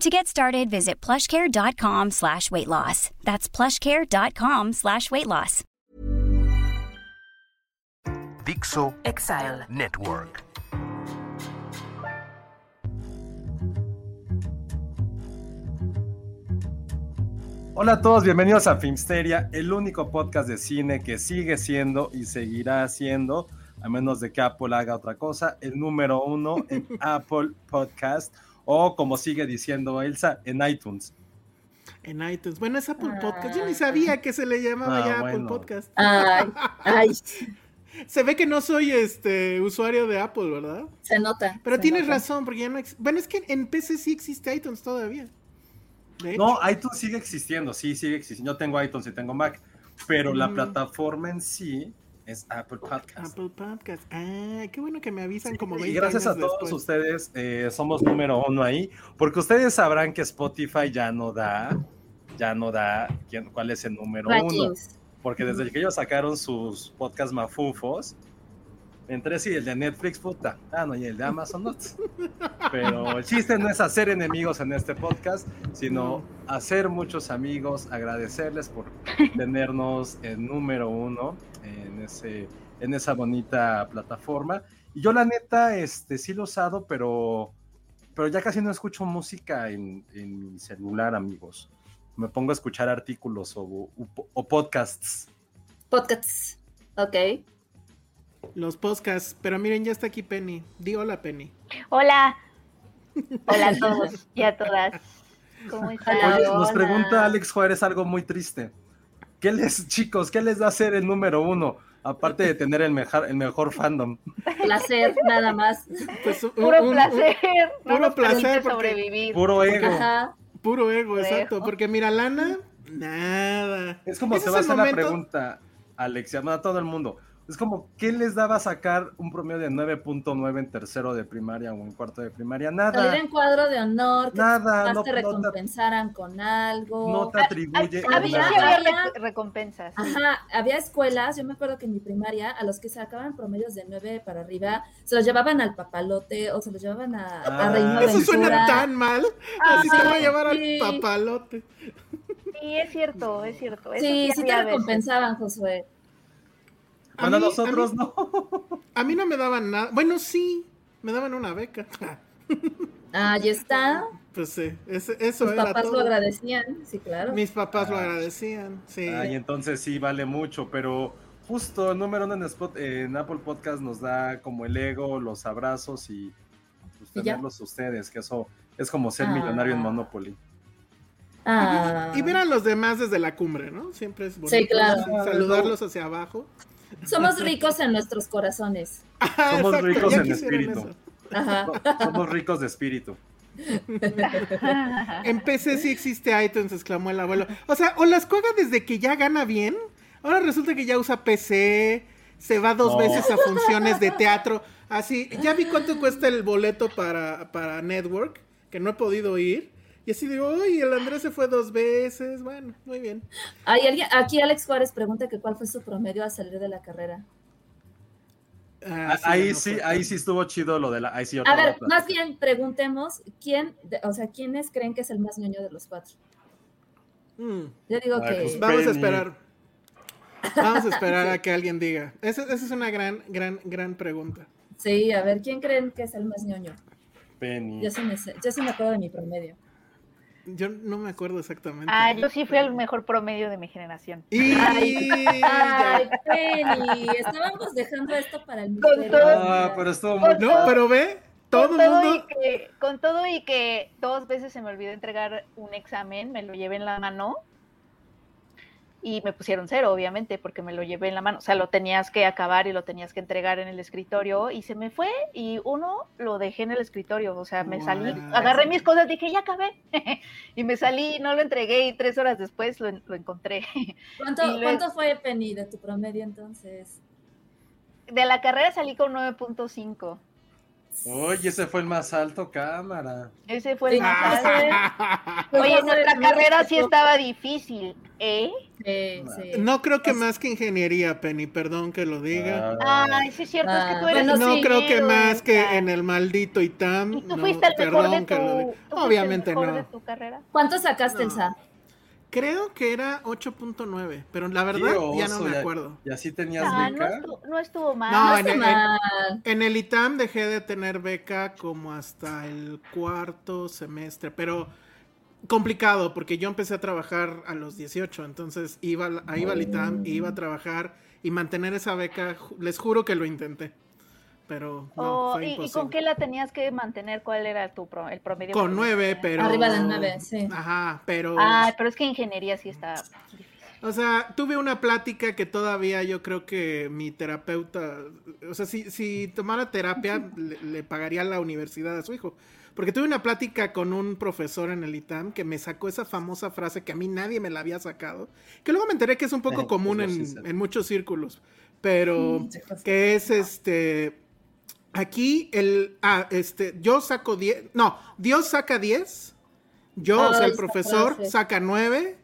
To get started, visit plushcare.com slash weight loss. That's plushcare.com slash weight loss. Dixo Exile. Network. Hola a todos, bienvenidos a Filmsteria, el único podcast de cine que sigue siendo y seguirá siendo, a menos de que Apple haga otra cosa, el número uno en Apple Podcast o como sigue diciendo Elsa, en iTunes. En iTunes. Bueno, es Apple Podcast. Yo ni sabía que se le llamaba Ah, ya Apple bueno. Podcast. Ay, ay, Se ve que no soy este usuario de Apple, ¿verdad? se nota. Pero se tienes nota. razón, porque ya no Bueno, es que en PC sí existe iTunes todavía. No, iTunes sigue existiendo, sí, sigue existiendo. Yo tengo iTunes y tengo Mac, pero la Mm. plataforma en sí es Apple Podcast. Apple Podcast. Ah, qué bueno que me avisan como 20 Y gracias a todos después. ustedes, eh, somos número uno ahí, porque ustedes sabrán que Spotify ya no da, ya no da quién, cuál es el número uno. Porque desde que ellos sacaron sus podcasts mafufos, entre sí, el de Netflix, puta. Ah, no, y el de Amazon no. Pero el chiste no es hacer enemigos en este podcast, sino hacer muchos amigos, agradecerles por tenernos en número uno en, ese, en esa bonita plataforma. Y yo la neta, este, sí lo he usado, pero, pero ya casi no escucho música en, en mi celular, amigos. Me pongo a escuchar artículos o, o podcasts. Podcasts. Ok. Los podcasts. Pero miren, ya está aquí Penny. Di hola, Penny. Hola. Hola a todos y a todas. ¿Cómo están? Oye, nos pregunta Alex Juárez algo muy triste. ¿Qué les, chicos, qué les da ser el número uno? Aparte de tener el mejor, el mejor fandom. Placer, nada más. Pues, un- Puro un- un- placer. No puro nos placer porque- sobrevivir. Puro ego. Ajá. Puro ego, exacto. Porque mira, Lana, nada. Es como se va a hacer la momento- pregunta, Alex, y a todo el mundo. Es como, ¿qué les daba sacar un promedio de 9.9 en tercero de primaria o en cuarto de primaria? Salir Nada, en cuadro de honor, que Nada, no- te no te- recompensaran con algo. no te Ay, atribuye. había, Había- sí había había- rec- recompensas. Ajá, había escuelas, yo me acuerdo que en mi primaria, a los que sacaban promedios de 9 para arriba, se los llevaban al papalote o se los llevaban a, a Ah. Reino Eso suena tan mal. Ah, Así te voy a llevar sí. al papalote. Sí, es cierto, es cierto. Eso Sí, sí te recompensaban, Josué. A Bueno, mí- nosotros a mí- no. A mí no me daban nada. Bueno, sí, me daban una beca. Ahí está. Pues sí, ese- eso era papás todo. lo agradecían, sí, claro. Mis papás lo Ah. agradecían, sí. Ay, entonces sí vale mucho, pero justo el número uno en, Spot- en Apple Podcast nos da como el ego, los abrazos y pues, ¿Y ya? tenerlos ustedes, que eso es como ser Ah. millonario en Monopoly. Ah, Y ver a los demás desde la cumbre, ¿no? Siempre es bonito. Sí, claro. Saludarlos hacia abajo. Somos ricos en nuestros corazones. Ah, Somos ricos en espíritu. Ajá. Somos ricos de espíritu. En PC sí existe iTunes, exclamó el abuelo. O sea, o las juega desde que ya gana bien. Ahora resulta que ya usa PC, se va dos No. veces a funciones de teatro. Así, ya vi cuánto cuesta el boleto para, para Network, que no he podido ir. Y así digo, uy, el Andrés se fue dos veces. Bueno, muy bien. Hay alguien, aquí Alex Juárez pregunta que cuál fue su promedio al salir de la carrera. Ah, ahí bueno, sí, ahí sí estuvo chido lo de la. Ahí sí A ver, más bien preguntemos quién, de- o sea, quiénes creen que es el más ñoño de los cuatro. Mm, Yo digo que pues, Vamos a esperar. Vamos a esperar a que alguien diga. Esa, esa es una gran, gran, gran pregunta. sí, a ver, ¿quién creen que es el más ñoño? Penny. Yo sí me, yo sí me acuerdo de mi promedio. Yo no me acuerdo exactamente. Ah, yo sí fui el mejor promedio de mi generación. Y Ay, Penny, estábamos dejando esto para el Con misterio. todo- Ah, pero estuvo muy... No, pero ve, todo con el todo, mundo. y que, con todo y que dos veces se me olvidó entregar un examen, me lo llevé en la mano y me pusieron cero, obviamente, porque me lo llevé en la mano. O sea, lo tenías que acabar y lo tenías que entregar en el escritorio y se me fue y uno lo dejé en el escritorio. O sea, me salí, agarré mis cosas, dije, ya acabé. y me salí, no lo entregué y tres horas después lo, lo encontré. ¿Cuánto, ¿Cuánto fue, Penny, de tu promedio entonces? De la carrera salí con 9.5. Oye, ese fue el más alto, cámara. Ese fue el más alto. Pues Oye, no sé, nuestra no carrera sí estaba difícil, ¿eh? Sí, sí. No creo que más que ingeniería, Penny, perdón que lo diga. Ah, Ay, sí es cierto, es que Ah, tú eres bueno, no sí, creo que más que en el maldito ITAM. ¿Y tú no, fuiste el mejor de perdón tu, que lo diga. el Obviamente mejor no. de tu carrera? ¿Cuánto sacaste, No. Elsa? Creo que era 8.9, pero la verdad ya no me acuerdo. ¿Y así tenías Ah, no, beca? estuvo, no estuvo mal. No, No en el- mal. En el ITAM dejé de tener beca como hasta el cuarto semestre, pero complicado porque yo empecé a trabajar a los 18, entonces iba, al- iba al ITAM, iba a trabajar y mantener esa beca, les juro que lo intenté, pero no, Oh, fue ¿y, con qué la tenías que mantener? ¿Cuál era tu pro- el promedio? Con nueve, pero... Arriba del nueve, sí. Ajá, pero... Ay, pero es que ingeniería sí está difícil. O sea, tuve una plática que todavía yo creo que mi terapeuta, o sea, si, si tomara terapia, le, le pagaría a la universidad a su hijo. Porque tuve una plática con un profesor en el ITAM que me sacó esa famosa frase que a mí nadie me la había sacado, que luego me enteré que es un poco Eh, común en, en muchos círculos, pero que es este, aquí el, ah, este, yo saco 10, no, Dios saca 10, yo, o sea, Ay, el esa profesor frase. saca 9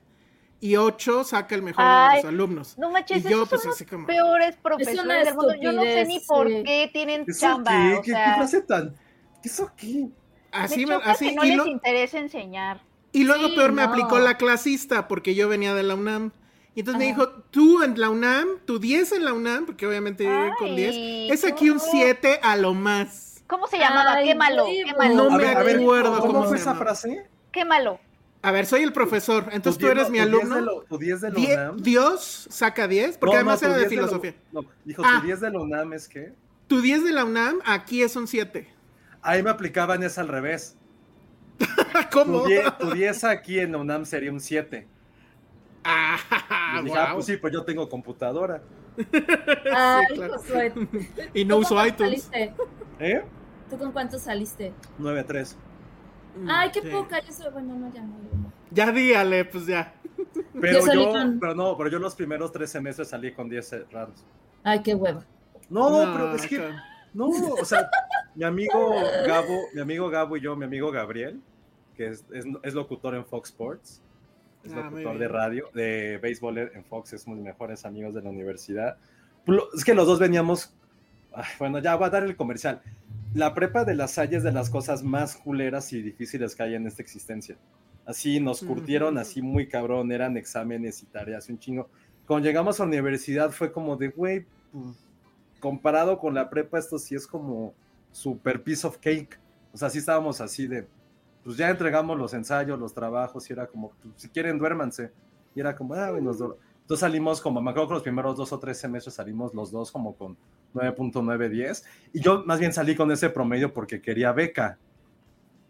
y 8 saca el mejor de Ay, los alumnos. No manches, Y yo, esos pues, son así como- los peores profesores del mundo. Yo no sé ni por sí. qué tienen ¿Eso chamba. qué? O ¿Qué, sea, qué frase tan...? ¿Eso qué? Así, me me- así, que no y, les lo- interesa enseñar. y luego Sí, peor me no. aplicó la clasista porque yo venía de la UNAM. Y entonces me Ajá. dijo, tú en la UNAM, tu 10 en la UNAM, porque obviamente yo llegué con Ay, 10, es qué aquí un horror. 7 a lo más. ¿Cómo se llamaba? Ay, quémalo, huevo. quémalo, No a me ver, acuerdo ¿cómo, cómo fue esa frase? quémalo. A ver, soy el profesor, entonces tú diez eres de- mi alumno. de lo- ¿Tu 10 de la UNAM? Dios saca 10, porque No, además no, era de 10 la- filosofía. no, dijo, Ah. tu 10 de la UNAM es que... Tu 10 de la UNAM, aquí es un 7. Ahí me aplicaban es al revés. ¿Cómo? Tu 10, tu 10 aquí en la UNAM sería un 7. Ah, Y dije, ah, guau. pues sí, pues yo tengo computadora. Ay, claro. Josué. Y no ¿Tú uso iTunes. saliste? ¿Eh? ¿Tú con cuánto saliste? 9-3. Ay, qué Sí. poca. Yo soy, bueno, no, ya no. Ya dígale, pues ya. Pero Yo yo, con- pero no, pero yo los primeros tres semestres salí con 10 raros. Ay, qué hueva. No, No, pero es que, no, o sea, mi amigo Gabo, mi amigo Gabo y yo, mi amigo Gabriel, que es, es, es locutor en Fox Sports, es Ah, locutor de radio, de béisbol en Fox, es uno de mis mejores amigos de la universidad. Es que los dos veníamos, ay, bueno, ya voy a dar el comercial. La prepa de las Salle es de las cosas más culeras y difíciles que hay en esta existencia. Así nos curtieron, así muy cabrón, eran exámenes y tareas, un chingo. Cuando llegamos a la universidad fue como de, güey, pues, comparado con la prepa, esto sí es como super piece of cake. O sea, sí estábamos así de, pues ya entregamos los ensayos, los trabajos, y era como, pues, si quieren, duérmanse. Y era como, ah, bueno, nos duer-". Entonces salimos como, me acuerdo que los primeros dos o tres semestres salimos los dos como con 9.910. Y yo más bien salí con ese promedio porque quería beca.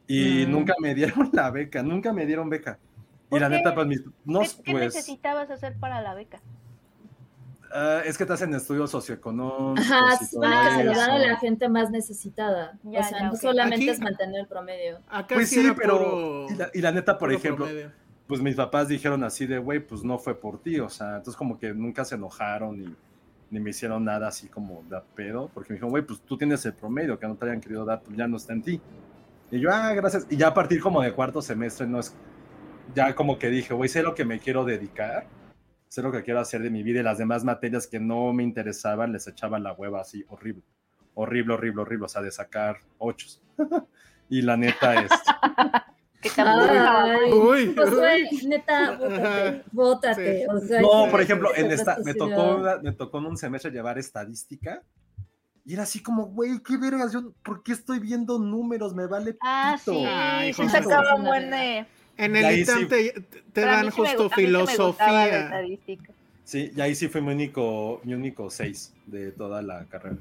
Y Mm. nunca me dieron la beca, nunca me dieron beca. Y ¿Por la qué? neta, pues, mis, no, ¿Qué, qué pues, necesitabas hacer para la beca? Ah, es que te hacen estudios socioeconómicos. Ajá, y se lo dan a la gente más necesitada. Ya, o sea, ya, no ok. solamente Aquí- es mantener el promedio. Acá Pues sí, sí, pero. puro- y, la, y la neta, por ejemplo, promedio. pues mis papás dijeron así de, güey, pues no fue por ti, o sea, entonces como que nunca se enojaron ni, ni me hicieron nada así como de a pedo, porque me dijeron, güey, pues tú tienes el promedio que no te hayan querido dar, pues ya no está en ti. Y yo, ah, gracias. Y ya a partir como de cuarto semestre, no es, ya como que dije, güey, sé lo que me quiero dedicar, sé lo que quiero hacer de mi vida y las demás materias que no me interesaban les echaba la hueva así, horrible, horrible, horrible, horrible, o sea, de sacar ochos. y la neta es... ¿Qué tal? Ay, Uy, Josué, uy. neta, bótate, bótate. Sí. O sea, No, que- por ejemplo, que en esta, me tocó, una- me tocó en un semestre llevar estadística y era así como, güey, qué vergas, yo, ¿por qué estoy viendo números? Me vale Ah, pito. sí, Ay, se José. sacaba un buen de... En el sí- te, a dan justo a me filosofía. Sí, y ahí sí fue mi único, mi único 6 de toda la carrera.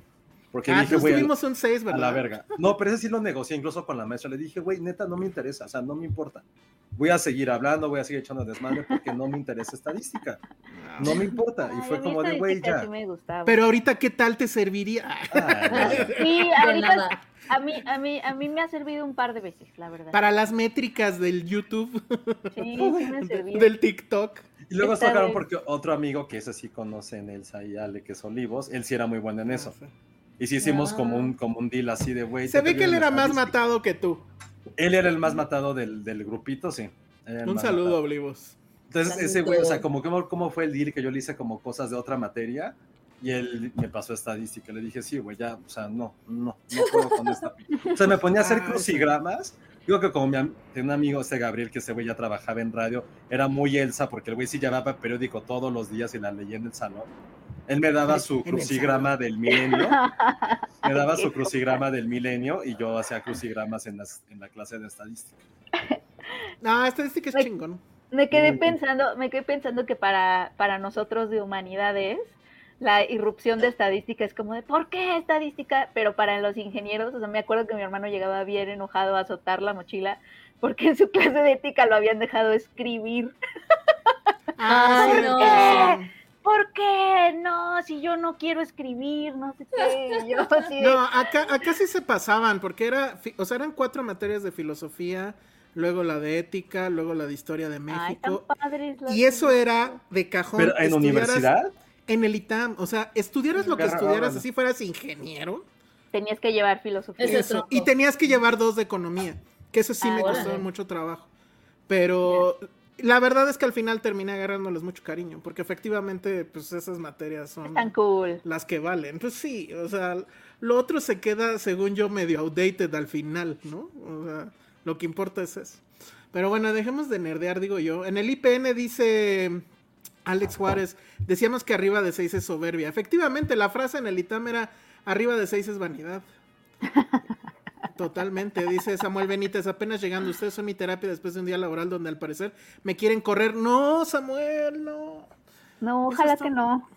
Porque Ah, dije, güey, tuvimos un 6, a ¿verdad? la verga. No, pero ese sí lo negocié incluso con la maestra. Le dije, güey, neta, no me interesa, o sea, no me importa. Voy a seguir hablando, voy a seguir echando desmadre porque no me interesa estadística. No me importa. Y fue a como de, güey, ya. sí me gustaba. Pero ahorita, ¿qué tal te serviría? Ay. Sí, ahorita nada. A mí, a mí, a mí me ha servido un par de veces, la verdad. Para las métricas del YouTube, Sí, sí me ha servido. del TikTok. Y luego Está sacaron porque otro amigo que ese sí conocen, Elsa y Ale, que es Olivos, él sí era muy bueno en eso. Y sí hicimos Ah. como un, como un deal así de, güey. Se ve que él era más matado que tú. Él era el más matado del, del grupito, sí. Un saludo, matado. Olivos. Entonces, ese güey, o sea, como cómo, cómo fue el deal que yo le hice como cosas de otra materia y él me pasó estadística. Le dije, sí, güey, ya, o sea, no, no, no puedo con esta. pi-". O sea, me ponía a hacer Ah, crucigramas. Digo que como mi am- tenía un amigo, este Gabriel, que ese güey ya trabajaba en radio, era muy Elsa porque el güey sí llevaba periódico todos los días y la leía en el salón. Él me daba su crucigrama del milenio, me daba su crucigrama del milenio y yo hacía crucigramas en, las, en la clase de estadística. No, estadística es Ay. chingón. Me quedé pensando, me quedé pensando que para, para nosotros de humanidades, la irrupción de estadística es como de ¿por qué estadística? Pero para los ingenieros, o sea, me acuerdo que mi hermano llegaba bien enojado a azotar la mochila porque en su clase de ética lo habían dejado escribir. Ah, Ay, sí, no. razón. ¿Por qué? No, si yo no quiero escribir, no sé qué. Yo de, No, acá, acá sí se pasaban, porque era, fi- o sea, eran cuatro materias de filosofía, luego la de ética, luego la de historia de Ay, tan México. padres las Y eso era de cajón. Pero en estudiaras universidad, En el ITAM, o sea, estudiaras lo que estudiaras, órale. así fueras ingeniero, Tenías que llevar filosofía. Eso. Y tenías que llevar dos de economía, que eso sí Ah, me órale. costó mucho trabajo. Pero la verdad es que al final terminé agarrándoles mucho cariño, porque efectivamente, pues esas materias son cool. las que valen. Pues sí, o sea, lo otro se queda, según yo, medio outdated al final, ¿no? O sea, lo que importa es eso. Pero bueno, dejemos de nerdear, digo yo. En el IPN dice Alex Juárez, decíamos que arriba de 6 es soberbia. Efectivamente, la frase en el ITAM era arriba de 6 es vanidad. Totalmente, dice Samuel Benítez, apenas llegando, ustedes son mi terapia después de un día laboral donde al parecer me quieren correr. No, Samuel, no. No, ojalá está- que no.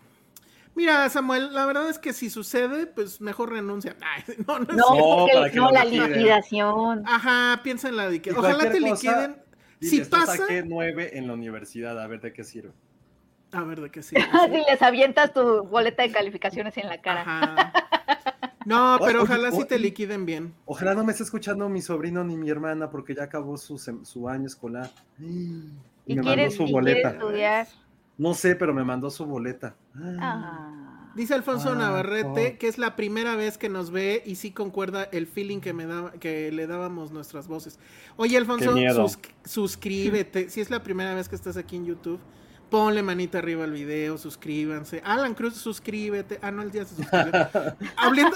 Mira, Samuel, la verdad es que si sucede, pues mejor renuncia. Ay, no, no, es No, cierto. porque- para que no la liquiden. liquidación. Ajá, piensa en la Y ojalá te cosa, liquiden. Dile, Si pasa, saqué nueve en la universidad, a ver de qué sirve. A ver de qué sí. Así les avientas tu boleta de calificaciones en la cara. Ajá. No, pero Oye, ojalá sí oye. te liquiden bien. Ojalá no me esté escuchando mi sobrino ni mi hermana porque ya acabó su, sem- su año escolar. Y Y me quiere, mandó su boleta. estudiar. No sé, pero me mandó su boleta. Ah. Dice Alfonso Ah, Navarrete oh. que es la primera vez que nos ve y sí concuerda el feeling que me daba, que le dábamos nuestras voces. Oye, Alfonso, sus- suscríbete. si es la primera vez que estás aquí en YouTube, ponle manita arriba al video, suscríbanse. Alan Cruz, suscríbete. Ah, no, el día se suscribió. hablando,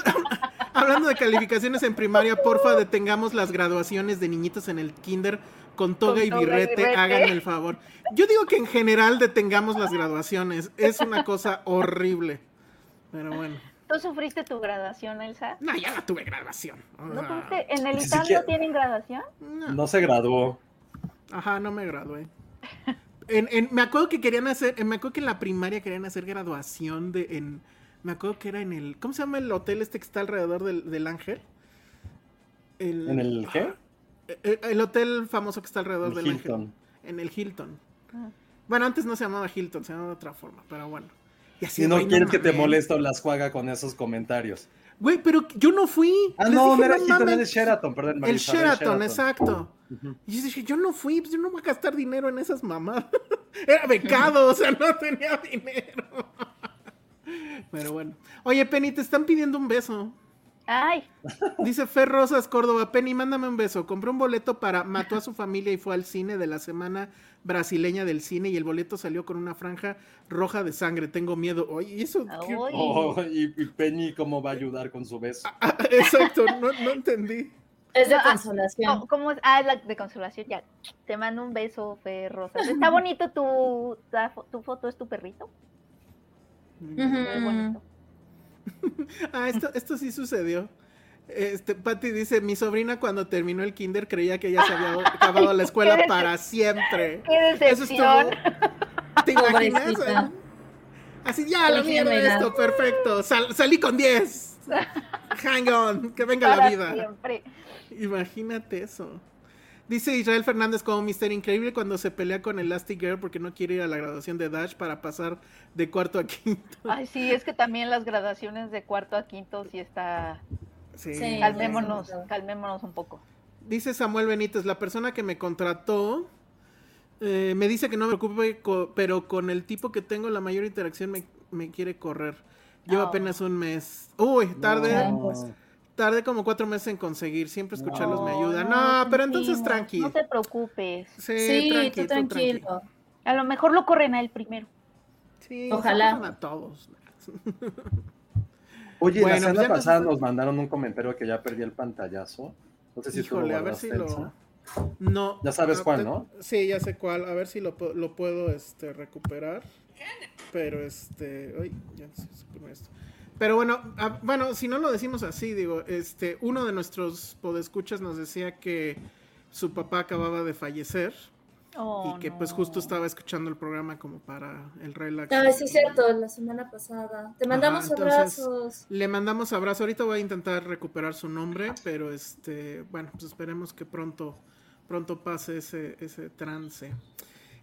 hablando de calificaciones en primaria, porfa, detengamos las graduaciones de niñitos en el kinder con toga, Con y, toga y birrete, háganme el favor. Yo digo que en general detengamos las graduaciones. Es una cosa horrible. Pero bueno. ¿Tú sufriste tu graduación, Elsa? No, ya no tuve graduación. O ¿No tuviste- ¿En el Ni ITAM siquiera- no tienen graduación? no. No se graduó. Ajá, no me gradué. En, en- me acuerdo que querían hacer, me acuerdo que en la primaria querían hacer graduación de, en, me acuerdo que era en el, ¿cómo se llama el hotel este que está alrededor del, del ángel? El, ¿En el qué? El, el hotel famoso que está alrededor El del Hilton. ángel. En el Hilton. Ah. Bueno, antes no se llamaba Hilton, se llamaba de otra forma, pero bueno. Y así, Si no quieres que te moleste o las juega con esos comentarios. Güey, pero yo no fui. Ah, Les no, dije, no era Hilton, era el Sheraton, perdón. El Marisa, Sheraton, exacto. Y yo dije, yo no fui, pues yo no voy a gastar dinero en esas mamadas. Era becado, o sea, no tenía dinero. Pero bueno. Oye, Penny, te están pidiendo un beso. Ay, Dice Fer Rosas Córdoba, Penny, mándame un beso. Compré un boleto para Mató a su familia y fue al cine de la semana brasileña del cine y el boleto salió con una franja roja de sangre. Tengo miedo. Oye, ¿y eso qué? Oh, y, y Penny, ¿cómo va a ayudar con su beso? Ah, exacto, no, no entendí. Es de Ah, consolación. ¿cómo, cómo es? Ah, es la de consolación, ya. Te mando un beso, Fer Rosas. Está bonito tu, tu foto, ¿es tu perrito? Muy bonito. Ah, esto, esto sí sucedió. Este, Patty dice, mi sobrina cuando terminó el kinder creía que ya se había acabado la escuela para siempre. ¡Qué Eso decepción! estuvo- ¿Te imaginas? Pobrecita. Así, ya, la mierda esto, perfecto. Sal- salí con 10. Hang on, que venga la vida. siempre. Imagínate eso. Dice Israel Fernández como Mister Increíble cuando se pelea con Elastigirl porque no quiere ir a la graduación de Dash para pasar de cuarto a quinto. Ay, sí, es que también las graduaciones de cuarto a quinto sí está... Sí. Sí. Calmémonos, calmémonos un poco. Dice Samuel Benítez, la persona que me contrató eh, me dice que no me preocupe, co- pero con el tipo que tengo la mayor interacción me, me quiere correr. Lleva Oh. apenas un mes. Uy, tarde, No. Pues. tarde como cuatro meses en conseguir. Siempre escucharlos me No, ayuda. no, No, pero entonces sentimos. tranqui. No te preocupes. Sí, Sí, tranqui, tú tranquilo. A lo mejor lo corren a él primero. Sí, Ojalá. a todos. Oye, Bueno, la pues semana ya nos- pasada nos mandaron un comentario que ya perdí el pantallazo. No sé si tú lo Híjole, a ver si lo. No. Ya sabes cuál, te- ¿no? Sí, ya sé cuál. A ver si lo, lo puedo este, recuperar. Pero este. Uy, ya se supone esto. Pero bueno, ah, bueno, si no lo decimos así, digo, este, uno de nuestros podescuchas nos decía que su papá acababa de fallecer Oh, y que pues justo estaba escuchando el programa como para el relax. Ay, sí es cierto, la semana pasada. Te mandamos Ajá, entonces- abrazos. Le mandamos abrazo. Ahorita voy a intentar recuperar su nombre, pero este, bueno, pues esperemos que pronto, pronto pase ese, ese trance.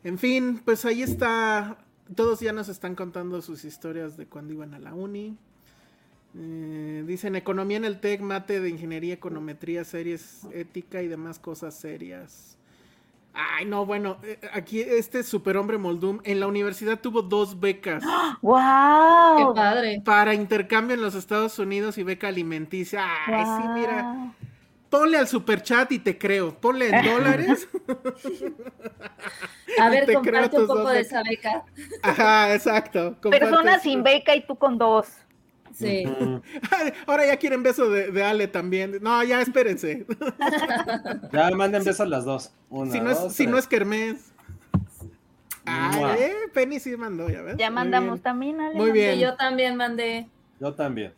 En fin, pues ahí está. Todos ya nos están contando sus historias de cuando iban a la uni. Eh, dicen economía en el TEC, mate de ingeniería, econometría, series, ética y demás cosas serias. Ay, no, bueno, eh, aquí este superhombre Moldum en la universidad tuvo dos becas Qué ¡Wow! padre. para intercambio en los Estados Unidos y beca alimenticia. Ay, sí, mira. Ponle al superchat y te creo. Ponle en dólares. A ver, comparte un poco de esa beca. Ajá, exacto. Comparte Personas sin beca y tú con dos. Sí. Ahora ya quieren beso de, de Ale también. No, ya espérense. Ya manden besos las dos. Una, si no es, dos, si no es Kermés. Eh, Penny sí mandó, ya ves. Ya mandamos también, Ale. Muy bien. Y yo también mandé. Yo también.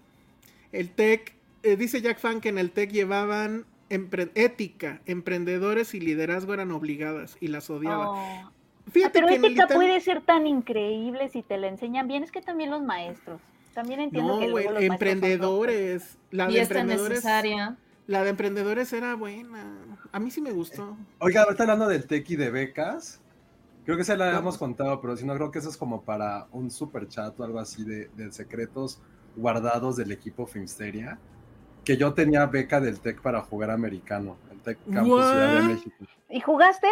El TEC, eh, dice Jack Fan que en el TEC llevaban empre- ética, emprendedores y liderazgo eran obligadas y las odiaba. Oh. Ah, Fíjate pero que en el ética puede ser tan increíble si te la enseñan bien. Es que también los maestros. También entiendo No, que los emprendedores. La de emprendedores. necesaria. La de emprendedores era buena. A mí sí me gustó. Oiga, ahorita hablando del tech y de becas, creo que se la habíamos contado, pero si no, creo que eso es como para un super chat o algo así de, de secretos guardados del equipo Filmsteria. Que yo tenía beca del tech para jugar americano, el tech Campus What? Ciudad de México. ¿Y jugaste?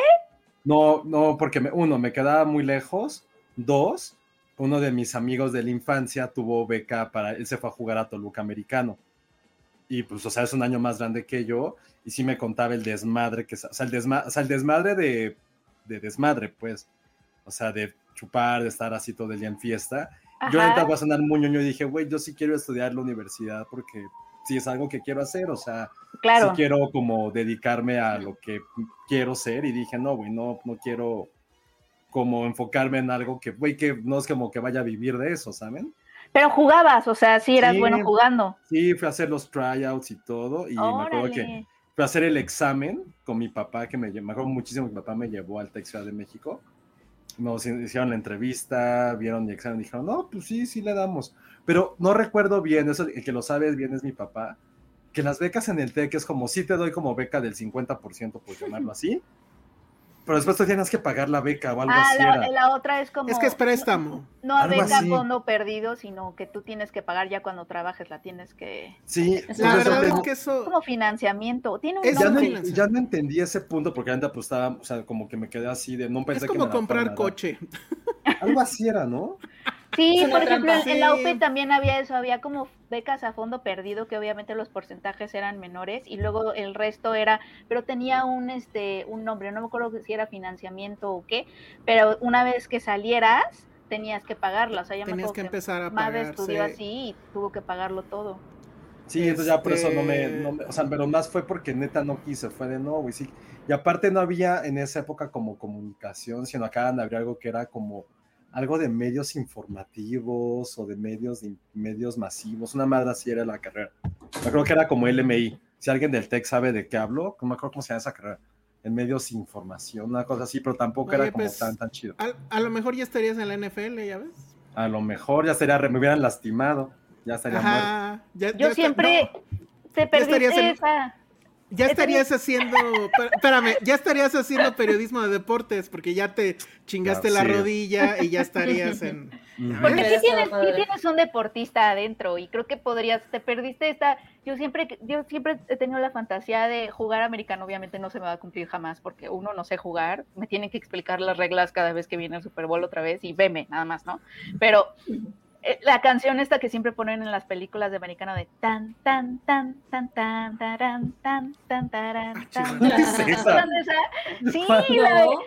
No, no, porque me- uno, me quedaba muy lejos. Dos, uno de mis amigos de la infancia tuvo beca para, él se fue a jugar a Toluca Americano. Y pues, o sea, es un año más grande que yo. Y sí me contaba el desmadre, que, o sea, el, desma- o sea, el desmadre de, de desmadre, pues. O sea, de chupar, de estar así todo el día en fiesta. Yo ahorita voy a sonar muy ñoño y dije, güey, yo sí quiero estudiar la universidad porque sí es algo que quiero hacer. O sea, Claro. sí quiero como dedicarme a lo que quiero ser y dije, no, güey, no, no quiero como enfocarme en algo que, güey, que no es como que vaya a vivir de eso, ¿saben? Pero jugabas, o sea, sí eras Sí. bueno jugando. Sí, fui a hacer los tryouts y todo y me acuerdo que Órale. fui a hacer el examen con mi papá, que me, me acuerdo muchísimo que mi papá me llevó al Tec Ciudad de México. Nos hicieron la entrevista, vieron mi examen dijeron, no, pues sí, sí le damos. Pero no recuerdo bien, eso, el que lo sabes bien es mi papá, que las becas en el TEC es como, sí te doy como beca del 50%, por llamarlo así, pero después tú tienes que pagar la beca o algo Ah, así la, era. la otra es como. Es que es préstamo. No algo beca así. fondo perdido, sino que tú tienes que pagar ya cuando trabajes, la tienes que. Sí, La verdad es que eso. Como financiamiento. Tiene un Es ya no, ya no entendí ese punto porque antes pues estaba, o sea, como que me quedé así de, no pensé Es que como me comprar a coche. Algo así era, ¿no? Sí, por ejemplo, en, trampa. en la. UP también había eso, había como becas a fondo perdido, que obviamente los porcentajes eran menores, y luego el resto era, pero tenía un este un nombre, no me acuerdo si era financiamiento o qué, pero una vez que salieras, tenías que pagarla, o sea, ya me Tenías que empezar a Madre pagar. estudió sí. así y tuvo que pagarlo todo. Sí, entonces ya por eso no me, Este- no me- o sea, pero más fue porque neta no quise, fue de no, güey, sí. Y aparte no había en esa época como comunicación, sino acaban de abrir algo que era como algo de medios informativos o de medios de medios masivos, una madre así era la carrera. Yo creo que era como LMI. Si alguien del tech sabe de qué hablo, no me acuerdo cómo se llama esa carrera. En medios información, una cosa así, pero tampoco Oye, era como pues, tan, tan chido. A, a lo mejor ya estarías en la NFL, ya ves. A lo mejor ya sería, me hubieran lastimado, ya estaría muerto. Ajá. Ya, Yo está- siempre no, te perdiste en- esa. Ya estarías haciendo. Espérame, ya estarías haciendo periodismo de deportes porque ya te chingaste Ya, la sí. rodilla y ya estarías en. Porque sí tienes, sí tienes un deportista adentro y creo que podrías, te perdiste esta, yo siempre, yo siempre he tenido la fantasía de jugar americano, obviamente no se me va a cumplir jamás porque uno no sé jugar, me tienen que explicar las reglas cada vez que viene el Super Bowl otra vez y veme, nada más, ¿no? Pero la canción esta que siempre ponen en las películas de americano de tan, tan, tan, tan, tan, taran, tan, tan, taran, Ah, tan, chingada. ¿Qué es tan, esa? tan? Sí, la de- No,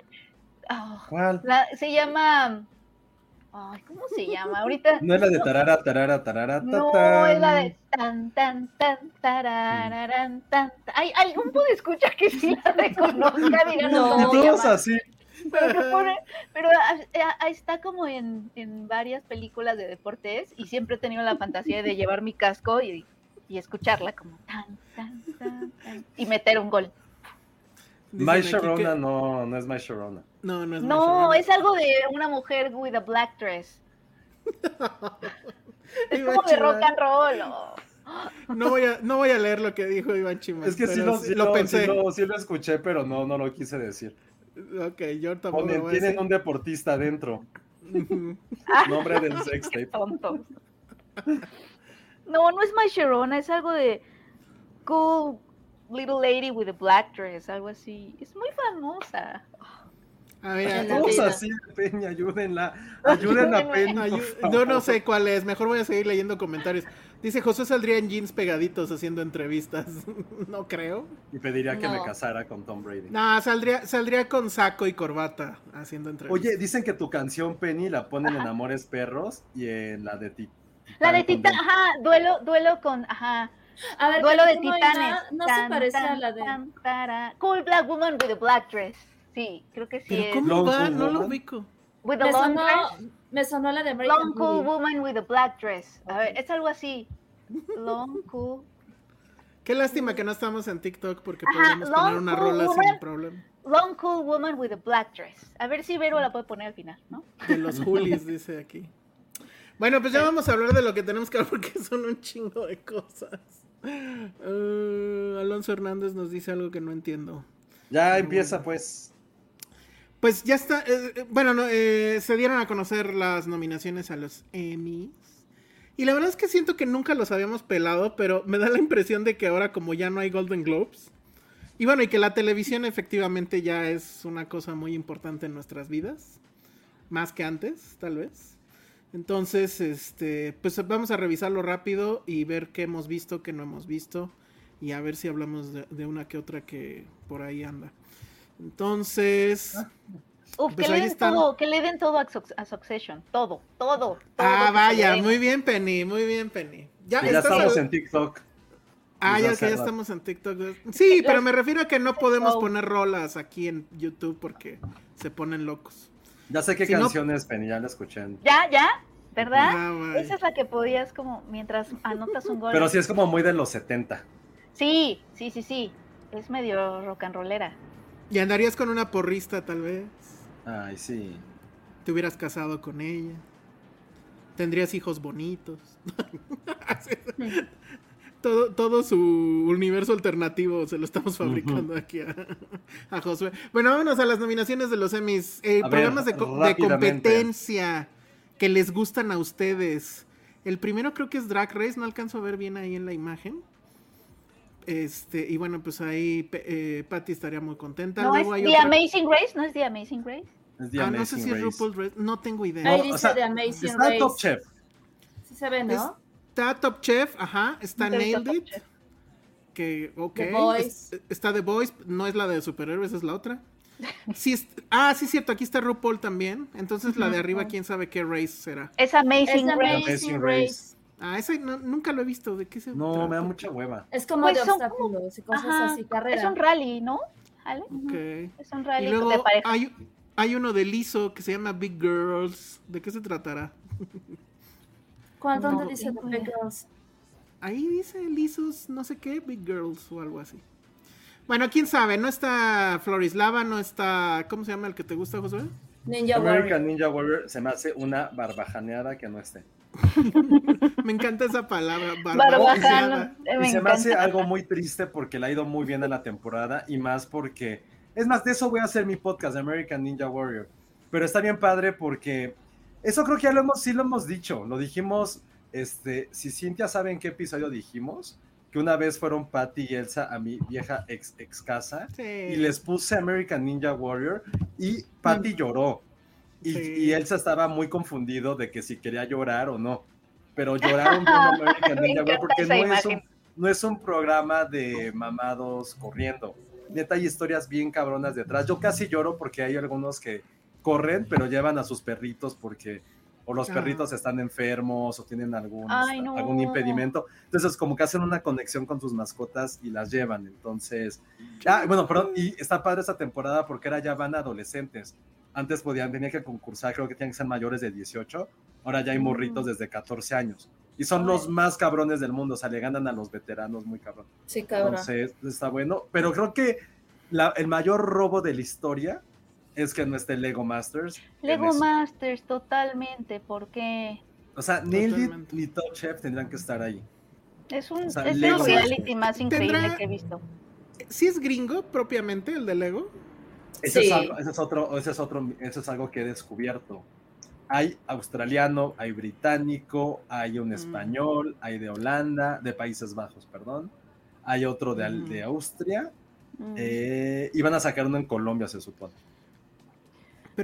ah, ¿Cuál? la- se llama, ay, ¿cómo se llama? Ahorita. No es la de tarara, tarara, tarara, No, es la de tan, tan, tan, tarararán, tan, tan. Hay algún puede escuchar que sí la reconozca, díganos No. Todos así. Pero, que pone- pero está como en, en varias películas de deportes y siempre he tenido la fantasía de llevar mi casco y, y escucharla como tan, tan, tan, tan, y meter un gol. My que- Sharona no, no es My Sharona. No, no es My No, Sharona. es algo de una mujer with a black dress. Es como de rock and roll. No voy, a, no voy a leer lo que dijo Iván Chimán. Es que sí lo, sí lo- pensé. sí lo- sí lo escuché, pero no, no lo quise decir. Ok, yo tampoco Ponen, tienen un deportista adentro. Ujú. Nombre del sex Qué tape. tonto. No, no es My Sharona, es algo de Cool Little Lady with a Black Dress, algo así. Es muy famosa. A ver, vida. así Peña, ayúdenla. Ayuden a Peña. Yo no sé cuál es, mejor voy a seguir leyendo comentarios. Dice José saldría en jeans pegaditos haciendo entrevistas. no creo. Y pediría que me No. casara con Tom Brady. No, saldría, saldría con saco y corbata haciendo entrevistas. Oye, dicen que tu canción Penny la ponen en Amores Perros y en la de Ti. La de Dem- ajá, duelo, duelo con, ajá, A ver, duelo de pero ¿cómo titanes. No Tan, se parece a la de. tan. Cool Black Woman with a Black Dress. Sí, creo que sí Pero es. ¿cómo va? No lo ubico. With a Me long sonó, dress. me sonó la de American Long Cool Beauty. Woman with a Black Dress. A ver, es algo así. Long Cool. Qué lástima que no estamos en TikTok porque Ajá, podemos poner una Cool rola sin problema. Long Cool Woman with a Black Dress. A ver si Vero la puede poner al final, ¿no? De los Julis, dice aquí. Bueno, pues ya vamos a hablar de lo que tenemos que hablar porque son un chingo de cosas. Eh, Alonso Hernández nos dice algo que no entiendo. Ya empieza, pues. Pues ya está. eh, eh, bueno, no, eh, se dieron a conocer las nominaciones a los Emmys. Y la verdad es que siento que nunca los habíamos pelado, pero me da la impresión de que ahora como ya no hay Golden Globes. Y bueno, y que la televisión efectivamente ya es una cosa muy importante en nuestras vidas. Más que antes, tal vez. Entonces, este, pues vamos a revisarlo rápido y ver qué hemos visto, qué no hemos visto. Y a ver si hablamos de, de una que otra que por ahí anda. Entonces. Uf, Pues que, le den están. todo, que le den todo a, Suc- a Succession. Todo, todo. todo Ah, vaya, muy bien, Penny, muy bien, Penny. Ya, ya estamos al- en TikTok. Ah, ya ya estamos en TikTok. Sí, pero me refiero a que no podemos poner rolas aquí en YouTube porque se ponen locos. Ya sé qué Si no- canción es Penny, ya la escuché. Ya, ya, ¿verdad? Ah. Esa es la que podías como, mientras anotas un gol. Pero sí es como muy de los 70. Sí, sí, sí, sí. Es medio rock and rollera. Y andarías con una porrista, tal vez. Ay, sí. Te hubieras casado con ella. Tendrías hijos bonitos. todo, todo su universo alternativo se lo estamos fabricando aquí a, a Josué. Bueno, vámonos a las nominaciones de los Emmys. Eh, ver, programas de, co- de competencia que les gustan a ustedes. El primero creo que es Drag Race, no alcanzo a ver bien ahí en la imagen. Este, y bueno, pues ahí eh, Patty estaría muy contenta. ¿No es Luego hay The otra- Sé Grace? ¿No es The Amazing Grace? Es The Ah, no sé Amazing si es Race. RuPaul's Race, no tengo idea. Ahí No, dice o sea, The Amazing Está Race. Top Chef. Sí se ve, ¿no? Está Top Chef, ajá, está Nailed It. Que, ok. The Boys. es- está The Boys, no es la de superhéroes, es la otra. Sí, es- ah, sí, cierto, aquí está RuPaul también. Entonces la de arriba, quién sabe qué race será. Es Amazing Es Grace. Amazing Amazing Race. Ah, ese no- nunca lo he visto. ¿De qué se No, trata? me da mucha hueva. Es como Pues de son obstáculos y cosas Ajá, así, carrera. Es un rally, ¿no? ¿Ale? Ok. Es un Y rally luego de pareja. hay, hay uno de Lizo que se llama Big Girls. ¿De qué se tratará? ¿Cuál, ¿Dónde No. dice Big Girls? Ahí dice Lisus, no sé qué, Big Girls o algo así. Bueno, quién sabe, no está Florislava, no está. ¿Cómo se llama el que te gusta, Josué? Ninja American Warrior. Ninja Warrior se me hace una barbajaneada que no esté. Me encanta esa palabra. Barbajano. barbajaneada. eh, Y Me se me hace algo muy triste porque le ha ido muy bien a la temporada y más porque, es más, de eso voy a hacer mi podcast de American Ninja Warrior. Pero está bien padre porque eso creo que ya lo hemos, sí lo hemos dicho, lo dijimos, este, si Cintia sabe en qué episodio dijimos, que una vez fueron Patty y Elsa a mi vieja ex, ex casa Sí. y les puse American Ninja Warrior y Patty lloró. Y, Sí. y Elsa estaba muy confundido de que si quería llorar o no. Pero lloraron American Me Ninja porque no es, un, no es un programa de mamados corriendo. Neta, hay historias bien cabronas detrás. Yo casi lloro porque hay algunos que corren, pero llevan a sus perritos porque o los Ah. perritos están enfermos o tienen algún, Ay, no. algún impedimento. Entonces, como que hacen una conexión con sus mascotas y las llevan. Entonces, ah, bueno, perdón, y está padre esta temporada porque ahora ya van adolescentes. Antes podían, tenían que concursar, creo que tenían que ser mayores de 18. Ahora ya hay morritos desde 14 años. Y son Ay. los más cabrones del mundo, o sea, le ganan a los veteranos muy cabrón. Sí, cabrón. Entonces, está bueno. Pero creo que la- el mayor robo de la historia es que no esté Lego Masters. Lego eso. Masters, totalmente, porque O sea, ni Top Chef tendrían que estar ahí. es un O sea, es el reality más increíble Tendrá- que he visto. ¿Sí es gringo propiamente el de Lego? Ese, Sí. es algo, ese es otro, ese es otro, eso es algo que he descubierto. Hay australiano, hay británico, hay un Mm. español, hay de Holanda, de Países Bajos, perdón. Hay otro de, al- Mm. de Austria. Mm. eh, y van a sacar uno en Colombia, se supone.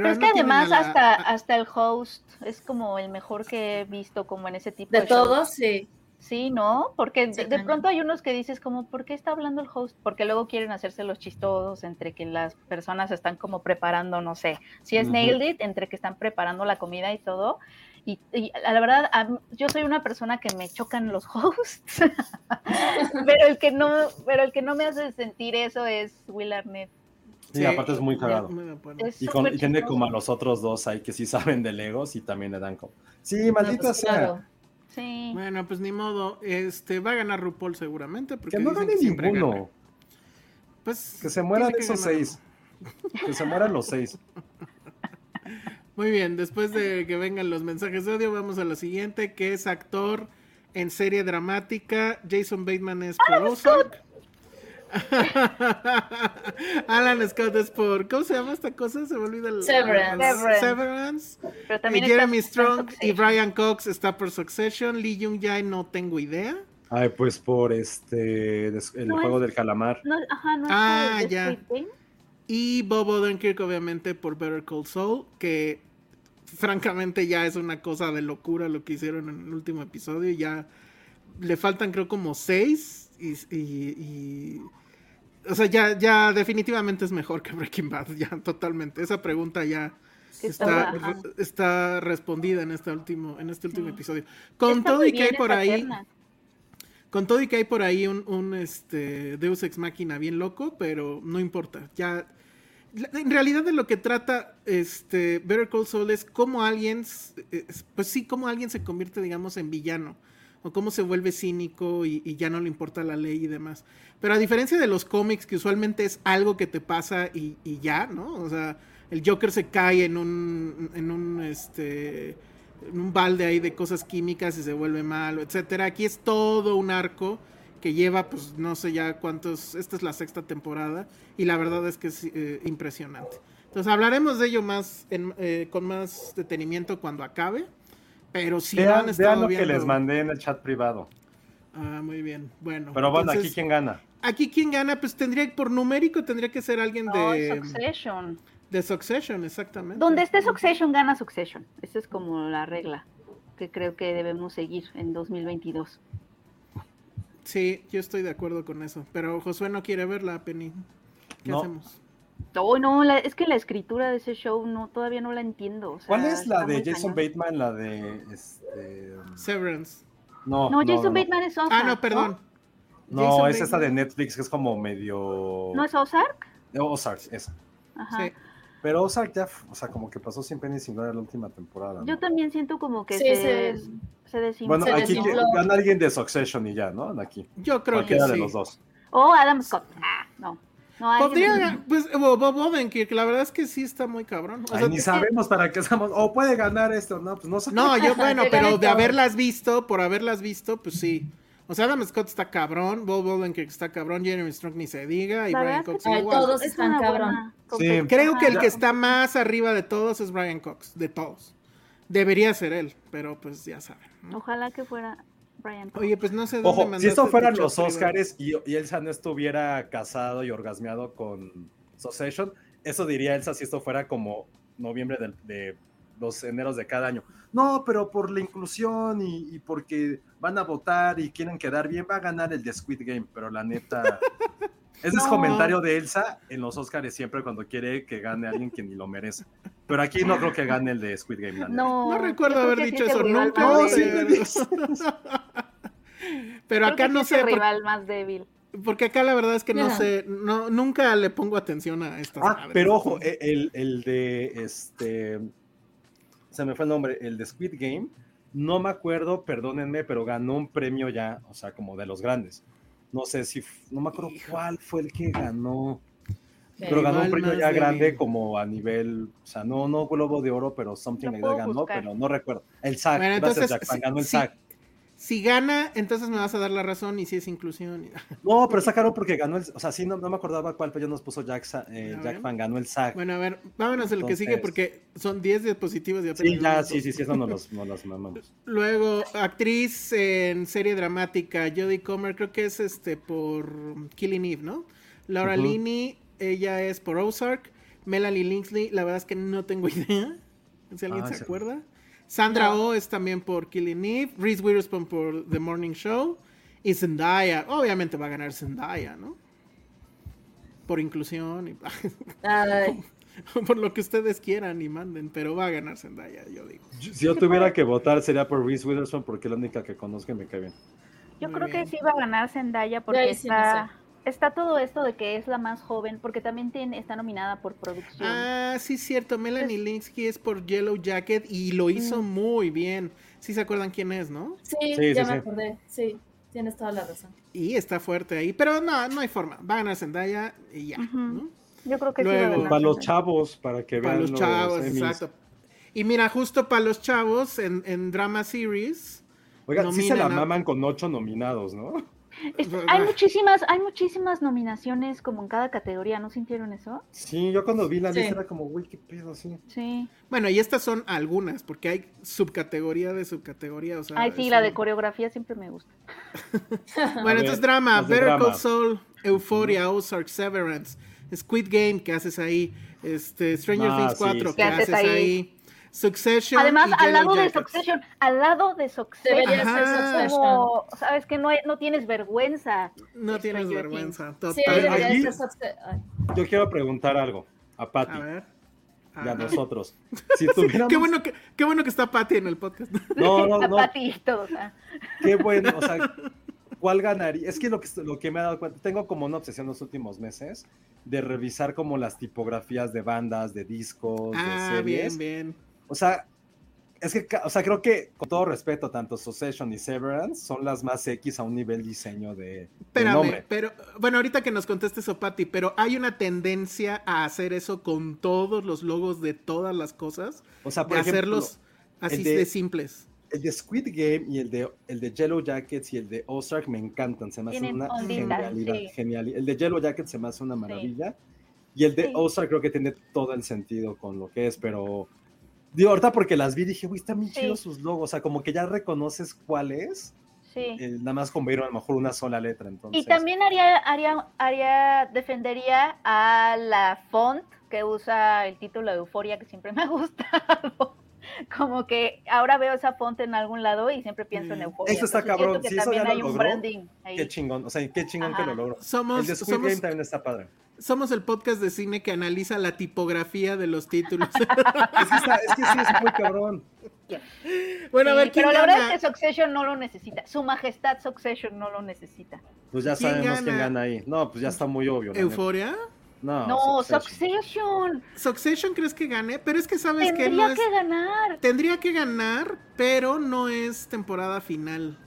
Pero es que además la- hasta, hasta el host es como el mejor que he visto como en ese tipo De de, todos, sí. Sí, ¿no? Porque Sí, de, pronto hay unos que dices como, ¿por qué está hablando el host? Porque luego quieren hacerse los chistosos entre que las personas están como preparando, no sé, si es nailed it, entre que están preparando la comida y todo. Y, la verdad, a yo soy una persona que me chocan los hosts, pero el que no, pero el que no me hace sentir eso es Will Arnett. Sí, Sí, aparte es muy cagado. Es Y, con- súper y tiene como a los otros dos ahí que sí saben de Legos y también le dan como. Sí, maldita No, pues, sea. claro. Sí. Bueno, pues ni modo. Este va a ganar RuPaul seguramente. Porque Que no gane siempre ninguno. gana. Pues, Que se mueran que esos ganar. seis. Que se mueran los seis. Muy bien, después de que vengan los mensajes de odio, vamos a la siguiente, que es actor en serie dramática. Jason Bateman es por Ozark. Alan Scott es por. ¿Cómo se llama esta cosa? Se me olvida el. Severance. Severance. Severance. Pero Eh, Jeremy Strong y. Brian Cox está por Succession. Lee Jung Jae no tengo idea. Ay, pues por este. El No juego es- del calamar. No, ajá, no Ah, ya. Y Bob Odenkirk, obviamente, por Better Call Saul, que francamente ya es una cosa de locura lo que hicieron en el último episodio. y Ya le faltan, creo, como seis. Y, y- y- o sea, ya, ya definitivamente es mejor que Breaking Bad, ya totalmente. Esa pregunta ya está, está respondida en este último, en este último episodio. Con Está todo y que hay por ahí. terna. Con todo y que hay por ahí un, un, este, Deus Ex Máquina bien loco, pero no importa. Ya, en realidad de lo que trata este, Better Call Saul es cómo alguien, pues sí, cómo alguien se convierte, digamos, en villano. O cómo se vuelve cínico y, ya no le importa la ley y demás. Pero a diferencia de los cómics, que usualmente es algo que te pasa y, y ya, ¿no? O sea, el Joker se cae en un, en un, este, en un balde ahí de cosas químicas y se vuelve malo, etcétera. Aquí es todo un arco que lleva, pues no sé ya cuántos, esta es la sexta temporada y la verdad es que es eh, impresionante. Entonces hablaremos de ello más en- eh, con más detenimiento cuando acabe, pero si no han vean, estado vean lo que les mandé en el chat privado. Ah, muy bien, bueno. Pero bueno, aquí quién gana. aquí quién gana, pues tendría, por numérico tendría que ser alguien No, de, Succession. de Succession, exactamente. Donde esté Succession, gana Succession. Esa es como la regla que creo que debemos seguir en 2022. Sí, yo estoy de acuerdo con eso, pero Josué no quiere verla, Penny. ¿Qué No. hacemos? No, no, la- es que la escritura de ese show no todavía no la entiendo. o sea, ¿Cuál es la de Jason cañón. Bateman? La de. Este, Severance. no, No, Jason no, no. Bateman es Ozark. Ah, no, perdón. No, Jason es esta de. Netflix que es como medio. ¿No es Ozark? Ozark, esa. Ajá. Sí. Pero Ozark ya, o sea, como que pasó sin pena y sin gloria la última temporada. ¿no? Yo también siento como que Sí, se, se- Se desinfló. Bueno, Se aquí gana alguien de Succession y ya, ¿no? Aquí. Yo creo que Cualquiera de sí. los dos. O Adam Scott. Ah, no. No, Podría, pues, Bob Bob Odenkirk, la verdad es que sí está muy cabrón. O Ay, sea, ni sabemos para qué estamos. O puede ganar esto, ¿no? Pues no sé. No, yo, bueno, pero de haberlas visto, por haberlas visto, pues sí. O sea, Adam Scott está cabrón, Bob Odenkirk está cabrón, Jeremy Strong ni se diga, y Brian Cox igual. todos es están cabrón. Sí. Creo que el que está más arriba de todos es Brian Cox, de todos. Debería ser él, pero pues ya saben. ¿no? Ojalá que fuera Brian. Oye, pues no sé dónde Ojo, si esto fueran los. Oscars y, y Elsa no estuviera casado y orgasmeado con Succession, eso diría Elsa si esto fuera como noviembre del- de los eneros de cada año. No, pero por la inclusión y, y porque van a votar y quieren quedar bien, va a ganar el de Squid Game, pero la neta... Ese es comentario de Elsa en los Oscars siempre cuando quiere que gane alguien que ni lo merece. Pero aquí no creo que gane el de Squid Game. la neta. No, No recuerdo haber dicho eso nunca. No, sí. Pero acá no es sé, el por- rival más débil. porque acá la verdad es que no Ajá. sé, no, nunca le pongo atención a estas Ah, madres. pero ojo, e- el, el de este. Se me fue el nombre, el de Squid Game. No me acuerdo, perdónenme, pero ganó un premio ya, o sea, como de los grandes. No sé si, no me acuerdo Hijo. cuál fue el que ganó, pero ganó un premio ya grande como a nivel, o sea, no, no Globo de Oro, pero something Lo like that ganó, buscar. pero no recuerdo. El SAG, Bueno, gracias, entonces, sí- ganó el sí. SAG. Si gana, entonces me vas a dar la razón y si es inclusión. No, pero sacaron porque ganó el, o sea, sí, no, no me acordaba cuál, pero ya nos puso Jack, eh, Jack. Fan, ganó el SAG. Bueno, a ver, vámonos al que sigue porque son 10 diapositivas apenas sí, ya, sí, sí, sí, eso no los, no los mamamos. Luego, actriz en serie dramática, Jodie Comer, creo que es este por Killing Eve, ¿no? Laura Ujú. Linney, ella es por Ozark. Melanie Lindsley, la verdad es que no tengo idea. Si alguien Ah, se acuerda. Sandra No. Oh es también por Killing Eve. Reese Witherspoon por The Morning Show. Y Zendaya, obviamente va a ganar Zendaya, ¿no? Por inclusión y Ay, por lo que ustedes quieran y manden, pero va a ganar Zendaya, yo digo. Si yo tuviera que votar sería por Reese Witherspoon porque es la única que conozco y me cae bien. Yo Muy creo bien. que sí va a ganar Zendaya porque no está, está todo esto de que es la más joven, porque también tiene, está nominada por producción. Ah, sí, cierto. Melanie Linsky es por Yellow Jacket y lo hizo muy bien. Sí se acuerdan quién es, ¿no? sí, Sí, ya sí, me sí. acordé. Sí, tienes toda la razón. Y está fuerte ahí. Pero no, no hay forma. Va a ganar Zendaya y ya. Ujú. ¿no? Yo creo que sí Luego- ganar Para los chavos, para que Para vean los chavos, exacto. Y mira, justo para los chavos en, en Drama Series. Oigan, sí se la a- maman con ocho nominados, ¿no? Es- hay muchísimas, hay muchísimas nominaciones como en cada categoría, ¿no sintieron eso? Sí, yo cuando vi la Sí. lista era como, güey, qué pedo, sí. Sí. Bueno, y estas son algunas, porque hay subcategoría de subcategoría. O sea, Ay, sí, la un- de coreografía siempre me gusta. Bueno, ver, entonces drama, Better drama. Call Saul, Euphoria, Ozark, Severance, Squid Game, ¿qué haces ahí? Este, Stranger Ah, Things sí, 4, sí. ¿qué haces ahí? Succession. Además, al lado de. Succession, al lado de Succession, como, sabes que no, no tienes vergüenza. No tienes vergüenza. Total. Yo quiero preguntar algo a A Patty ver. y a nosotros. Si tuviéramos... Qué bueno que, qué bueno que está Patty en el podcast. No, no, A no, Patty y todos. ah. qué bueno, o sea, ¿cuál ganaría? Es que lo que, lo que me he dado cuenta, tengo como una obsesión los últimos meses de revisar como las tipografías de bandas, de discos, Ah, de series. bien, bien. O sea, es que, o sea, creo que con todo respeto, tanto Succession y Severance son las más X a un nivel diseño de, de Espérame, nombre. pero bueno, ahorita que nos conteste eso, Patty, pero hay una tendencia a hacer eso con todos los logos de todas las cosas, O sea, de por ejemplo, hacerlos así el de, de- simples. el de Squid Game y el de, el de Yellow Jackets y el de Ozark me encantan, se me Tienen una onditas, genialidad, sí. genial. El de Yellow Jackets se me hace una maravilla y el de Sí. Ozark creo que tiene todo el sentido con lo que es, pero digo, ahorita porque las vi dije, uy, están bien Sí. chidos sus logos, o sea, como que ya reconoces cuál es, Sí. eh, nada más con ver a lo mejor una sola letra, entonces. Y también haría, haría, haría, defendería a la font que usa el título de Euforia, que siempre me ha gustado. Como que ahora veo esa font en algún lado y siempre pienso en Mm. Euforia. Eso está Entonces cabrón, que eso también ya lo hay un logró, branding ahí. Qué chingón, o sea, qué chingón que lo logró. Somos, el de Squid somos, Game también está padre. Somos el podcast de cine que analiza la tipografía de los títulos. Es que, está- es que sí, es muy cabrón. bueno, a ver, ¿quién pero la verdad es que Succession no lo necesita. Su majestad Succession no lo necesita. Pues ya ¿Quién sabemos quién gana? ahí. No, pues ya está muy obvio. ¿Euforia? No, No, Succession. Succession. Succession crees que gane, pero es que sabes que Tendría no es... que ganar. Tendría que ganar, pero no es temporada final.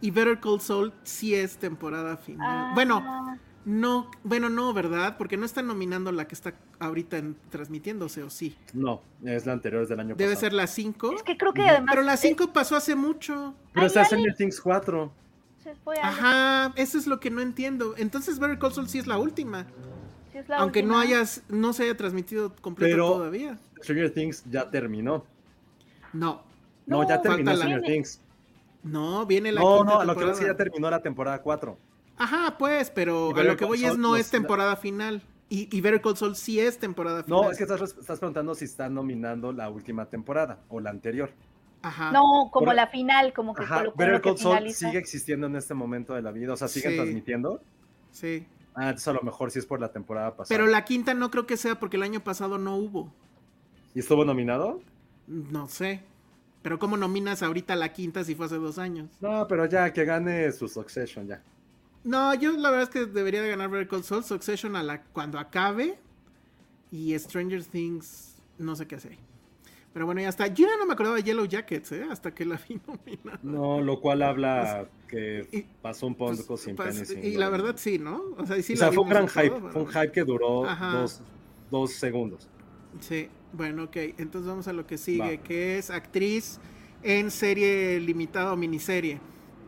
Y Better Call Saul sí es temporada final. Ah, Bueno, no, bueno, no, ¿verdad? Porque no están nominando la que está ahorita en- transmitiéndose, ¿o sí? No, es la anterior, es del año Debe pasado. ser la 5. Es que creo que además. Pero la es- 5 pasó hace mucho. Pero está. Stranger Things 4. se fue a- Ajá, eso es lo que no entiendo. Entonces Better Call Saul sí es la última. sí es la aunque no hayas, no se haya transmitido completo Pero- todavía. Stranger Things ya terminó. No, No, ya terminó Stranger Things. no, viene la No, no, a lo que temporada. es que ya terminó la temporada 4. Ajá, pues, pero a lo que voy es no los- es temporada final. Y, y Better Call Saul sí es temporada final. No, es que estás, estás preguntando si están nominando la última temporada o la anterior. Ajá. No, como Por- la final, como que Ajá, Better lo que Call Saul finaliza. sigue existiendo en este momento de la vida, o sea, siguen Sí. transmitiendo. Sí. Ah, entonces a lo mejor sí es por la temporada pasada. Pero la quinta no creo que sea porque el año pasado no hubo. ¿Y estuvo nominado? No sé. Pero ¿cómo nominas ahorita la quinta si fue hace dos años? No, pero ya, que gane su Succession ya. No, yo la verdad es que debería de ganar Better Call Saul, Succession a la, cuando acabe. Y Stranger Things, no sé qué hacer. Pero bueno, ya está. Yo ya no me acordaba de Yellow Jackets, ¿eh? Hasta que la vi nominada. No, lo cual habla que y- pasó un Pues, poco sin pues, pena y sin y la verdad sí, ¿no? O sea, sí o la sea, fue un gran hype, todo, fue un hype que duró dos, dos segundos. Sí, bueno, ok. Entonces vamos a lo que sigue, Va. que es actriz en serie limitada o miniserie.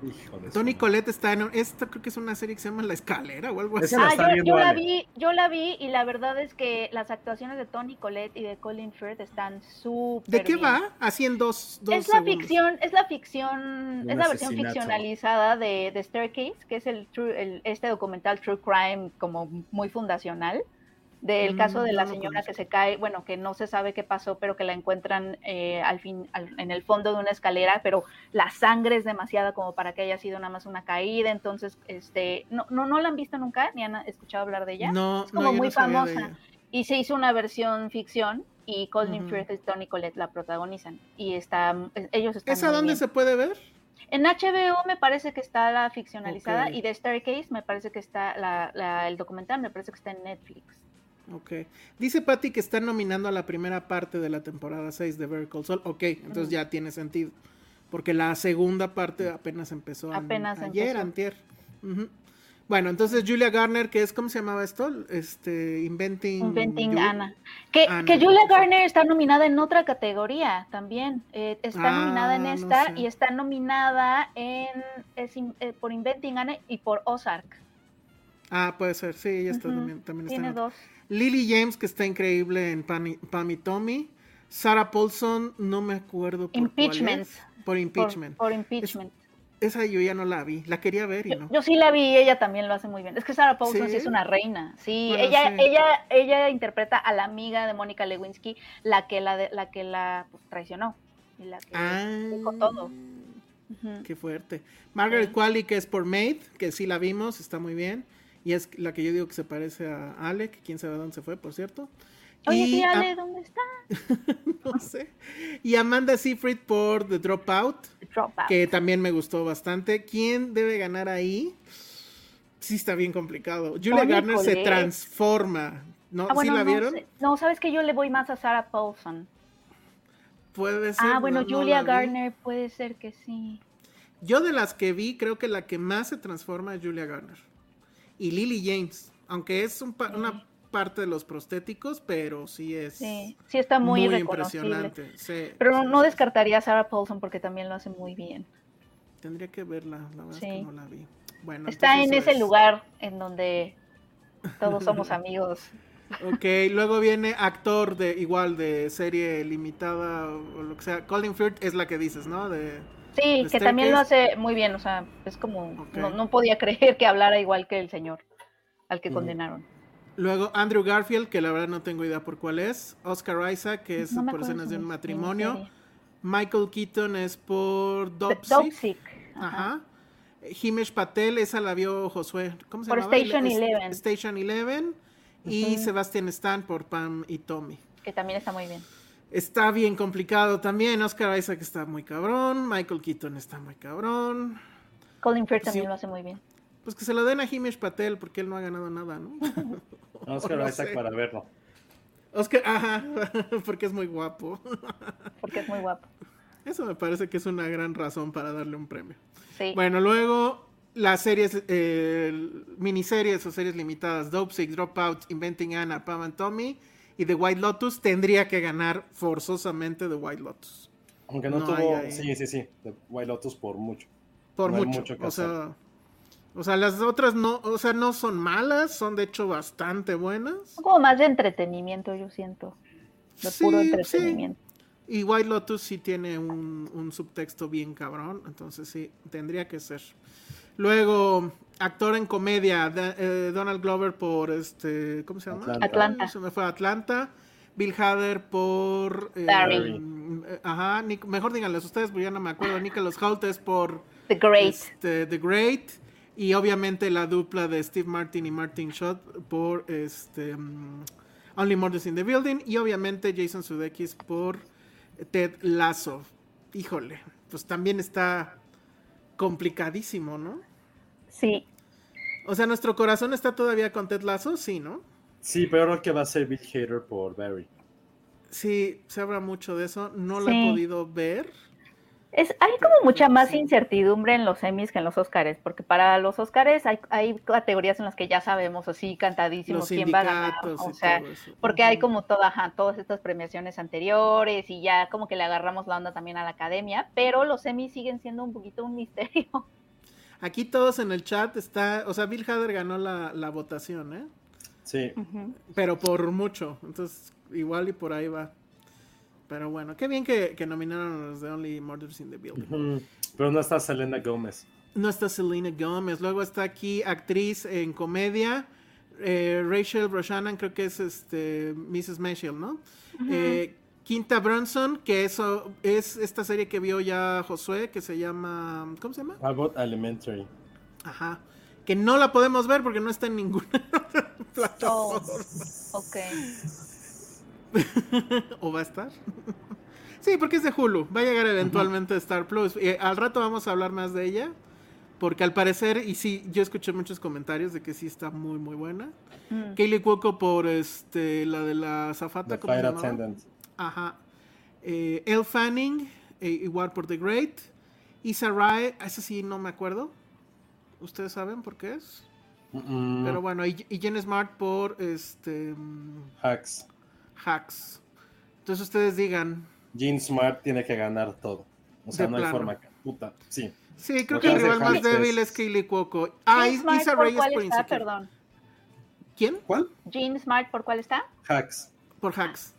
Hijo de su Tony. Colette está en... Esta creo que es una serie que se llama La Escalera o algo así. Ah, yo, yo la vi, yo la vi y la verdad es que las actuaciones de Tony Collette y de Colin Firth están súper ¿De qué bien. va? Así en dos, dos Es la ficción, es la ficción, Un es la versión asesinato. ficcionalizada de, de Staircase, que es el, true- el- este documental True Crime como muy fundacional del Mm, caso de la señora que se cae, bueno, que no se sabe qué pasó, pero que la encuentran eh, al fin, al- en el fondo de una escalera, pero la sangre es demasiada como para que haya sido nada más una caída, entonces, este, no, no, no la han visto nunca, ni han escuchado hablar de ella No, Es como no, muy no famosa. y se hizo una versión ficción y Colin. Firth y Tony Collette la protagonizan y está, ellos están ¿Esa dónde bien. se puede ver? En HBO me parece que está la ficcionalizada y de Staircase me parece que está la, la- el documental, me parece que está en Netflix. Ok. Dice Patty que están nominando a la primera parte de la temporada 6 de Better Call Saul. Ok, entonces ya tiene sentido. Porque la segunda parte apenas empezó an- Apenas ayer, empezó. antier. Bueno, entonces Julia Garner, que es, ¿cómo se llamaba esto? Este, Inventing... Inventing Ju- Anna. Que, Anna, que Julia. Garner está nominada en otra categoría también. Eh, está Ah, nominada en no esta sé. y está nominada en es eh, por Inventing Anna y por Ozark. Ah, puede ser, sí, ella está Ujú, también, también está Tiene en- dos. Lily James, que está increíble en Pam Pam y Tommy. Sarah Paulson, no me acuerdo por Impeachment. es. Por impeachment. por impeachment. Esa yo ya no la vi. La quería ver y no. yo sí la vi y ella también lo hace muy bien. Es que Sarah Paulson sí, ¿Sí? es una reina. Sí, Bueno, ella, sí. ella, ella interpreta a la amiga de Mónica Lewinsky, la que la, de- la que la pues, traicionó y la que Ah, dijo todo. Qué fuerte. Margaret. Qualley, que es por Maid, que sí la vimos, está muy bien. Y es la que yo digo que se parece a Alec, quién sabe dónde se fue, por cierto. Oye, y a- Ale, ¿dónde está? no sé. Y Amanda Seyfried por The Dropout, Dropout. que también me gustó bastante. ¿Quién debe ganar ahí? Sí, está bien complicado. Julia Garner se transforma. ¿No? Ah, bueno, ¿Sí la no vieron? No, sabes que yo le voy más a Sarah Paulson. Puede ser. Ah, bueno, no- no Julia vi. Garner puede ser que sí. Yo de las que vi, creo que la que más se transforma es Julia Garner. Y Lily James, aunque es un pa- Sí. una parte de los prostéticos, pero sí es Sí, sí está muy, reconocible. impresionante. Sí, Pero no, sí, no sí. descartaría a Sarah Paulson porque también lo hace muy bien. Tendría que verla, la verdad es que no la vi. Bueno, Está en ese es. lugar en donde todos somos amigos. Ok, luego viene actor de igual de serie limitada o lo que sea. Colin Firth es la que dices, ¿no? De Sí, ¿De que también lo hace muy bien, o sea, es como, Ok. no, no podía creer que hablara igual que el señor al que Mm. condenaron. Luego Andrew Garfield, que la verdad no tengo idea por cuál es. Oscar Isaac, que es No por escenas de un matrimonio. Michael Keaton es por. Dopesick, ajá. Himesh Patel, esa la vio Josué. ¿Cómo se Por llamaba? Station Es- Eleven. Station Eleven. Y Ujú. Sebastian Stan por Pam y Tommy. que también está muy bien. Está bien complicado también. Oscar Isaac está muy cabrón. Michael Keaton está muy cabrón. Colin Firth también Sí. lo hace muy bien. Pues que se lo den a Himesh Patel porque él no ha ganado nada, ¿no? Oscar no Isaac sé. para verlo. Oscar, ajá, porque es muy guapo. Porque es muy guapo. Eso me parece que es una gran razón para darle un premio. Sí. Bueno, luego las series, eh, miniseries o series limitadas, Dope Sick, Dropout, Inventing Anna, Pam and Tommy y The White Lotus tendría que ganar forzosamente The White Lotus. Aunque no, No tuvo. hay. Sí, sí, sí. de White Lotus por mucho. Por No mucho. mucho o sea, o sea, las otras no, o sea, no son malas, son de hecho bastante buenas. Son como más de entretenimiento, yo siento. De Sí, puro sí. entretenimiento. Y White Lotus sí tiene un, un subtexto bien cabrón, entonces sí, tendría que ser. Luego, actor en comedia, eh, Donald Glover por este, ¿cómo se llama? Atlanta. Atlanta. Se me fue a Atlanta. Bill Hader por... eh, Barry. eh, ajá, Nic- mejor díganles ustedes, porque ya no me acuerdo. Nicholas Hoult es por The Great. este, The Great. Y obviamente la dupla de Steve Martin y Martin Short por este, mm, Only Murders in the Building. Y obviamente Jason Sudeikis por Ted Lasso. Híjole, pues también está complicadísimo, ¿no? Sí. O sea, nuestro corazón está todavía con Ted Lasso, sí, ¿no? Sí, pero creo que va a ser Bill Hader por Barry. Sí, se habla mucho de eso. No lo he Sí. podido ver. Es, hay como mucha más incertidumbre en los Emmys que en los Oscars, porque para los Oscars hay, hay categorías en las que ya sabemos así cantadísimos Los quién va a ganar. O sea, porque hay como toda, ajá, todas estas premiaciones anteriores y ya como que le agarramos la onda también a la academia, pero los Emmys siguen siendo un poquito un misterio. Aquí todos en el chat está, o sea, Bill Hader ganó la, la votación, ¿eh? Sí. Pero por mucho. Entonces, igual y por ahí va. Pero bueno, qué bien que, que nominaron a los de Only Murders in the Building. Pero no está Selena Gómez. No está Selena Gomez. Luego está aquí actriz en comedia. eh, Rachel Brosnahan, creo que es este Mrs. Maisel, ¿no? Eh, Quinta Brunson, que eso es esta serie que vio ya Josué, que se llama. ¿Cómo se llama? Abbott Elementary. Ajá. Que no la podemos ver porque no está en ninguna plataforma. Oh, ok. ¿O va a estar? sí, porque es de Hulu. Va a llegar eventualmente a Star Plus. Eh, al rato vamos a hablar más de ella. Porque al parecer, y sí, yo escuché muchos comentarios de que sí está muy, muy buena. Mm. Kaylee Cuoco por este, la de la zafata, The ¿cómo se? Attendant. Ajá. Eh, Elle Fanning, eh, igual por The Great. Issa Rae, esa sí no me acuerdo. ¿Ustedes saben por qué es? Pero bueno, y, y Jen Smart por este Hacks. Hacks. Entonces ustedes digan. Jean Smart tiene que ganar todo. O sea, no hay forma. que- Puta, sí. Sí, creo Lo que el rival más débil es- es Kaylee Cuoco. Ah, Jean Smart, Issa ¿por Rae es cuál por está? Perdón. ¿Quién? ¿Cuál? Jean Smart, ¿por cuál está? Hacks. Por Hacks.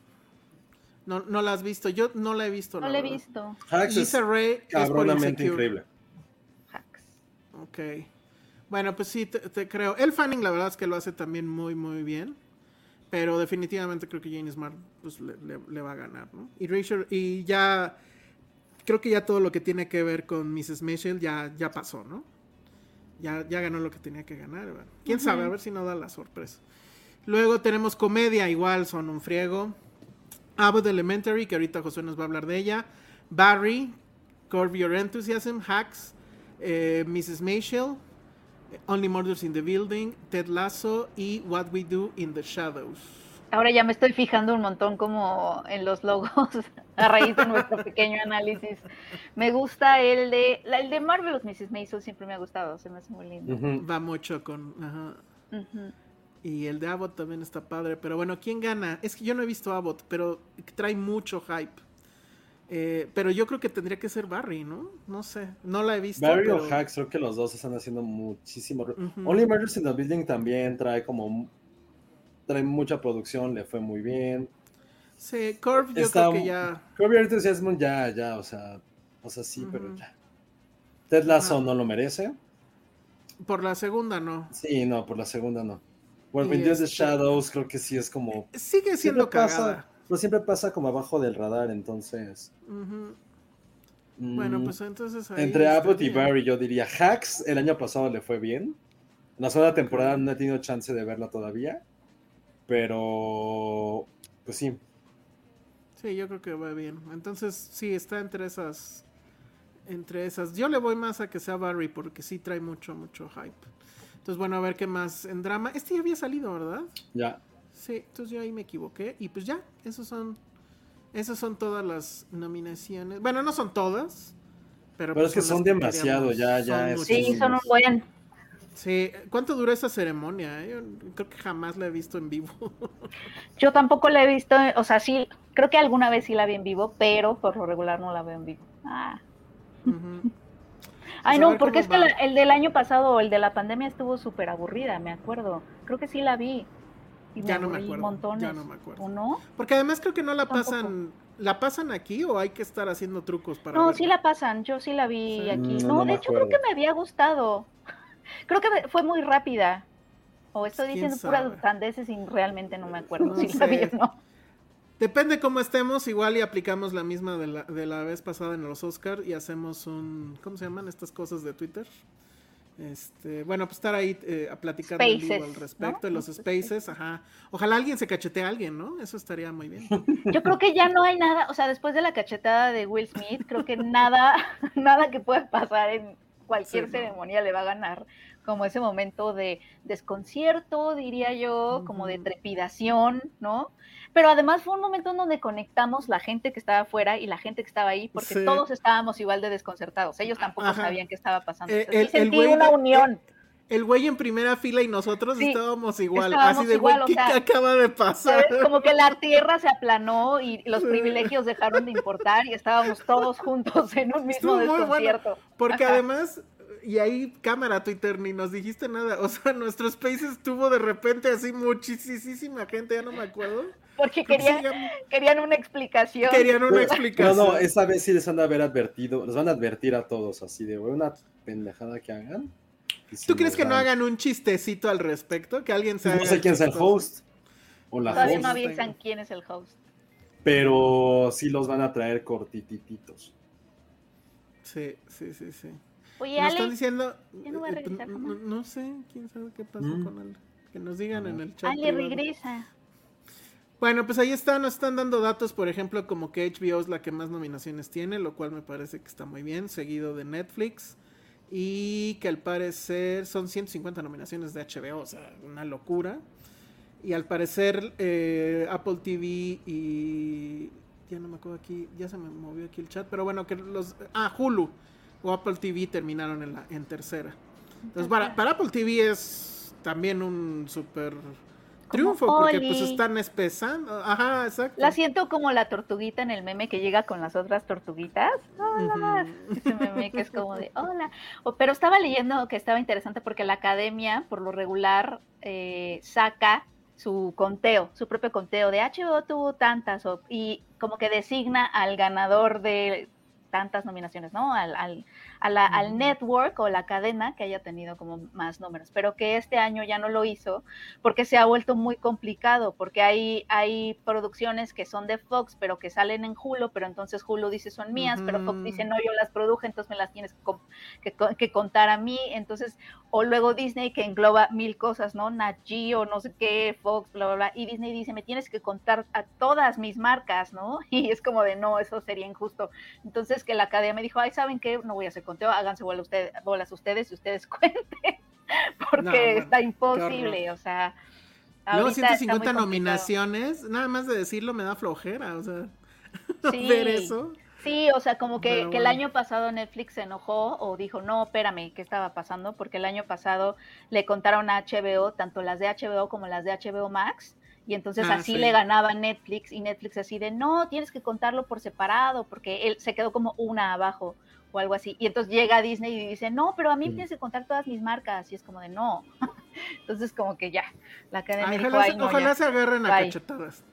No, no la has visto. Yo no la he visto. No la la he verdad. visto. Hacks Y es por cabronamente increíble. Hacks. Ok. Bueno, pues sí, te, te creo. El Fanning, la verdad es que lo hace también muy, muy bien. Pero definitivamente creo que Jane Smart pues, le, le- le va a ganar, ¿no? Y Rachel, y ya. Creo que ya todo lo que tiene que ver con Mrs. Mitchell ya, ya pasó, ¿no? Ya, ya ganó lo que tenía que ganar. bueno. Quién sabe, a ver si no da la sorpresa. Luego tenemos comedia, igual son un friego. Abbott Elementary, que ahorita José nos va a hablar de ella. Barry, Curb Your Enthusiasm, Hacks, eh, Mrs. Maisel, Only Murders in the Building, Ted Lasso y What We Do in the Shadows. Ahora ya me estoy fijando un montón como en los logos a raíz de nuestro pequeño análisis. Me gusta el de la- el de Marvelous Mrs. Maisel siempre me ha gustado, se me hace muy lindo. Va mucho con... ajá. Ujú. Y el de Abbott también está padre. Pero bueno, ¿quién gana? Es que yo no he visto Abbott, pero trae mucho hype. Eh, pero yo creo que tendría que ser Barry, ¿no? No sé. No la he visto. Barry pero- o Hacks, creo que los dos están haciendo muchísimo. Only Murders in the Building también trae como. Trae mucha producción, le fue muy bien. Sí, Curve yo Está- creo que ya... Curb Your Enthusiasm ya, ya, o sea. O sea, sí, pero ya. Ted Lasso no lo merece. Por la segunda no. Sí, no, por la segunda no. Y Into the este- Shadows creo que sí es como. Sigue siendo cagada. pero siempre pasa como abajo del radar, entonces. Mm, Bueno, pues entonces ahí Entre Abbott y. Barry, yo diría Hacks. El año pasado le fue bien. En la segunda temporada no he tenido chance de verla todavía. Pero. Pues sí. Sí, yo creo que va bien. Entonces, sí, está entre esas. Entre esas. Yo le voy más a que sea Barry porque sí trae mucho, mucho hype. Entonces, bueno, a ver qué más en drama. Este ya había salido, ¿verdad? Ya. Sí, entonces yo ahí me equivoqué. Y pues ya, esos son. Esas son todas las nominaciones. Bueno, no son todas. Pero, Pero pues es que son las demasiado, queríamos. ya- ya. Sí, son un buen. Sí, ¿cuánto dura esa ceremonia? eh? Yo creo que jamás la he visto en vivo. Yo tampoco la he visto, o sea, sí, creo que alguna vez sí la vi en vivo, pero por lo regular no la veo en vivo. Ah. Ujú. Ay, no, porque es que la- el del año pasado el de la pandemia estuvo súper aburrida, me acuerdo. Creo que sí la vi. Y Ya no me acuerdo, montones. ya no me acuerdo. ¿O no? Porque además creo que no la Tampoco. pasan. ¿La pasan aquí o hay que estar haciendo trucos para No, verla? sí la pasan, yo sí la vi Sí. aquí. No, no de hecho creo que me había gustado. Creo que fue muy rápida. O estoy ¿Quién diciendo puras sandeces y realmente no me acuerdo No si la vi sé. o no. Depende cómo estemos, igual y aplicamos la misma de la, de la vez pasada en los Oscar y hacemos un, ¿cómo se llaman estas cosas de Twitter? Este, bueno, pues estar ahí eh, a platicar al respecto, ¿no? los Los spaces, ajá. Ojalá alguien se cachete a alguien, ¿no? Eso estaría muy bien. Yo creo que ya no hay nada, o sea, después de la cachetada de Will Smith, creo que nada, nada que pueda pasar en cualquier Sí, no. ceremonia le va a ganar como ese momento de desconcierto, diría yo, como de trepidación, ¿no? Pero además fue un momento en donde conectamos la gente que estaba afuera y la gente que estaba ahí, porque Sí. todos estábamos igual de desconcertados. Ellos tampoco Ajá. sabían qué estaba pasando. Eh, el- el sentí una de- unión. El güey en primera fila y nosotros Sí, estábamos igual, estábamos así de güey, o ¿qué sea, acaba de pasar? ¿Sabes? Como que la tierra se aplanó y los privilegios dejaron de importar y estábamos todos juntos en un mismo Estuvo muy bueno. desconcierto. Porque Ajá. además, y ahí cámara Twitter, ni nos dijiste nada. O sea, nuestro Space estuvo de repente así muchísima gente, ya no me acuerdo. Porque querían, querían una explicación. querían una No, explicación. no, esta vez sí les han de haber advertido, les van a advertir a todos así de, una pendejada que hagan. si ¿Tú crees que no hagan un chistecito al respecto? Que alguien se Pues no sé quién es el host o la Todavía host, no avisan quién es el host. pero sí los van a traer cortitititos. Sí, sí, sí, sí. Oye, Nos están Ale, diciendo... ya no va a eh, regresar no, no sé, quién sabe qué pasó Mm. con él. Que nos digan en el chat. Ale privado. regresa. Bueno, pues ahí está, nos están dando datos, por ejemplo, como que HBO es la que más nominaciones tiene, lo cual me parece que está muy bien, seguido de Netflix, y que al parecer son 150 nominaciones de HBO, o sea, una locura. Y al parecer eh, Apple TV y... Ya no me acuerdo aquí, ya se me movió aquí el chat, pero bueno, que los... Ah, Hulu o Apple TV terminaron en, la, en tercera. Entonces, para, para Apple TV es también un súper triunfo, porque pues están espesando. Ajá, exacto. La siento como la tortuguita en el meme que llega con las otras tortuguitas. Hola. Ese meme que es como de hola. Pero estaba leyendo que estaba interesante porque la academia, por lo regular, eh, saca su conteo, su propio conteo de HBO tuvo tantas y como que designa al ganador de tantas nominaciones, ¿no? Al, al, a la- al network o la cadena que haya tenido como más números, pero que este año ya no lo hizo porque se ha vuelto muy complicado, porque hay, hay producciones que son de Fox, pero que salen en Hulu, pero entonces Hulu dice son mías, pero Fox dice no, yo las produje, entonces me las tienes que, que que contar a mí, entonces, o luego Disney que engloba mil cosas, ¿no? Nat Geo, no sé qué, Fox, bla, bla, bla, y Disney dice, me tienes que contar a todas mis marcas, ¿no? Y es como de, no, eso sería injusto. Entonces que la academia me dijo, ay, ¿saben qué? No voy a hacer conteo, háganse bola ustedes, bolas ustedes y ustedes cuenten, porque No, está imposible, o sea... Luego ahorita está muy 150 complicado. nominaciones, nada más de decirlo me da flojera, o sea, Sí. ver eso. Sí, o sea, como que, el año pasado Netflix se enojó o dijo, no, espérame, ¿qué estaba pasando? Porque el año pasado le contaron a HBO, tanto las de HBO como las de HBO Max, y entonces Ah, así sí. le ganaba Netflix, y Netflix así de, no, tienes que contarlo por separado, porque él se quedó como una abajo o algo así. Y entonces llega Disney y dice, no, pero a mí Mm. tienes que contar todas mis marcas, y es como de, no. entonces como que ya, la Ay, dijo, ojalá "Ay, se- no, ojalá ya". se agarren a Bye. cachetadas.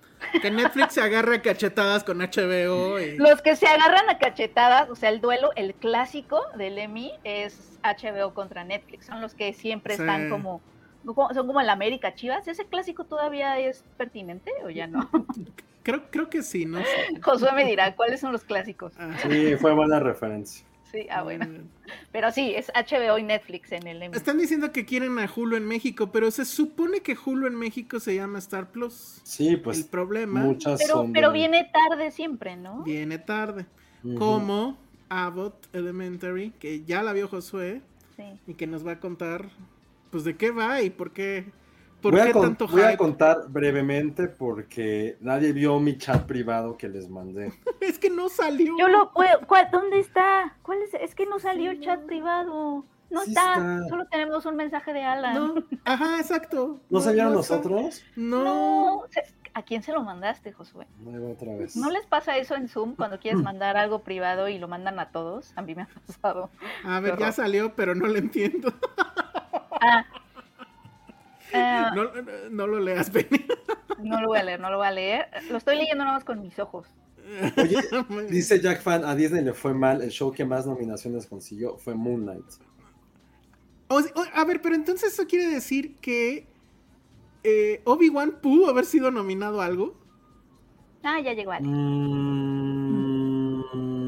Que Netflix se agarre a cachetadas con HBO y... Los que se agarran a cachetadas, o sea, el duelo, el clásico del Emmy es HBO contra Netflix. Son los que siempre Sí. están como, son como el América Chivas. ¿Ese clásico todavía es pertinente o ya no? Creo, creo que sí, ¿no? sé. Josué me dirá, ¿cuáles son los clásicos? Ah, Sí, fue buena referencia. Sí, ah, bueno. Pero sí, es HBO y Netflix en el. Están diciendo que quieren a Hulu en México, pero se supone que Hulu en México se llama Star Plus. Sí, El pues problema muchas Pero, son pero de- viene tarde siempre, ¿no? viene tarde. Como Abbott Elementary, que ya la vio Josué Sí. y que nos va a contar pues de qué va y por qué, por Voy, a, qué con- tanto voy a contar brevemente porque nadie vio mi chat privado que les mandé. Es que no salió. Yo lo puedo. ¿cuál- ¿Dónde está? ¿Cuál es? Es que no salió el chat privado. No Sí está. está. Solo tenemos un mensaje de Alan. No, ajá, exacto. ¿No salieron nosotros? No. No. ¿A quién se lo mandaste, Josué? Otra vez. ¿No les pasa eso en Zoom cuando quieres mandar algo privado y lo mandan a todos? A mí me ha pasado. A ver, ya salió, pero no lo entiendo. Ah. Ah, No, no lo leas, Penny. no lo voy a leer, no lo voy a leer. Lo estoy leyendo nada más con mis ojos. Oye, dice Jack Fan, a Disney le fue mal, el show que más nominaciones consiguió fue Moon Knight. O- o- a ver, pero entonces eso quiere decir que eh, Obi-Wan pudo haber sido nominado a algo. Ah, ya llegó Ale. Mm,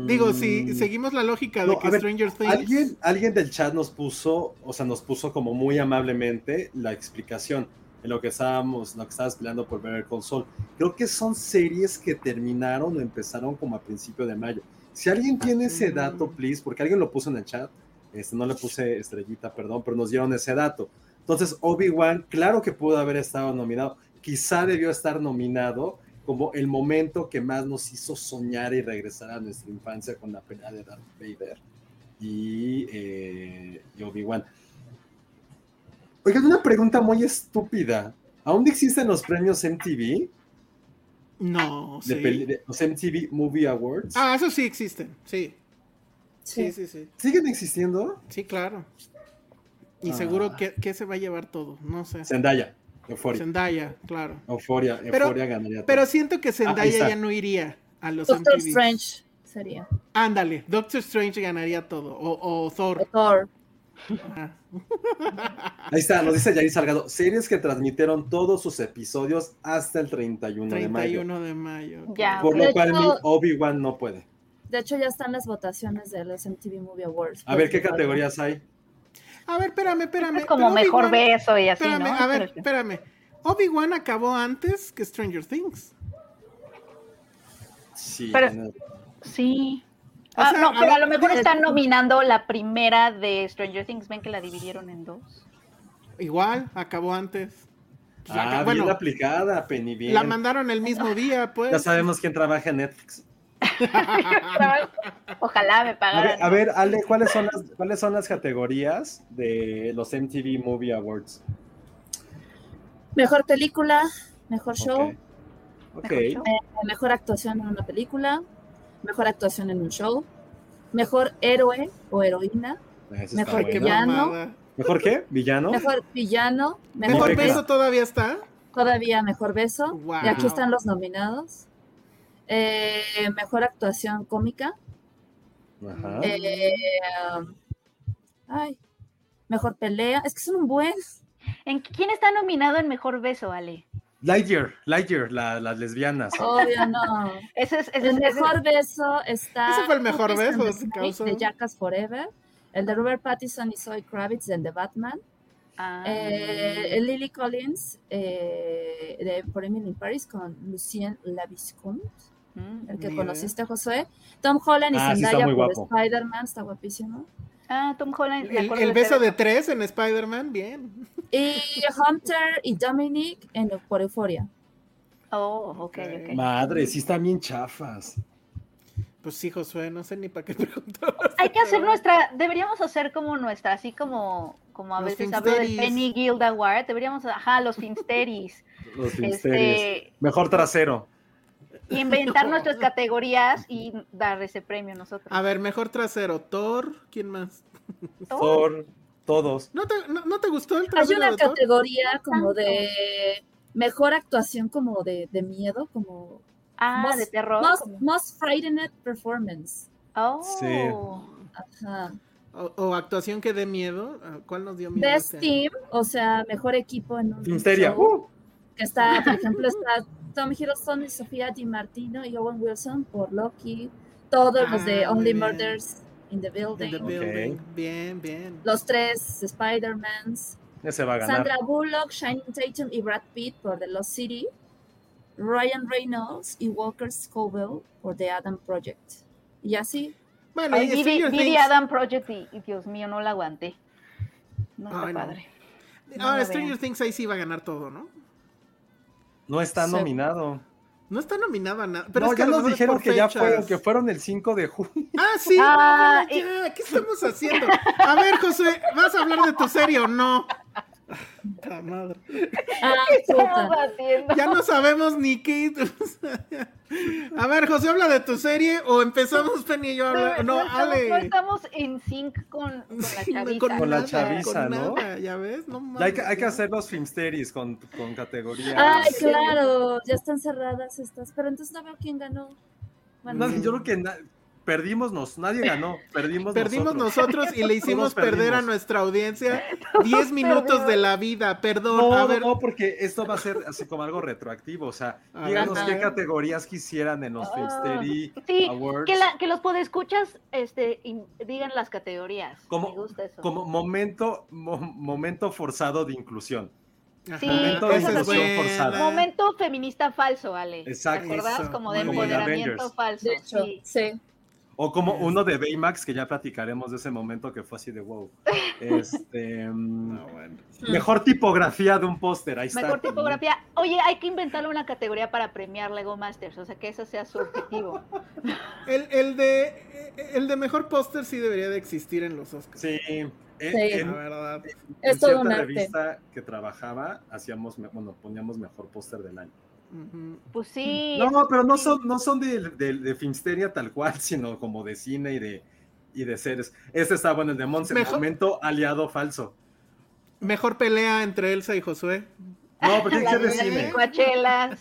Digo, si seguimos la lógica de No, que ver, Stranger Things. Alguien, alguien del chat nos puso, o sea, nos puso como muy amablemente la explicación en lo que estábamos, lo que estabas peleando por ver Call Saul. Creo que son series que terminaron o empezaron como a principio de mayo. Si alguien tiene ese Mm. dato, please, porque alguien lo puso en el chat, este, no le puse estrellita, perdón, pero nos dieron ese dato. Entonces, Obi-Wan, claro que pudo haber estado nominado, quizá debió estar nominado como el momento que más nos hizo soñar y regresar a nuestra infancia con la pelea de Darth Vader y, eh, y Obi-Wan. Oigan, una pregunta muy estúpida. ¿Aún existen los premios MTV? No, sí. de- los MTV Movie Awards. Ah, eso sí existen. Sí. Sí, Sí. sí, sí. ¿Siguen existiendo? Sí, claro. Y Ah. seguro que, que se va a llevar todo. No sé. Zendaya, Euphoria. Zendaya, claro. Euforia, Pero- Euforia ganaría. todo. Pero siento que Zendaya está. ya no iría a los Doctor MTV. Strange sería. Ándale, Doctor Strange ganaría todo. O, o Thor. O Thor. Ajá. Ahí está, nos dice Yair Salgado. Series que transmitieron todos sus episodios hasta el 31, de mayo. 31 de mayo. Ya. Por lo cual hecho- mi Obi-Wan no puede. De hecho, ya están las votaciones de los MTV Movie Awards. A ver, ¿qué categorías hay? A ver, espérame, espérame. Es como mejor beso y así, Espérame, ¿no? a ver, espérame. Obi-Wan acabó antes que Stranger Things. Sí. Pero- no. Sí. O Ah, sea, no, a pero a lo mejor es- están nominando la primera de Stranger Things. Ven que la dividieron en dos. Igual, acabó antes. Pues Ah, acá- bueno, bien aplicada, Penny, bien. la mandaron el mismo día, pues. Ya sabemos quién trabaja en Netflix. Ojalá me A ver, pagaran. a ver, Ale, ¿cuáles son, las, ¿cuáles son las categorías de los MTV Movie Awards? Mejor película, mejor show. Mejor eh, mejor actuación en una película, mejor actuación en un show, mejor héroe o heroína, está Mejor villano. ¿Mejor qué? ¿Villano? mejor villano, mejor, ¿Mejor Mejor beso beso, todavía está? todavía mejor beso. Wow. Y aquí están los nominados. Eh, mejor actuación cómica. Ajá. eh, ay, mejor pelea. Es que son un buen. ¿En quién está nominado en mejor beso, Ale? Lightyear, Lightyear, la- las lesbianas. Obvio, no. Ese es, ese El ese mejor beso está. Ese fue el mejor beso, se. De Jackass Forever. El de Robert Pattinson y Zoe Kravitz en The Batman. Ah. Eh, el Lily Collins eh, de Por Emily in Paris con Lucien Laviscount, Mm. El que Ni conociste, Josué. Tom Holland y Ah, sí, Zendaya muy por. Spider-Man, está guapísimo. Ah, Tom Holland. El, acuerdo el de beso de tres en Spider-Man, bien. Y Hunter y Dominic en, por Euphoria. Oh, ok, Ok. Madre, sí están bien chafas. Pues sí, Josué, no sé ni para qué preguntar. Hay que hacer nuestra, deberíamos hacer como nuestra, así como, como a Los veces hablo del. Penny Guild Award, deberíamos, ajá, los Finsteris, Los Finsteris. este, Mejor trasero. Y inventar nuestras categorías y dar ese premio nosotros. A ver, mejor trasero. Thor, ¿quién más? Thor, todos. ¿No te, no, no te gustó el Hay trasero una de Thor? categoría como de mejor actuación como de, de miedo, como ah, most- de terror. most, most Frightened Performance. Oh, Sí. Ajá. O, o actuación que dé miedo. ¿A ¿Cuál nos dio miedo? Best este? Team, o sea, mejor equipo en un Uh, que está, por ejemplo, está Tom Hiddleston y Sofía Di Martino y Owen Wilson por Loki, todos los de Ah, Only bien. Murders in the In the Building. Bien, bien. los tres Spider-Mans, ese va a ganar. Sandra Bullock, Shining Tatum y Brad Pitt por The Lost City, Ryan Reynolds y Walker Scoville por The Adam Project. Y así, Bueno, Ay, y vi, The Adam Project y, y Dios mío, no la aguanté. No está Ay, padre. No Ahora, Stranger vean. Things ahí sí va a ganar todo, ¿no? No está nominado. No está nominada nada. Pero no, es que ya nos dijeron que ya fechas. fue, que fueron el 5 de junio. Ah, sí. Ah, no, ya, ¿Qué estamos haciendo? A ver, José, ¿vas a hablar de tu serie o no? Madre. Ah, ¿Qué estamos puta. haciendo? Ya no sabemos ni qué. A ver, José, habla de tu serie o empezamos Penny y yo a hablar. No, estamos, Ale. no estamos en sync con, con la chaviza. Con la chaviza, con ¿no? nada, ya ves, no Ya hay, que, mames, hay que hacer los filmsteries con, con categorías. Ay, claro, ya están cerradas estas, pero entonces no veo quién ganó. Bueno, No, yo creo que perdimos, nos, nadie ganó, perdimos, Perdimos nosotros. nosotros y le hicimos Todos perder a nuestra audiencia 10 minutos perdimos. de la vida. Perdón, No, a ver. no, porque esto va a ser así como algo retroactivo. O sea, A díganos ver. qué categorías quisieran en los Filmstery Sí, Awards. que, la, que los podescuchas este, digan las categorías. Como- Me gusta eso. Como momento, mo- momento forzado de inclusión. Sí, momento de. Momento feminista falso, Ale. Exacto. ¿Te? Eso, Como de empoderamiento falso. de hecho, sí. sí. O como Es- uno de Baymax, que ya platicaremos de ese momento que fue así de wow. Este, mm, No, bueno. mejor tipografía de un póster, ahí está. Mejor tipografía. Oye, hay que inventarle una categoría para premiar Lego Masters, o sea, que ese sea su objetivo. El, el de el de mejor póster sí debería de existir en los Oscars. Sí, en, Sí. en- La verdad. en cierta un arte. revista que trabajaba, hacíamos, bueno, poníamos mejor póster del año. Pues sí. No, pero no son, no son de, de, de Filmsteria tal cual, sino como de cine y de, y de series. Este está bueno, el de Monse, Mejor- momento aliado falso. Mejor pelea entre Elsa y Josué. No, pero tiene que ser de cine.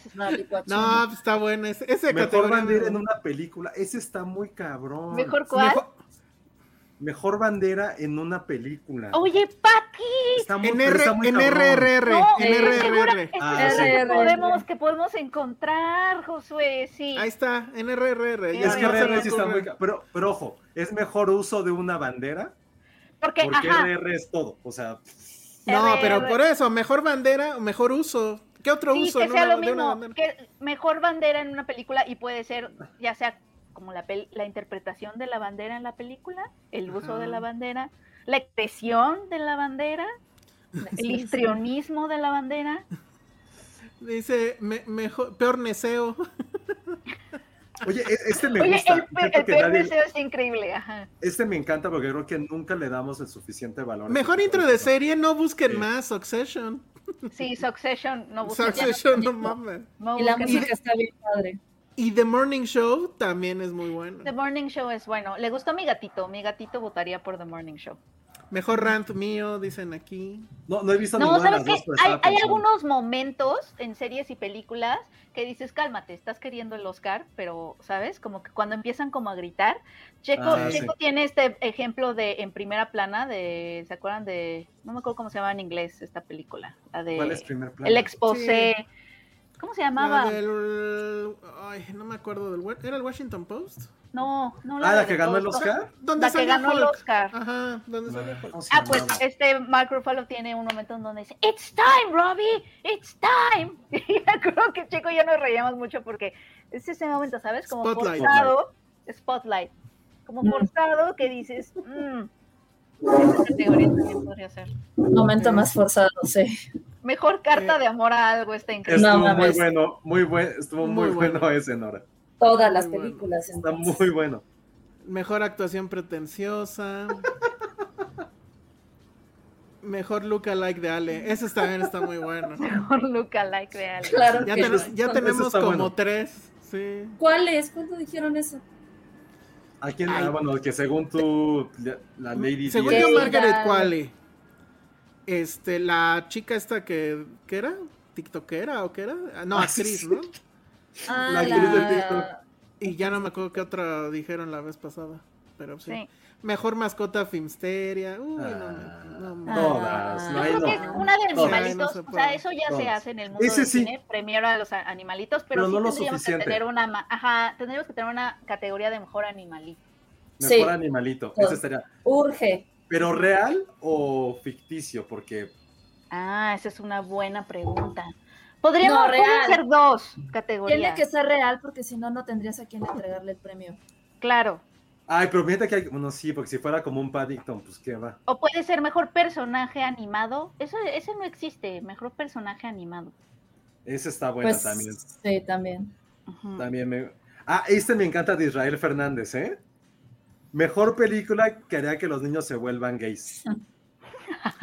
No, pues está bueno. Ese, ese Mejor categoría en una película. Ese está muy cabrón. Mejor cuál. Mejor- Mejor bandera en una película. Oye, Paqui. En, R, en. RRR. No, en RRR. Ah, sí. que podemos, que podemos encontrar, Josué, sí. Ahí está, en RRR. ya Es que no se me RR sí está muy pero, pero ojo, es mejor uso de una bandera Porque, porque ajá, RR es todo. O sea, No, RR. pero por eso, mejor bandera, mejor uso. ¿Qué otro sí, uso? que sea una- lo mismo, que mejor bandera en una película y puede ser ya sea como la, pel- la interpretación de la bandera en la película, el uso Ajá. de la bandera, la expresión de la bandera, el histrionismo de la bandera. Dice, me- mejor, peor neseo. oye, e- este me Oye, gusta. el, pe- peor nadie- deseo es increíble, ajá. Este me encanta porque creo que nunca le damos el suficiente valor. Mejor intro de serie, no busquen Sí. más, Succession. Sí, Succession, no busquen- Succession, no mames. no Y la música está bien padre. Y The Morning Show también es muy bueno. The Morning Show es bueno. Le gustó mi gatito. Mi gatito votaría por The Morning Show. Mejor rant mío, dicen aquí. No, no he visto No, ¿sabes qué? Hay, algunos momentos en series y películas que dices, cálmate, estás queriendo el Oscar, pero, ¿sabes? Como que cuando empiezan como a gritar. Checo, Ah, sí. Checo tiene este ejemplo de en primera plana de, ¿se acuerdan de, no me acuerdo cómo se llama en inglés esta película? La de ¿Cuál es primer plano? El exposé. ¿Cómo se llamaba? La del- Ay, no me acuerdo del... ¿Era el Washington Post? No, no Ah, la que ganó el. Oscar. ¿Dónde La que ganó el? Oscar. Ajá, ¿dónde salía Hulk? ¿Cómo se Ah, pues este Mark Ruffalo tiene un momento en donde dice, It's time, Robbie, it's time. Y me acuerdo que Chico y yo nos reíamos mucho porque es ese momento, ¿sabes? Como Spotlight. forzado, spotlight, como Mm. forzado que dices, mmm, esa categoría también podría ser. Momento más forzado, sí. Mejor carta Eh, de amor a algo está increíble. Estuvo No muy bueno, muy bueno, estuvo muy, Muy bueno. bueno. ese, Nora. Todas las Muy bueno. películas. Está entonces. muy bueno. Mejor actuación pretenciosa. Mejor look alike de Ale. Ese también está muy bueno. Mejor lookalike de algo. Claro Ya, que ten- sí. ya tenemos está como bueno. tres. Sí. ¿Cuál es? ¿Cuándo dijeron eso? ¿A quién? Ay. Ah, bueno, que según tú, la, la Lady Según yo, Margaret. Qualley. Este, la chica esta que, ¿qué era? ¿TikTokera o qué era? Ah, No, Ah, actriz, sí. ¿no? Ah, La la... actriz de TikTok. Y ya no me acuerdo qué otra dijeron la vez pasada. Pero sí. Sí. Mejor mascota Filmsteria. Uy, Ah, no, no, Ah. Todas. Yo No, ahí creo no. que es una de animalitos, no se o sea, eso ya se Todas. hace en el mundo Ese del sí. cine, premiar a los animalitos, pero, Pero sí no tendríamos suficiente. que tener una, ma- ajá, tendríamos que tener una categoría de mejor animalito. Mejor Sí. animalito. Ese estaría. Urge. ¿Pero real o ficticio? Porque Ah, esa es una buena pregunta. Podríamos No, real. ser dos categorías. Tiene que ser real porque si no, no tendrías a quién entregarle el premio. Claro. Ay, pero fíjate que hay. Bueno, sí, porque si fuera como un Paddington, pues qué va. O puede ser mejor personaje animado. Eso, ese no existe, mejor personaje animado. Ese está bueno Pues, también. Sí, también. También me. Ah, este me encanta de Israel Fernández, ¿eh? Mejor película que haría que los niños se vuelvan gays.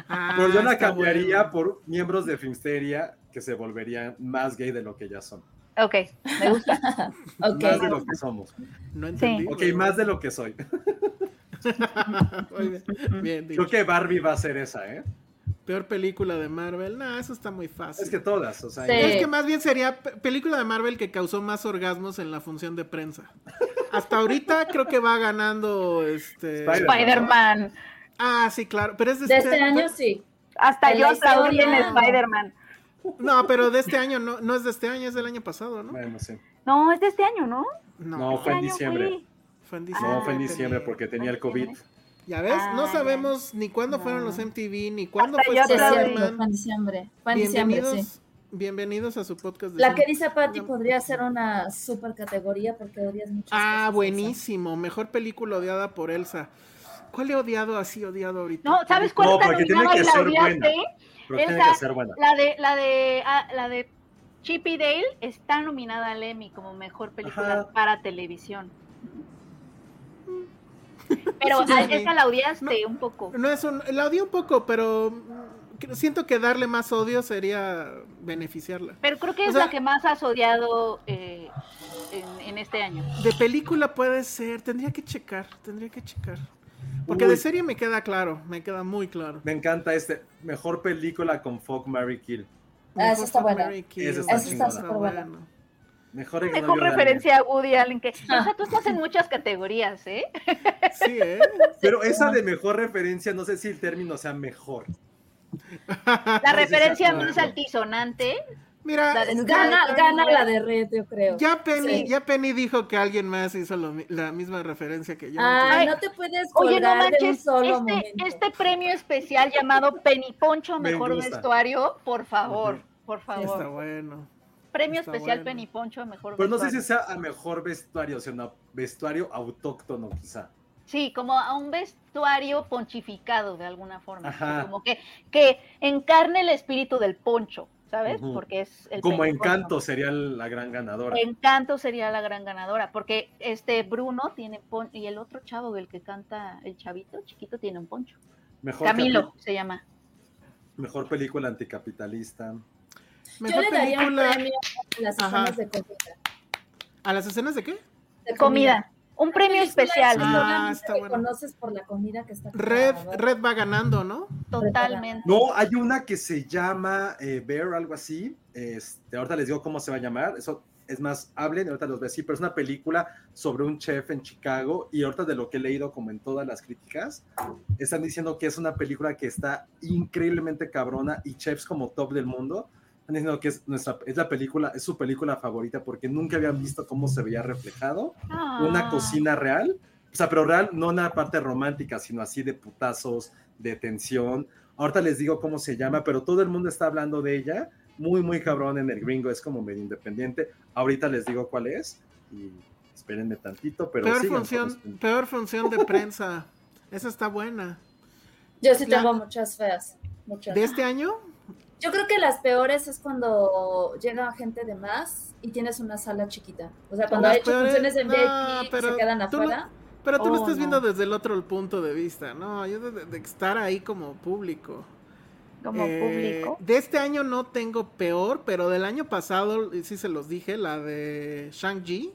Ah, Pero yo la cambiaría bueno. por miembros de Filmsteria que se volverían más gay de lo que ya son. Ok, me gusta. Más de lo que somos. No entendí. Ok, pero- más de lo que soy. Muy bien, bien. Creo que Barbie va a ser esa, ¿eh? Peor película de Marvel. No, eso está muy fácil. Es que todas, o sea. Sí. Es que más bien sería pe- película de Marvel que causó más orgasmos en la función de prensa. Hasta ahorita creo que va ganando este. Spider- Spider-Man. Ah, sí, claro. Pero es de, De este año sí. Hasta yo la aplaudí en. Spider-Man. No, pero de este año no, no es de este año, es del año pasado, ¿no? Bueno, sí. No, es de este año, ¿no? No, Este fue en fui. Fue en No, diciembre. fue en diciembre porque tenía el COVID. Ya ves, no Ah, sabemos ni cuándo No. fueron los MTV, ni cuándo Hasta fue Spider-Man. fue en diciembre. Fue en diciembre, Bienvenidos, sí. bienvenidos a su podcast. de La que dice Patty podría ser una super categoría porque odias cosas. Ah, Elsa. buenísimo. Mejor película odiada por Elsa. ¿Cuál he odiado así, odiado ahorita? No, ¿sabes cuál No, está porque tiene que ser odiaste? buena. Pero tiene Elsa, que ser buena. La de, la de, ah, la de Chip y Dale está nominada al Emmy como mejor película Ajá. para televisión. Pero Sí, a sí. esa la odiaste un poco. No es un, la odié un poco, pero siento que darle más odio sería beneficiarla. Pero creo que O es sea- la que más has odiado eh, en, en este año. De película puede ser, tendría que checar, tendría que checar. Porque Uy. de serie me queda claro, me queda muy claro. Me encanta este. Mejor película con Fuck, Mary Kill. Ah, esa está buena. Esa está está súper buena. Mejor de referencia a Woody Allen que. O sea, tú estás en muchas categorías, ¿eh? Sí, ¿eh? Pero esa de mejor referencia, no sé si el término sea mejor. La referencia no, más altisonante. Mira, La de ya- Gana, gana la de Red, yo creo. Ya Penny, Sí. ya Penny dijo que alguien más hizo lo la misma referencia que yo. Ay, no te puedes Oye, no manches, solo este, momento. este premio especial llamado Penny Poncho Me Mejor. Vestuario, por favor, por Está favor. bueno. Premio está especial bueno. Penny Poncho Mejor Pero no sé Vestuario. si sea a mejor vestuario, sino vestuario autóctono, quizá. Sí, como a un vestuario ponchificado de alguna forma. Ajá. Como que, que encarne el espíritu del poncho, ¿sabes? Porque es el Como. Encanto sería la gran ganadora. Encanto sería la gran ganadora, porque este Bruno tiene poncho, y el otro chavo, el que canta, el chavito chiquito, tiene un poncho. Mejor, Camilo se llama. mejor película anticapitalista. Yo Mejor le daría un película premio a las Ajá. escenas de comida. a las escenas de qué? De Comida. Un premio especial. es Ah, solamente está que bueno. conoces por la comida que está Red, preparada. Red va ganando, ¿no? Totalmente. No, hay una que se llama eh, Bear, algo así. Este, ahorita les digo cómo se va a llamar. Eso es más, hablen, ahorita los voy a decir, pero es una película sobre un chef en Chicago. Y ahorita de lo que he leído, como en todas las críticas, están diciendo que es una película que está increíblemente cabrona y chefs como top del mundo. Están diciendo que es, nuestra, es la película, es su película favorita porque nunca habían visto cómo se veía reflejado una Ah. cocina real, o sea, pero real, no una parte romántica, sino así de putazos, de tensión. Ahorita les digo cómo se llama, pero todo el mundo está hablando de ella, muy, muy cabrón en el gringo, es como medio independiente. Ahorita les digo cuál es y espérenme tantito, pero peor sigan función, los- peor función de prensa. Esa está buena. Yo sí La- tengo muchas feas. Muchas. ¿De este año? Yo creo que las peores es cuando llega gente de más y tienes una sala chiquita. O sea, cuando Las hay hecho peores- funciones en no, VIP pero se quedan no- afuera. Pero tú lo Oh, estás no. viendo desde el otro punto de vista, ¿no? Yo de, de estar ahí como público. Como Eh, público. De este año no tengo peor, pero del año pasado, y sí se los dije, la de Shang-Chi,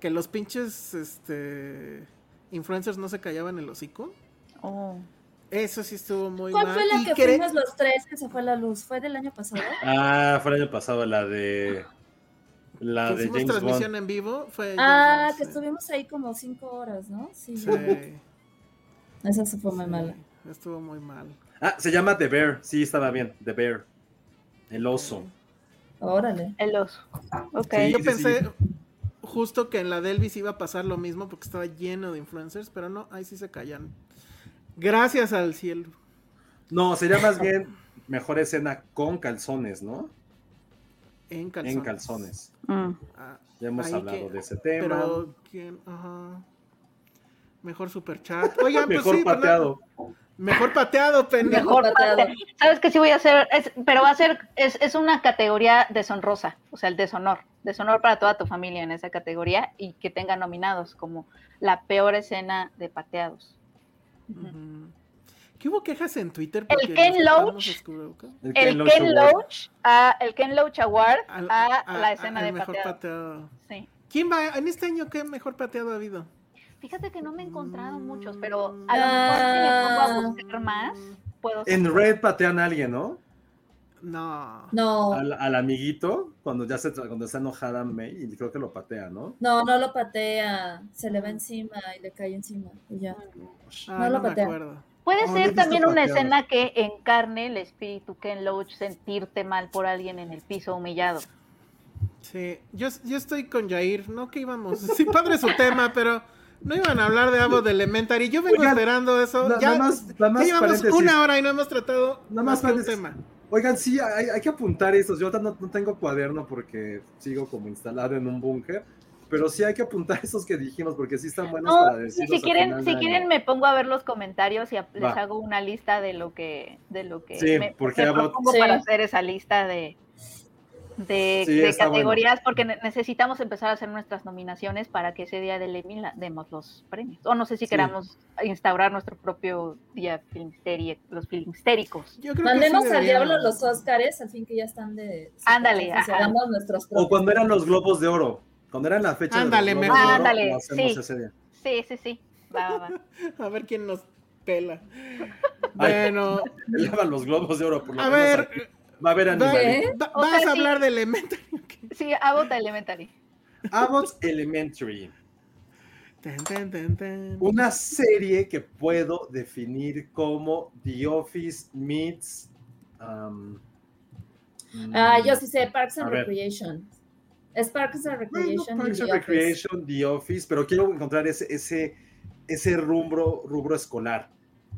que los pinches este, influencers no se callaban el hocico. Oh. Eso sí estuvo muy ¿Cuál mal. fue la Y que cre- fuimos los tres que se fue la luz? ¿Fue del año pasado? Ah, fue el año pasado la de... La que de hicimos James transmisión Bond. en vivo fue Ah, James que sí. estuvimos ahí como cinco horas, ¿no? Sí. Sí, Esa se fue muy sí, mala. Estuvo muy mal. Ah, se llama The Bear, sí, estaba bien, The Bear. El oso. Órale. El oso. Ok. Sí, Yo sí, pensé sí. justo que en la de Elvis iba a pasar lo mismo porque estaba lleno de influencers, pero no, ahí sí se callan. Gracias al cielo. No, sería más bien mejor escena con calzones, ¿no? En calzones. En calzones. Mm. Ya hemos Ahí hablado que- de ese tema. pero, ¿quién? Ajá. Mejor super chat. Oigan, pues Mejor sí, pateado. mejor pateado, pendejo. Mejor pateado. pateado. ¿Sabes qué sí voy a hacer? Es- pero va a ser, es, es una categoría deshonrosa, o sea, el deshonor. Deshonor para toda tu familia en esa categoría y que tenga nominados como la peor escena de pateados. ¿Qué hubo quejas en Twitter? El Ken Loach. El Ken Loach a, el Ken Loach Award Al- a, a- la escena de mejor pateado. pateado. Sí. ¿Quién va? En este año, ¿qué mejor pateado ha habido? Fíjate que no me he encontrado Mm. muchos, pero a lo mejor si me pongo a buscar más, puedo En. Red patean a alguien, ¿no? No. No, Al, al amiguito, cuando ya se cuando está enojada May, y creo que lo patea, ¿no? no, no lo patea. Se le va encima y le cae encima. Y ya. Ah, No lo no patea. acuerdo. Puede No, ser también una pateado. escena que encarne el espíritu Ken Loach, sentirte mal por alguien en el piso humillado. Sí, yo, yo estoy con Jair, no que íbamos. Sí, padre su tema, pero no iban a hablar de Avo de Elementary. Yo vengo Oigan, esperando eso. na- ya, nada más- nada ya más llevamos paréntesis. una hora y no hemos tratado Nada más más que un tema. Oigan, sí, hay, hay que apuntar estos. Yo no, no tengo cuaderno porque sigo como instalado en un búnker, pero sí hay que apuntar esos que dijimos porque sí están buenos No, para y decirlos si quieren, si quieren año. me pongo a ver los comentarios y a- les hago una lista de lo que, de lo que Sí, me, porque me propongo Sí. para hacer esa lista de, de, Sí, de está bueno. categorías, porque ne- necesitamos empezar a hacer nuestras nominaciones para que ese día del Emmy la- demos los premios. O no sé si Sí. queramos instaurar nuestro propio día filmsteri- los filmstéricos. Mandemos sí al diablo los Óscares, al fin que ya están de. Ándale, nuestros O cuando eran los globos de oro. Cuando eran la fecha Ándale, de los de oro, Ándale, lo sí. ese día. Sí, sí, sí. Va, va, va. A ver quién nos pela. Bueno, Elevan los globos de oro. Por lo a menos ver, aquí. Va a haber animales. va- O vas sea, a sí. hablar de Elementary. Sí, Abbott Elementary. Abbott's Elementary. Ten, ten, ten, ten. Una serie que puedo definir como The Office meets. um, Ah, mm, yo sí sé, Parks and ver. Recreation. Es Parks and Bueno, Recreation. y Parks The and Office. Recreation, The Office, pero quiero encontrar ese, ese, ese rubro, rubro escolar,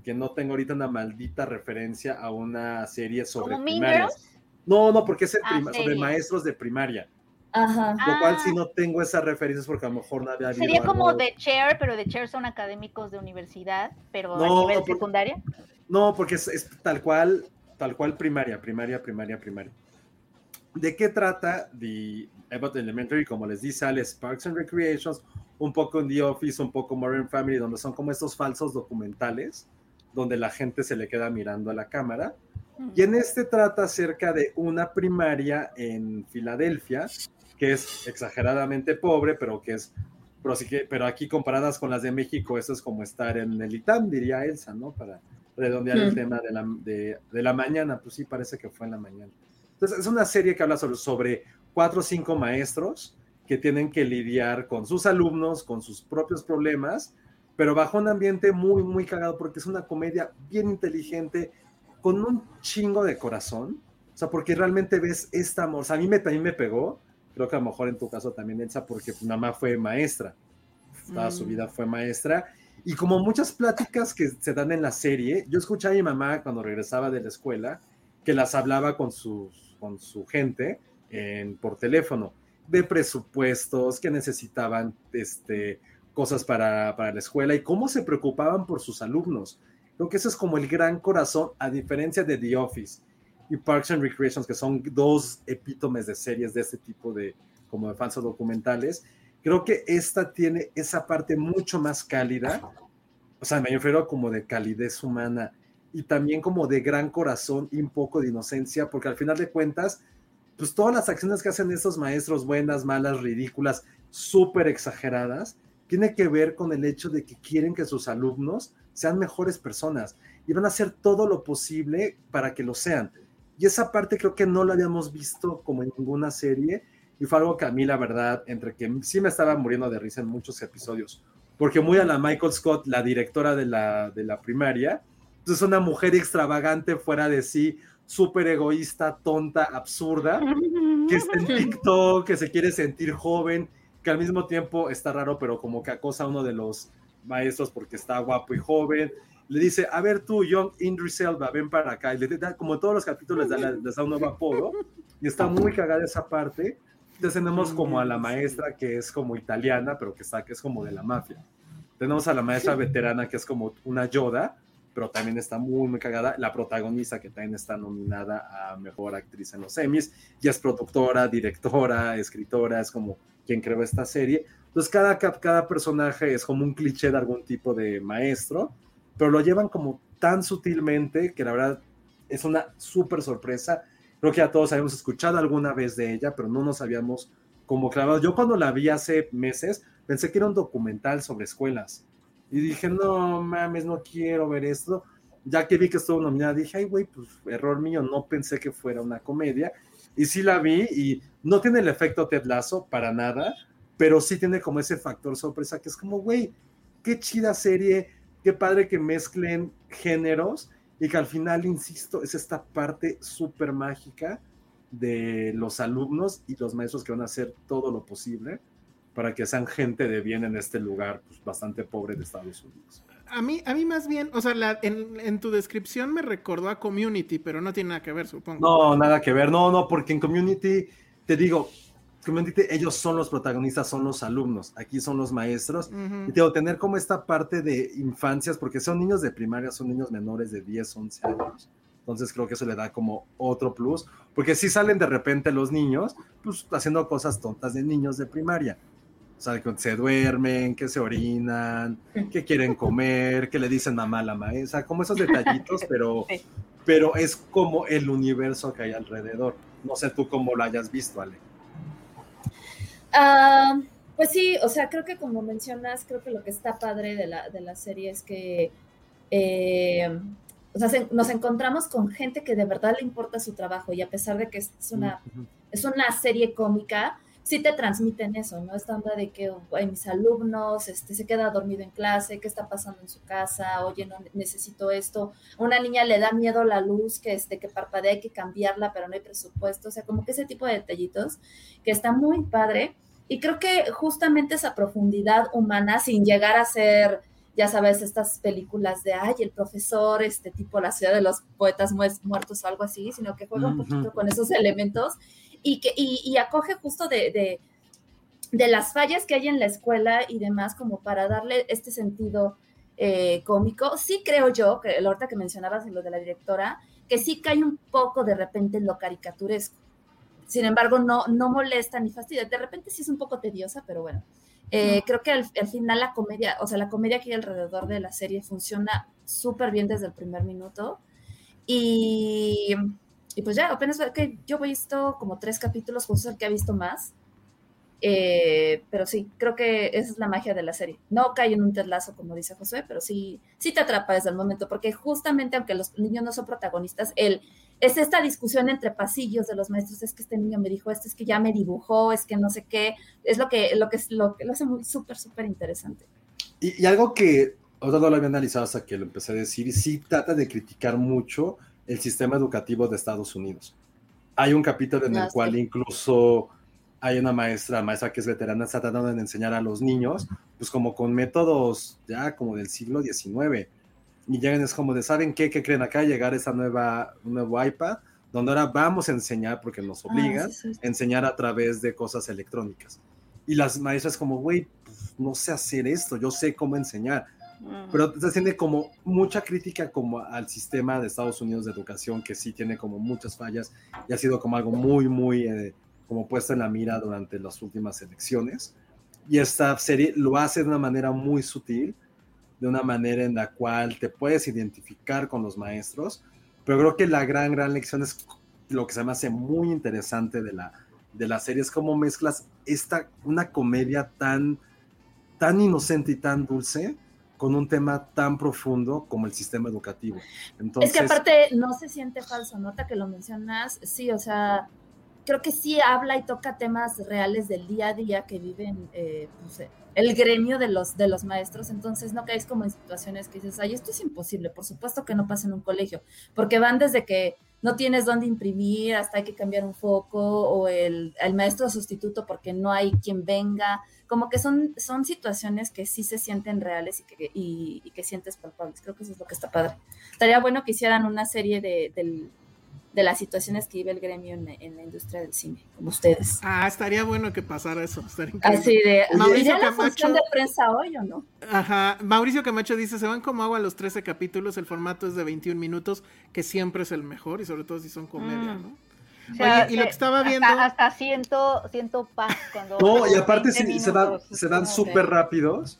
que no tengo ahorita una maldita referencia a una serie sobre ¿Como Mean primarias. No, no, porque es Ah, sobre maestros de primaria, Ajá. lo cual Ah. si no tengo esas referencias porque a lo mejor no había habido Sería como algo- The Chair, pero The Chair son académicos de universidad, pero No, a nivel porque- secundaria. No, porque es, es tal cual, tal cual primaria, primaria, primaria, primaria. ¿De qué trata The Abbott Elementary? Como les dice Alex, Parks and Recreations, un poco en The Office, un poco Modern Family, donde son como estos falsos documentales, donde la gente se le queda mirando a la cámara. Y en este trata acerca de una primaria en Filadelfia, que es exageradamente pobre, pero que es, pero, sí que, pero aquí comparadas con las de México, eso es como estar en el ITAM, diría Elsa, ¿no? Para redondear el tema de la, de, de la mañana, pues sí, parece que fue en la mañana. Entonces, es una serie que habla sobre, sobre cuatro o cinco maestros que tienen que lidiar con sus alumnos, con sus propios problemas, pero bajo un ambiente muy, muy cagado, porque es una comedia bien inteligente, con un chingo de corazón, o sea, porque realmente ves esta amor, o sea, a mí me, también me pegó, creo que a lo mejor en tu caso también, Elsa, porque mi mamá fue maestra, toda su Mm. vida fue maestra, y como muchas pláticas que se dan en la serie, yo escuché a mi mamá cuando regresaba de la escuela, que las hablaba con, sus, con su gente en, por teléfono, de presupuestos, que necesitaban este, cosas para, para la escuela y cómo se preocupaban por sus alumnos. Creo que eso es como el gran corazón, a diferencia de The Office y Parks and Recreations, que son dos epítomes de series de este tipo de, como de falsos documentales. Creo que esta tiene esa parte mucho más cálida, o sea, me refiero como de calidez humana y también como de gran corazón y un poco de inocencia, porque al final de cuentas, pues todas las acciones que hacen estos maestros, buenas, malas, ridículas, súper exageradas, tiene que ver con el hecho de que quieren que sus alumnos sean mejores personas y van a hacer todo lo posible para que lo sean. Y esa parte creo que no la habíamos visto como en ninguna serie y fue algo que a mí la verdad, entre que sí me estaba muriendo de risa en muchos episodios, porque muy a la Michael Scott, la directora de la, de la primaria, entonces una mujer extravagante fuera de sí, súper egoísta, tonta, absurda, que está en TikTok, que se quiere sentir joven, que al mismo tiempo está raro, pero como que acosa a uno de los maestros porque está guapo y joven. Le dice, a ver tú, Young Idris Elba, ven para acá. Y le da, como en todos los capítulos, les da, les da un nuevo apodo. Y está muy cagada esa parte. Entonces tenemos como a la maestra que es como italiana, pero que está que es como de la mafia. Tenemos a la maestra veterana que es como una Yoda, pero también está muy, muy cagada. La protagonista que también está nominada a Mejor Actriz en los Emmys, y es productora, directora, escritora, es como quien creó esta serie. Entonces cada, cada personaje es como un cliché de algún tipo de maestro, pero lo llevan como tan sutilmente que la verdad es una súper sorpresa. Creo que ya todos habíamos escuchado alguna vez de ella, pero no nos habíamos como clavado. Yo cuando la vi hace meses pensé que era un documental sobre escuelas y dije, no mames, no quiero ver esto. Ya que vi que estuvo nominada, dije, ay, güey, pues error mío, no pensé que fuera una comedia. Y sí la vi y no tiene el efecto Ted Lasso para nada, pero sí tiene como ese factor sorpresa que es como, güey, qué chida serie, qué padre que mezclen géneros y que al final, insisto, es esta parte súper mágica de los alumnos y los maestros que van a hacer todo lo posible para que sean gente de bien en este lugar pues, bastante pobre de Estados Unidos. A mí, a mí más bien, o sea, en, tu descripción me recordó a Community, pero no tiene nada que ver, supongo. No, nada que ver, no, no, porque en Community, te digo, Community, ellos son los protagonistas, son los alumnos, aquí son los maestros, y tengo tener como esta parte de infancias, porque son niños de primaria, son niños menores de 10, 11 años, entonces creo que eso le da como otro plus, porque si salen de repente los niños, pues haciendo cosas tontas de niños de primaria, sea, que se duermen, que se orinan, que quieren comer, que le dicen mamá a la maestra, como esos detallitos, pero, pero es como el universo que hay alrededor. No sé tú cómo lo hayas visto, Ale. Ah, pues sí, o sea, creo que como mencionas, creo que lo que está padre de la, de la serie es que eh, o sea, nos encontramos con gente que de verdad le importa su trabajo y a pesar de que es una, es una serie cómica, sí te transmiten eso, ¿no? Esta onda de que mis alumnos este, se queda dormido en clase, qué está pasando en su casa, oye, no necesito esto. A una niña le da miedo la luz, que, este, que parpadea, hay que cambiarla, pero no hay presupuesto. O sea, como que ese tipo de detallitos que está muy padre. Y creo que justamente esa profundidad humana, sin llegar a ser, ya sabes, estas películas de, ay, el profesor, este tipo, la ciudad de los poetas muertos o algo así, sino que juega un poquito con esos elementos y, que, y, acoge justo de, de, las fallas que hay en la escuela y demás, como para darle este sentido eh, cómico. Sí creo yo, que ahorita que mencionabas lo de la directora, que sí cae un poco de repente en lo caricaturesco. Sin embargo, no, no molesta ni fastidia. De repente sí es un poco tediosa, pero bueno. Eh, creo que al, al, final la comedia, o sea, la comedia que hay alrededor de la serie funciona súper bien desde el primer minuto. Y y pues ya, apenas que yo he visto como tres capítulos, justo el que ha visto más. Eh, pero sí, creo que esa es la magia de la serie. No cae en un terlazo, como dice José, pero sí, sí te atrapa desde el momento, porque justamente aunque los niños no son protagonistas, el, es esta discusión entre pasillos de los maestros, es que este niño me dijo esto, es que ya me dibujó, es que no sé qué, es lo que lo, que, lo, que lo hace muy súper, súper interesante. Y, y, algo que ahora no lo había analizado hasta que lo empecé a decir, sí trata de criticar mucho el sistema educativo de Estados Unidos. Hay un capítulo en el cual incluso hay una maestra, maestra que es veterana, está tratando de enseñar a los niños, pues como con métodos ya como del siglo XIX. Y llegan es como de, ¿saben qué? ¿Qué creen acá? Llegar esa nueva, un nuevo iPad, donde ahora vamos a enseñar, porque nos ah, obligan, a enseñar a través de cosas electrónicas. Y las maestras como, güey, pues, no sé hacer esto, yo sé cómo enseñar pero se tiene como mucha crítica como al sistema de Estados Unidos de educación, que sí tiene como muchas fallas y ha sido como algo muy, muy eh, como puesto en la mira durante las últimas elecciones. Y esta serie lo hace de una manera muy sutil, de una manera en la cual te puedes identificar con los maestros, pero creo que la gran, gran lección es lo que se me hace muy interesante de la, de la serie, es cómo mezclas esta, una comedia tan, tan inocente y tan dulce, con un tema tan profundo como el sistema educativo. Entonces, es que aparte no se siente falso, nota que lo mencionas, sí, o sea, creo que sí habla y toca temas reales del día a día que viven eh, pues, el gremio de los, de los maestros, entonces no caes como en situaciones que dices, ay, esto es imposible, por supuesto que no pasa en un colegio, porque van desde que no tienes dónde imprimir, hasta hay que cambiar un foco, o el, el maestro sustituto porque no hay quien venga, como que son, son situaciones que sí se sienten reales y que, y, que sientes palpables. Creo que eso es lo que está padre. Estaría bueno que hicieran una serie de, del, de las situaciones que vive el gremio en, en la industria del cine, como ustedes. Ah, estaría bueno que pasara eso. Así de, Mauricio ¿ya la Camacho- de prensa hoy o no? Ajá, Mauricio Camacho dice, se van como agua los 13 capítulos, el formato es de 21 minutos, que siempre es el mejor, y sobre todo si son comedia, Mm. ¿no? O sea, Oye, y lo se- que estaba hasta- viendo... Hasta, siento, siento paz cuando. No, y aparte 20 sí, se dan, minutos, se dan súper rápidos.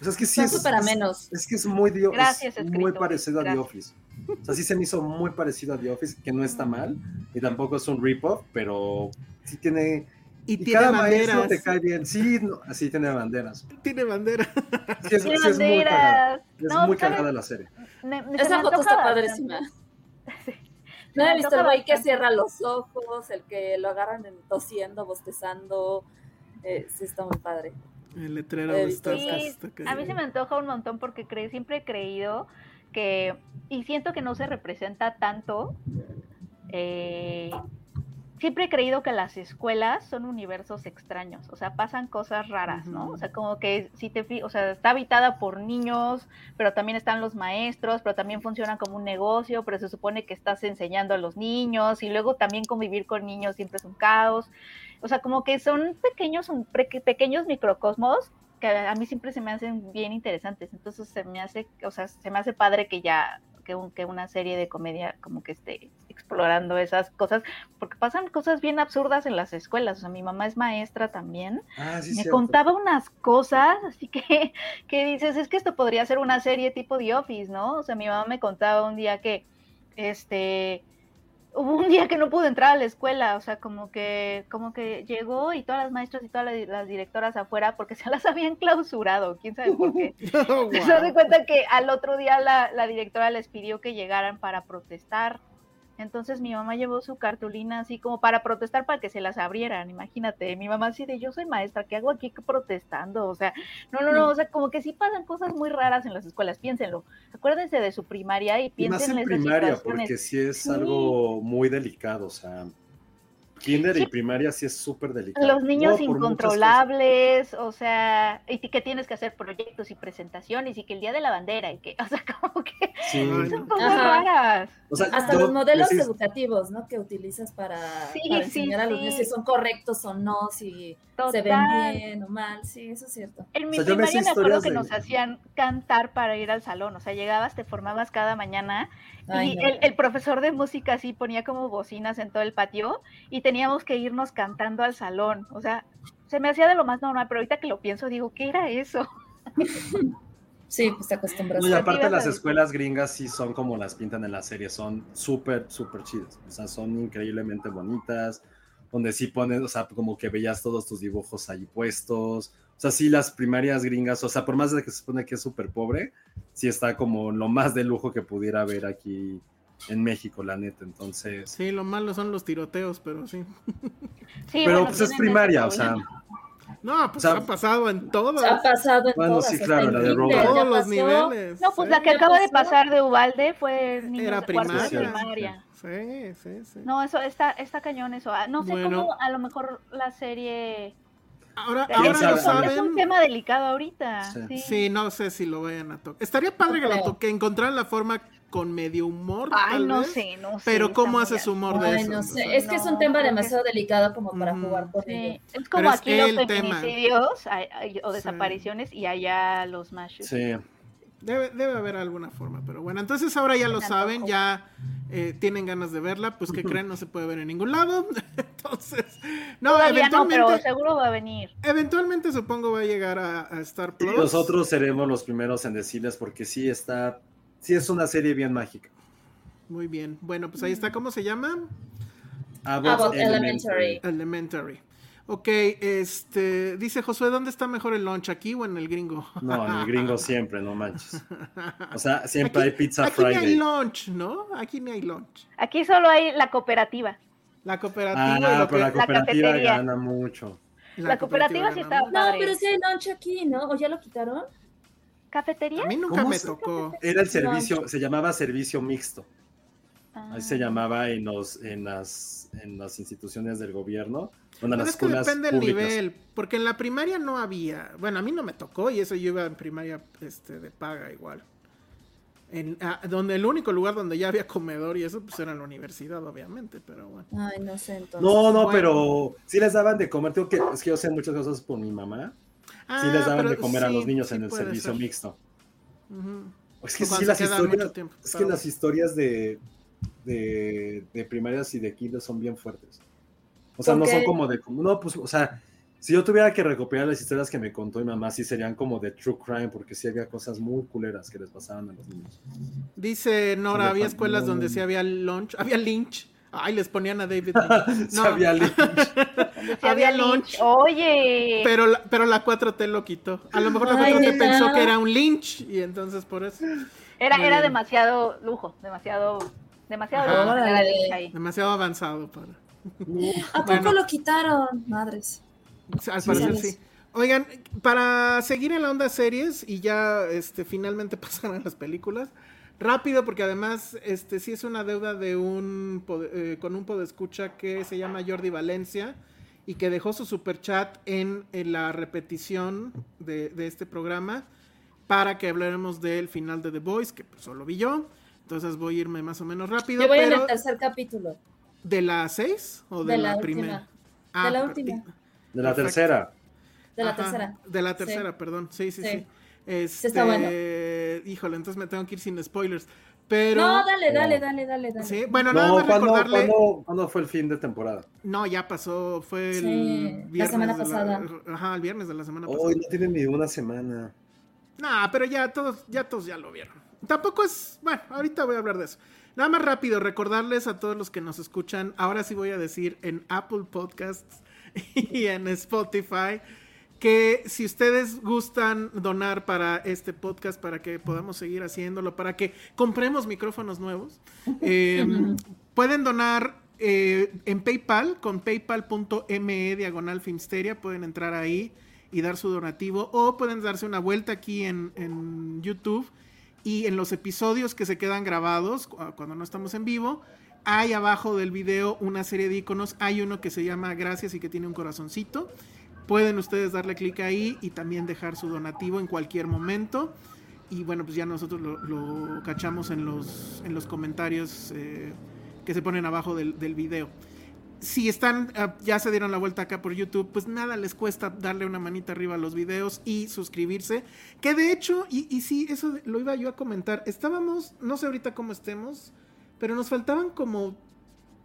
O sea, es que sí Son es, súper es-. Es, que es muy, es Gracias, muy parecido a The. Office. O sea, sí se me hizo muy parecido a The Office, que no está mal, y tampoco es un rip-off, pero sí tiene... Y, Y tiene cada maestro banderas. te cae bien. Sí, no, así tiene banderas. Tiene bandera. Sí, es, Tiene sí es muy cagada. banderas. Es No, muy cagada la serie. Me- me- Esa me foto está padrísima. bastante. No he visto el güey que cierra los ojos, el que lo agarran en- tosiendo, bostezando. Eh, sí, está muy padre. El letrero visto estas Sí, está a mí se me antoja un montón porque cre- siempre he creído que, y siento que no se representa tanto, eh, siempre he creído que las escuelas son universos extraños, o sea, pasan cosas raras, ¿no? O sea, como que si te o sea, está habitada por niños, pero también están los maestros, pero también funciona como un negocio, pero se supone que estás enseñando a los niños y luego también convivir con niños siempre es un caos. O sea, como que son pequeños, pequeños microcosmos que a mí siempre se me hacen bien interesantes. Entonces se me hace, o sea, se me hace padre que ya, que, un- que una serie de comedia como que esté explorando esas cosas, porque pasan cosas bien absurdas en las escuelas. O sea, mi mamá es maestra también. Ah, sí, me cierto. contaba unas cosas, así que, que dices, es que esto podría ser una serie tipo The Office, ¿no? O sea, mi mamá me contaba un día que, este, hubo un día que no pudo entrar a la escuela, o sea, como que, como que llegó y todas las maestras y todas las, las directoras afuera porque se las habían clausurado, quién sabe por qué. Oh, Se wow. da cuenta que al otro día la, la directora les pidió que llegaran para protestar. Entonces mi mamá llevó su cartulina así como para protestar para que se las abrieran, imagínate. Mi mamá así de yo soy maestra, ¿qué hago aquí protestando? O sea, no, no, no, o sea, como que sí pasan cosas muy raras en las escuelas, piénsenlo. Acuérdense de su primaria y piensen en primaria, situaciones. porque sí es Sí. algo muy delicado, o sea, kinder y primaria sí es súper delicado. Los niños No, incontrolables, o sea, y que tienes que hacer proyectos y presentaciones y que el día de la bandera y que, o sea, como que Sí. Son cosas Ajá. raras. O sea, Hasta yo los modelos decís- educativos, ¿no? Que utilizas para, Sí, para sí, enseñar a los sí. niños si son correctos o no, si se ven bien o mal. Sí, eso es cierto. En mi O sea, primaria me acuerdo que de- nos hacían cantar para ir al salón, o sea, llegabas, te formabas cada mañana Ay, y no. el, el profesor de música así ponía como bocinas en todo el patio y teníamos que irnos cantando al salón, o sea, se me hacía de lo más normal, pero ahorita que lo pienso digo, ¿qué era eso? Sí, pues te acostumbras. No, y ¿Qué aparte a las escuelas gringas sí son como las pintan en la serie, son súper, súper chidas. O sea, son increíblemente bonitas, donde sí ponen, o sea, como que veías todos tus dibujos ahí puestos. O sea, sí las primarias gringas, o sea, por más de que se supone que es súper pobre, sí está como lo más de lujo que pudiera haber aquí en México, la neta. Entonces, Sí, lo malo son los tiroteos, pero sí. Sí, pero bueno, pues es primaria, o sea. No, pues O sea, ha pasado en todo. Ha pasado en Bueno, todas, sí, claro, la de Robert. todos los niveles. No, pues la que ¿Ya acaba de pasar de Ubalde fue niños Era de primaria. Sí, sí, sí. No, eso está, está cañón eso. Ah, No sé Bueno. cómo a lo mejor la serie... Ahora, Pero ahora lo sabe? es un saben. tema delicado ahorita. Sí. Sí. Sí, no sé si lo vayan a tocar. Estaría padre que lo creo. toque, encontrar la forma con medio humor. Ay, tal no vez, sé, no sé. Pero ¿cómo haces humor de Ay, eso? no sé. Es que es un tema que- demasiado delicado como para Mm, jugar con Sí, ello. es como Pero es aquí los el tema. feminicidios o Sí. desapariciones y allá los machos. sí. Debe, debe haber alguna forma, pero bueno, entonces ahora ya lo saben, ya eh, tienen ganas de verla, pues que creen, no se puede ver en ningún lado. entonces, no, Todavía no, eventualmente, pero seguro va a venir. eventualmente supongo va a llegar a, a Star Y Plus. nosotros seremos los primeros en decirles porque sí está, sí es una serie bien mágica. Muy bien. Bueno, pues ahí está, ¿cómo se llama? Abbott Abbott Elementary. Elementary. Ok, este, dice Josué, ¿dónde está mejor el lunch, aquí o en el gringo? No, en el gringo siempre, no manches. O sea, siempre Aquí- hay pizza Aquí ni hay Friday. lunch, ¿no? Aquí ni hay lunch. Aquí solo hay la cooperativa. La cooperativa Ah, lo pero que- la cooperativa cafetería. gana mucho. la cooperativa sí gana está- mucho. No, Padre. pero sí hay lunch aquí, ¿no? ¿O ya lo quitaron? ¿Cafetería? A mí nunca ¿Cómo me tocó. Era el servicio, se llamaba servicio mixto. Ah. Ahí se llamaba en los, en las, en las instituciones del gobierno. Bueno, las es que escuelas depende del públicas. nivel, porque en la primaria no había, bueno, a mí no me tocó y eso yo iba en primaria este, de paga igual. En, ah, donde el único lugar donde ya había comedor y eso, pues era en la universidad, obviamente, pero bueno. Ay, no sé entonces. No, no, Bueno. pero sí les daban de comer. Tengo que, es que yo sé muchas cosas por mi mamá. Sí les Ah, daban pero de comer a los niños sí en el servicio ser. mixto. Es que sí, las historias, es que las historias de, de, de primarias y de kinder son bien fuertes. O sea, ¿Por no son como de, no, pues, o sea, si yo tuviera que recopilar las historias que me contó mi mamá, sí serían como de true crime, porque sí había cosas muy culeras que les pasaban a los niños. Dice Nora, había escuelas no. donde sí había lunch, había lynch. Ay, les ponían a David Lynch. Sí No, había Lynch. Había lunch. Oye. pero, la, pero la 4T lo quitó. A lo mejor la Ay, 4T ¿neta? pensó que era un lynch y entonces por eso. Era, era bien. demasiado lujo, demasiado, demasiado ahí. Demasiado avanzado para. ¿A poco Bueno. lo quitaron? Madres. Al parecer sí. sí. Oigan, para seguir en la onda series y ya este finalmente pasar a las películas, rápido porque además este sí es una deuda de un pod- eh, con un podescucha que se llama Jordi Valencia y que dejó su super chat en, en la repetición de, de este programa para que hablaremos del final de The Voice, que pues, solo vi yo. Entonces voy a irme más o menos rápido. Yo voy en pero el tercer capítulo. ¿De la 6 o de, De la, la primera? De la per- última. De la Perfecto. tercera. De la Ajá, tercera. De la tercera, perdón. Sí, sí, sí. Sí. Este, está bueno. Híjole, entonces me tengo que ir sin spoilers. Pero. No, dale, dale, dale, dale, dale. Sí, bueno, nada No, más ¿cuándo, recordarle. cuándo- cuándo fue el fin de temporada? No, ya pasó. Fue el Sí, la viernes. semana de la- pasada. Ajá, el viernes de la semana Hoy pasada. no tiene ni una semana. Nah, pero ya todos, ya todos ya lo vieron. Tampoco es. Bueno, ahorita voy a hablar de eso. Nada más rápido, recordarles a todos los que nos escuchan. Ahora sí voy a decir en Apple Podcasts y en Spotify que si ustedes gustan donar para este podcast, para que podamos seguir haciéndolo, para que compremos micrófonos nuevos, eh, pueden donar eh, en PayPal con paypal.me diagonal Filmsteria. Pueden entrar ahí y dar su donativo o pueden darse una vuelta aquí en, en YouTube y en los episodios que se quedan grabados cu- cuando no estamos en vivo. Hay abajo del video una serie de iconos. Hay uno que se llama Gracias y que tiene un corazoncito. Pueden ustedes darle clic ahí y también dejar su donativo en cualquier momento. Y bueno, pues ya nosotros lo, lo cachamos en los, en los comentarios eh, que se ponen abajo del, del video. Si están, ah, ya se dieron la vuelta acá por YouTube, pues nada les cuesta darle una manita arriba a los videos y suscribirse. Que de hecho, y, sí, eso lo iba yo a comentar. Estábamos, no sé ahorita cómo estemos, pero nos faltaban como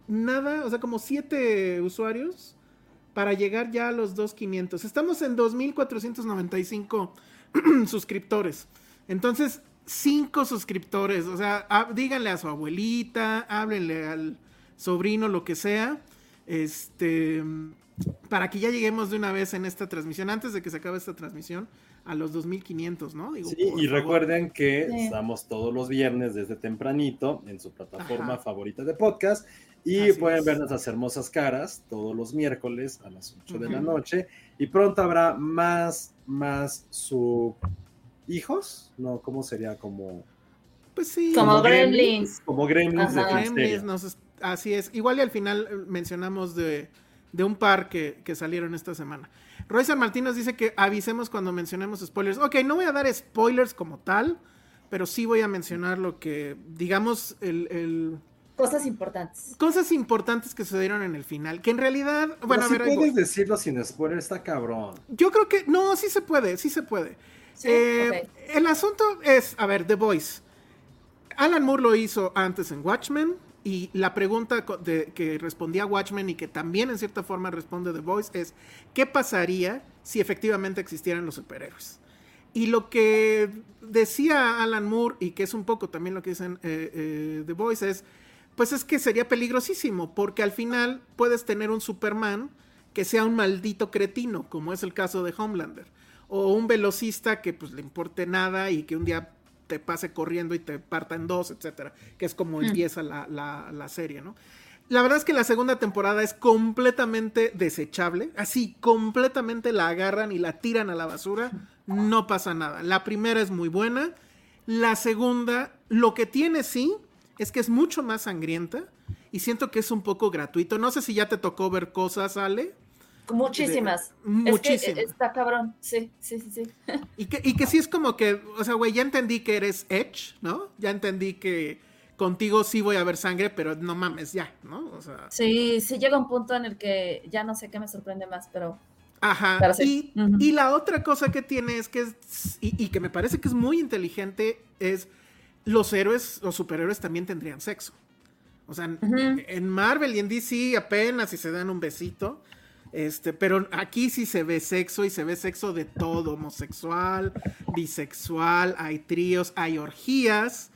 nada, o sea, como siete usuarios para llegar ya a los 2500. Estamos en 2495 suscriptores. Entonces, cinco suscriptores, o sea, díganle a su abuelita, háblenle al sobrino, lo que sea, este, para que ya lleguemos de una vez en esta transmisión, antes de que se acabe esta transmisión, a los 2500, ¿no? Digo, Sí, y favor. recuerden que Sí. estamos todos los viernes desde tempranito en su plataforma Ajá. favorita de podcast y Así pueden es. ver nuestras hermosas caras todos los miércoles a las 8 de la noche y pronto habrá más, más su hijos, no, ¿cómo sería? Como, Pues sí. Como Gremlins. Como gremlins de Ajá. Gremlins, Filmsteria. nos así es. Igual y al final eh, mencionamos de, de un par que, que salieron esta semana. Roy San Martín nos dice que avisemos cuando mencionemos spoilers. Ok, no voy a dar spoilers como tal, pero sí voy a mencionar lo que, digamos, el, el- Cosas importantes. cosas importantes que sucedieron en el final. Que en realidad, Pero bueno, a si ver, puedes decirlo sin spoiler, está cabrón. yo creo que, no, sí se puede, sí se puede. Sí, Eh. El asunto es, a ver, The Voice. Alan Moore lo hizo antes en Watchmen y la pregunta que respondía Watchmen y que también en cierta forma responde The Voice es, ¿qué pasaría si efectivamente existieran los superhéroes? Y lo que decía Alan Moore y que es un poco también lo que dicen eh, eh, The Voice es, pues es que sería peligrosísimo porque al final puedes tener un Superman que sea un maldito cretino, como es el caso de Homelander, o un velocista que pues le importe nada y que un día te pase corriendo y te parta en dos, etcétera, que es como empieza la, la- la serie, ¿no? La verdad es que la segunda temporada es completamente desechable, así completamente la agarran y la tiran a la basura, no pasa nada. La primera es muy buena, la segunda, lo que tiene sí, es que es mucho más sangrienta y siento que es un poco gratuito. No sé si ya te tocó ver cosas, Ale, Muchísimas. muchísimas. está cabrón, sí, sí, sí, sí. Y que, y que sí es como que, o sea, güey, ya entendí que eres Edge, ¿no? Ya entendí que contigo sí voy a ver sangre, pero no mames, ya, ¿no? O sea. Sí, sí llega un punto en el que ya no sé qué me sorprende más, pero. Ajá. y, y, la otra cosa que tiene es que es, y, y, que me parece que es muy inteligente, es los héroes, los superhéroes también tendrían sexo. O sea, en Marvel y en DC apenas si se dan un besito. Este, pero aquí sí se ve sexo y se ve sexo de todo, homosexual, bisexual, hay tríos, hay orgías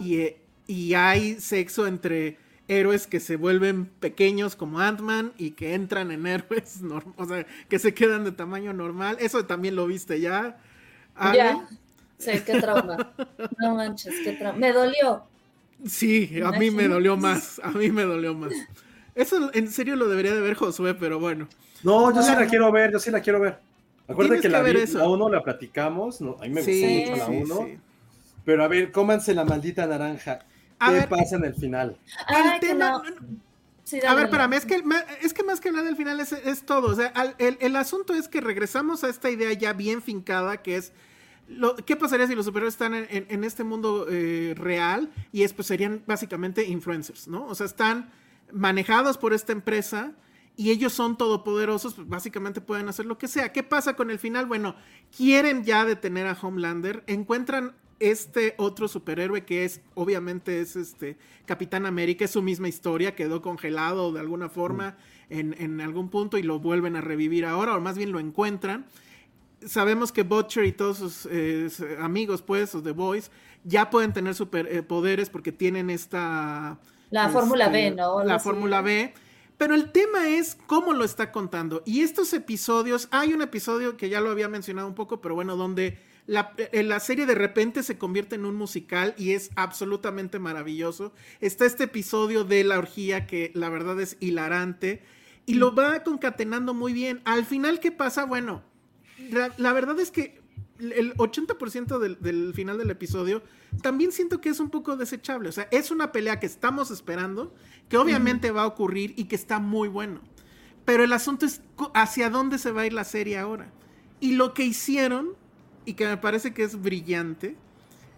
y, y, hay sexo entre héroes que se vuelven pequeños como Ant-Man y que entran en héroes, o sea, que se quedan de tamaño normal. Eso también lo viste ya. Ya. Sí, qué trauma. No manches, qué trauma. Me dolió. Sí, a mí me dolió más. A mí me dolió más. Eso en serio lo debería de ver Josué, pero bueno. No, yo sí la quiero ver, yo sí la quiero ver. Acuérdate que, la, la 1 la platicamos, no, a mí me gustó mucho la 1. Pero a ver, cómanse la maldita naranja. ¿Qué pasa en el final? el tema. a ver, para mí es que, es que más que nada el final es, es todo. O sea, el, el, asunto es que regresamos a esta idea ya bien fincada que es ¿Qué pasaría si los superhéroes están en, este mundo eh, real? Y es, pues serían básicamente influencers, ¿no? O sea, están manejados por esta empresa y ellos son todopoderosos, pues básicamente pueden hacer lo que sea. ¿Qué pasa con el final? Bueno, quieren ya detener a Homelander, encuentran este otro superhéroe que es, obviamente es este Capitán América, es su misma historia, quedó congelado de alguna forma mm. en, en algún punto y lo vuelven a revivir ahora, o más bien lo encuentran sabemos que Butcher y todos sus eh, amigos, pues, los The Boys, ya pueden tener superpoderes eh, porque tienen esta... La Fórmula B, este, ¿no? La Fórmula B. Pero el tema es cómo lo está contando. Y estos episodios, hay un episodio que ya lo había mencionado un poco, pero bueno, donde la, eh, la, serie de repente se convierte en un musical y es absolutamente maravilloso. Está este episodio de la orgía que la verdad es hilarante y lo va concatenando muy bien. Al final, ¿qué pasa? Bueno, la, verdad es que el 80% del, del, final del episodio también siento que es un poco desechable. O sea, es una pelea que estamos esperando, que obviamente va a ocurrir y que está muy bueno. Pero el asunto es hacia dónde se va a ir la serie ahora. Y lo que hicieron, y que me parece que es brillante,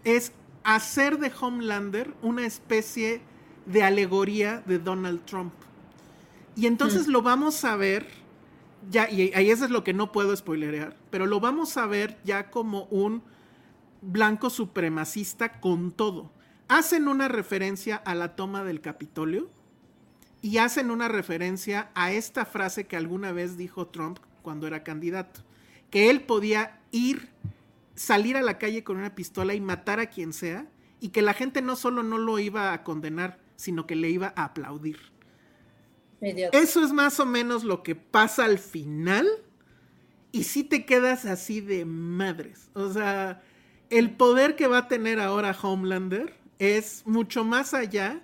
es hacer de Homelander una especie de alegoría de Donald Trump. Y entonces lo vamos a ver ya, y ahí eso es lo que no puedo spoilerear, pero lo vamos a ver ya como un blanco supremacista con todo. Hacen una referencia a la toma del Capitolio y hacen una referencia a esta frase que alguna vez dijo Trump cuando era candidato, que él podía ir, salir a la calle con una pistola y matar a quien sea, y que la gente no solo no lo iba a condenar, sino que le iba a aplaudir. Eso es más o menos lo que pasa al final. Y si te quedas así de madres. O sea, el poder que va a tener ahora Homelander es mucho más allá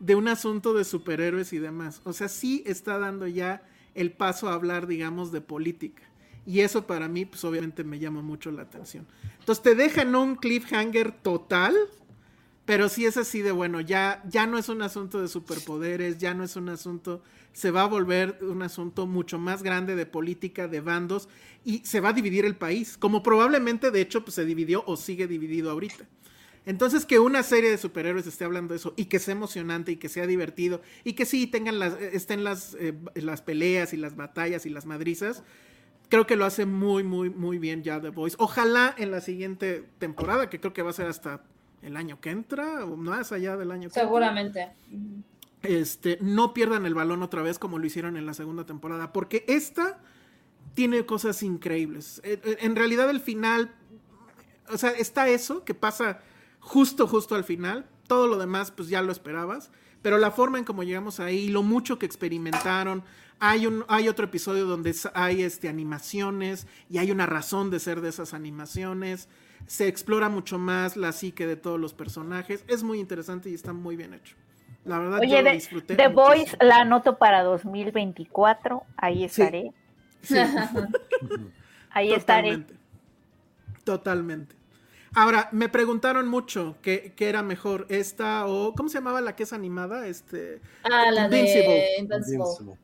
de un asunto de superhéroes y demás. O sea, sí está dando ya el paso a hablar, digamos, de política. Y eso para mí, pues obviamente me llama mucho la atención. Entonces te dejan un cliffhanger total pero sí es así de bueno, ya, ya no es un asunto de superpoderes, ya no es un asunto, se va a volver un asunto mucho más grande de política, de bandos, y se va a dividir el país, como probablemente de hecho pues, se dividió o sigue dividido ahorita. Entonces que una serie de superhéroes esté hablando de eso y que sea emocionante y que sea divertido y que sí tengan las, estén las, eh, las peleas y las batallas y las madrizas, creo que lo hace muy, muy, muy bien ya The Voice. Ojalá en la siguiente temporada, que creo que va a ser hasta el año que entra, o más allá del año que Seguramente. Este, no pierdan el balón otra vez como lo hicieron en la segunda temporada, porque esta tiene cosas increíbles. En realidad el final, o sea, está eso que pasa justo, justo al final. Todo lo demás, pues ya lo esperabas. Pero la forma en cómo llegamos ahí, lo mucho que experimentaron, hay, un, hay otro episodio donde hay este, animaciones y hay una razón de ser de esas animaciones se explora mucho más la psique de todos los personajes. Es muy interesante y está muy bien hecho. La verdad, yo lo disfruté. The Voice la anoto para 2024. Ahí estaré. Ahí estaré. Totalmente. Ahora, me preguntaron mucho qué, era mejor, esta o. ¿Cómo se llamaba la que es animada? Este. Ah, la de Invincible.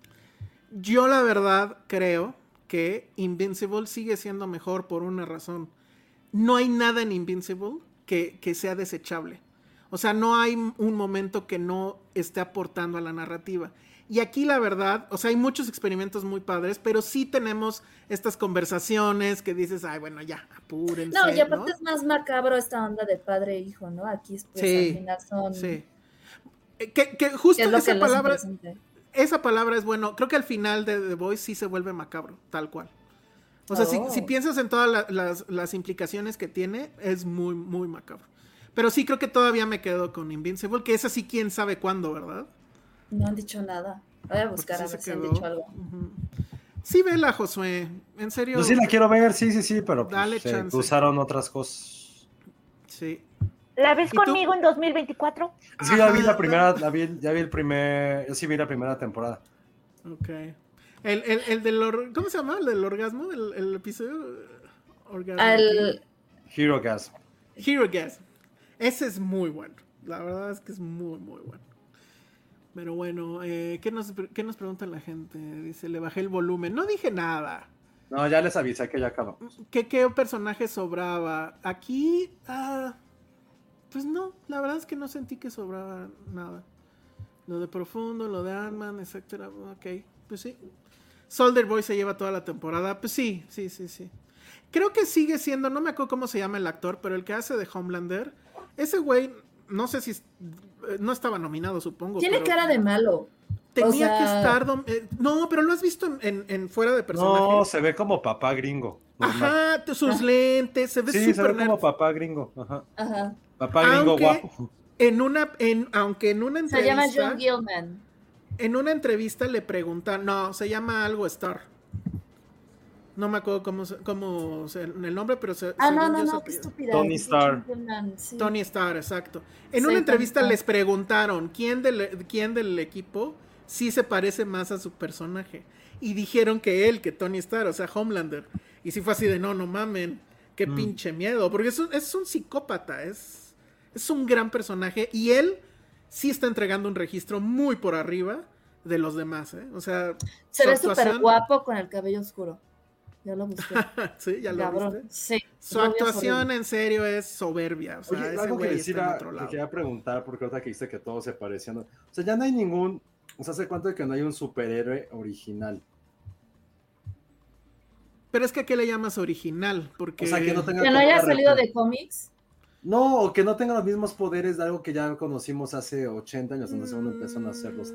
Yo la verdad creo que Invincible sigue siendo mejor por una razón. No hay nada en Invincible que, que sea desechable. O sea, no hay un momento que no esté aportando a la narrativa. Y aquí la verdad, o sea, hay muchos experimentos muy padres, pero sí tenemos estas conversaciones que dices, ay, bueno, ya, apúrense. No, y aparte es más macabro esta onda de padre e hijo, ¿no? Aquí pues, Sí, al final son... Sí. Eh, Que, que justo es esa que palabra, esa palabra es bueno. Creo que al final de The Voice sí se vuelve macabro, tal cual. O sea, si, Oh. si piensas en todas la- las, las implicaciones que tiene, es muy, muy macabro. Pero sí creo que todavía me quedo con Invincible, que es así quién sabe cuándo, ¿verdad? No han dicho nada. Voy a buscar sí a ver si han dicho algo. Sí, vela, Josué. En serio. Yo sí la quiero ver, sí, sí, sí, pero pues, Dale se chance. cruzaron otras cosas. Sí. ¿La ves ¿Y tú? conmigo en 2024? Es que ya vi Ajá. la primera, la vi- ya vi el primer, yo sí vi la primera temporada. Ok. El, el, el del. or- ¿Cómo se llama? ¿El del orgasmo? ¿El, el episodio? Orgasmo. Al, Hero Gas. Hero Gas. Ese es muy bueno. La verdad es que es muy, muy bueno. Pero bueno, eh, ¿qué, nos, ¿qué nos pregunta la gente? Dice, le bajé el volumen. No dije nada. No, ya les avisé que ya acabó. ¿Qué, qué personaje sobraba? Aquí, ah, pues no, la verdad es que no sentí que sobraba nada. Lo de Profundo, lo de Ant-Man, etcétera. Ok, pues sí. Soldier Boy se lleva toda la temporada. Pues sí, sí, sí, sí. Creo que sigue siendo, no me acuerdo cómo se llama el actor, pero el que hace de Homelander, ese güey, no sé si eh, no estaba nominado, supongo. tiene pero cara de malo. Tenía o que estar. dom- eh, no, pero lo has visto en, en- en fuera de personaje. No, se ve como papá gringo. normal. Ajá, sus lentes, se ve Sí, se súper ve como papá gringo. Ajá. Ajá. Papá gringo Aunque- guapo. En una, en, aunque en una Se llama entrevista, John Gilman. En una entrevista le preguntan, no, se llama algo Star. No me acuerdo cómo, cómo el nombre, pero se, Ah, no, no, no, qué estúpida. Tony Starr. Sí. Tony Starr, exacto. En Sí, una entrevista les preguntaron quién del, quién del equipo sí se parece más a su personaje. Y dijeron que él, que Tony Starr, o sea, Homelander. Y sí fue así de, no, no mamen, qué Mm. pinche miedo. Porque es un, es un psicópata, es, es un gran personaje. Y él sí está entregando un registro muy por arriba de los demás, ¿eh? O sea, Se ve súper actuación- guapo con el cabello oscuro. Ya lo busqué. sí, ya lo Cabrón. viste. Sí. Su actuación en serio es soberbia. O sea, Oye, ese algo que güey decir, está en a- otro que quería preguntar, porque ahorita que dice que todos se parecían. O sea, ya no hay ningún. O sea, ¿hace cuánto de que no hay un superhéroe original? Pero es que ¿a qué le llamas original? Porque O sea, que no tenga. Que no como haya salido de cómics. No, o que no tenga los mismos poderes de algo que ya conocimos hace 80 años, donde según empezaron a hacerlos.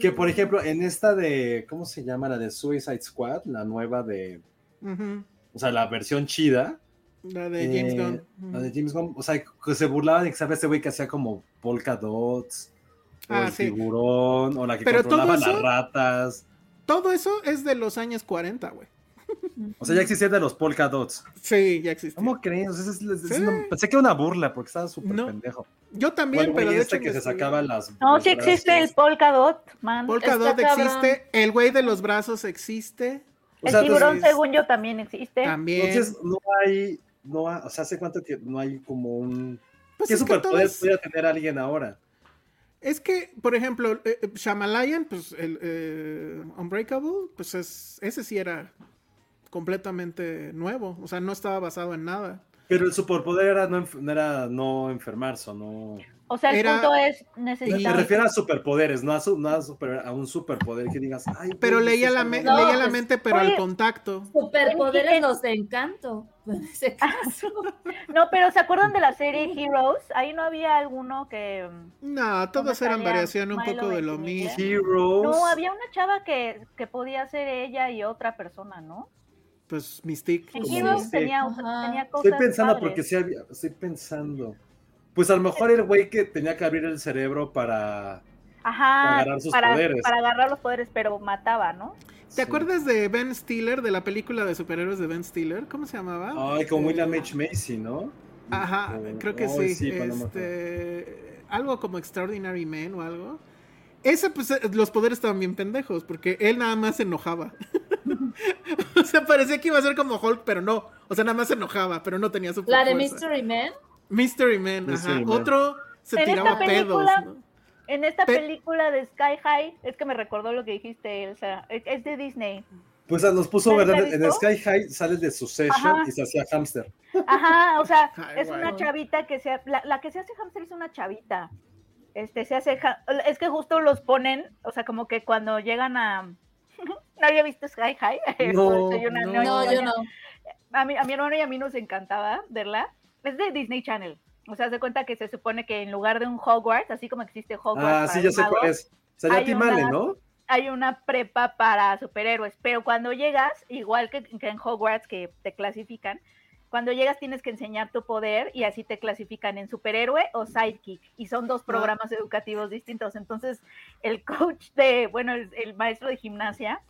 Que por ejemplo, en esta de. ¿Cómo se llama? La de Suicide Squad, la nueva de. O sea, la versión chida. La de James eh, Gunn. La de James Gunn. O sea, que se burlaban de que sabe ese güey que hacía como polka dots. O Ah, el sí. tiburón, o la que Pero controlaba eso- las ratas. Todo eso es de los años 40, güey. O sea, ya existía de los polka dots. Sí, ya existe. ¿Cómo crees? O sea, es- es- es Sí. una- pensé que era una burla porque estaba súper No. pendejo. Yo también, güey pero de este hecho que se sacaba las. No, sí existe el polka dot, man. Polka Está Dot cabrón. existe, el güey de los brazos existe. O el tiburón, entonces- según yo, también existe. También. Entonces, no hay. No ha- o sea, ¿hace cuánto que no hay como un. Pues ¿Qué es superpoder todos- podría tener alguien ahora? Es que, por ejemplo, eh, eh, Shamalayan, pues el eh, Unbreakable, pues es, ese sí era completamente nuevo. O sea, no estaba basado en nada. Pero el superpoder era no, era no enfermarse, o no. O sea, el Era- punto es Me, me necesitar. refiero a superpoderes, no a, su- no a, super- a un superpoder que digas. Ay, Pero güey, leía la, me- mal". No, leía la pues, mente, pero oye, al contacto. Superpoderes los de encanto. En ese caso. No, pero ¿se acuerdan de la serie Heroes? Ahí no había alguno que. No, todas eran variación un Milo poco de lo Ventimiglia? mismo. Heroes. No, había una chava que, que podía ser ella y otra persona, ¿no? Pues Mystique. En Como Heroes Mystique. tenía, Ajá. tenía cosas. Estoy pensando padres. porque sí había, estoy pensando. Pues a lo mejor el güey que tenía que abrir el cerebro para. Ajá, agarrar sus para, poderes. para agarrar los poderes, pero mataba, ¿no? ¿Te acuerdas de Ben Stiller, de la película de superhéroes de Ben Stiller? ¿Cómo se llamaba? Ay, con Eh, William H. Macy, ¿no? Ajá, creo que sí. acuerdo. este, algo como Extraordinary Man o algo. Ese, pues, eh, los poderes estaban bien pendejos, porque él nada más se enojaba. o sea, parecía que iba a ser como Hulk, pero no. O sea, nada más se enojaba, pero no tenía su La de fuerza. Mystery Man. Mystery Man, Mystery ajá. Man. Otro se Pero tiraba esta pedos, película- ¿no? En esta Pe- película de Sky High, es que me recordó lo que dijiste, Elsa. Es, es de Disney. Pues ah, nos puso, ¿Ya la ¿verdad? En? Sky High sale de Succession Ajá. y se hacía hamster. Ajá, o sea, Ay, es una chavita que se la, la que se hace hamster es una chavita. Este se hace ha- es que justo los ponen, o sea, como que cuando llegan a no había visto Sky High. No, Soy una no. ñoña. No, yo no. A mi, a mi hermano y a mí nos encantaba verla. Es de Disney Channel. O sea, se cuenta que se supone que en lugar de un Hogwarts, así como existe Hogwarts, Ah, para sí, ya sé cuál es. Hay una- ¿no? hay una prepa para superhéroes, pero cuando llegas, igual que, que en Hogwarts que te clasifican, cuando llegas tienes que enseñar tu poder y así te clasifican en superhéroe o sidekick y son dos programas educativos distintos. Entonces, el coach de, bueno, el, el maestro de gimnasia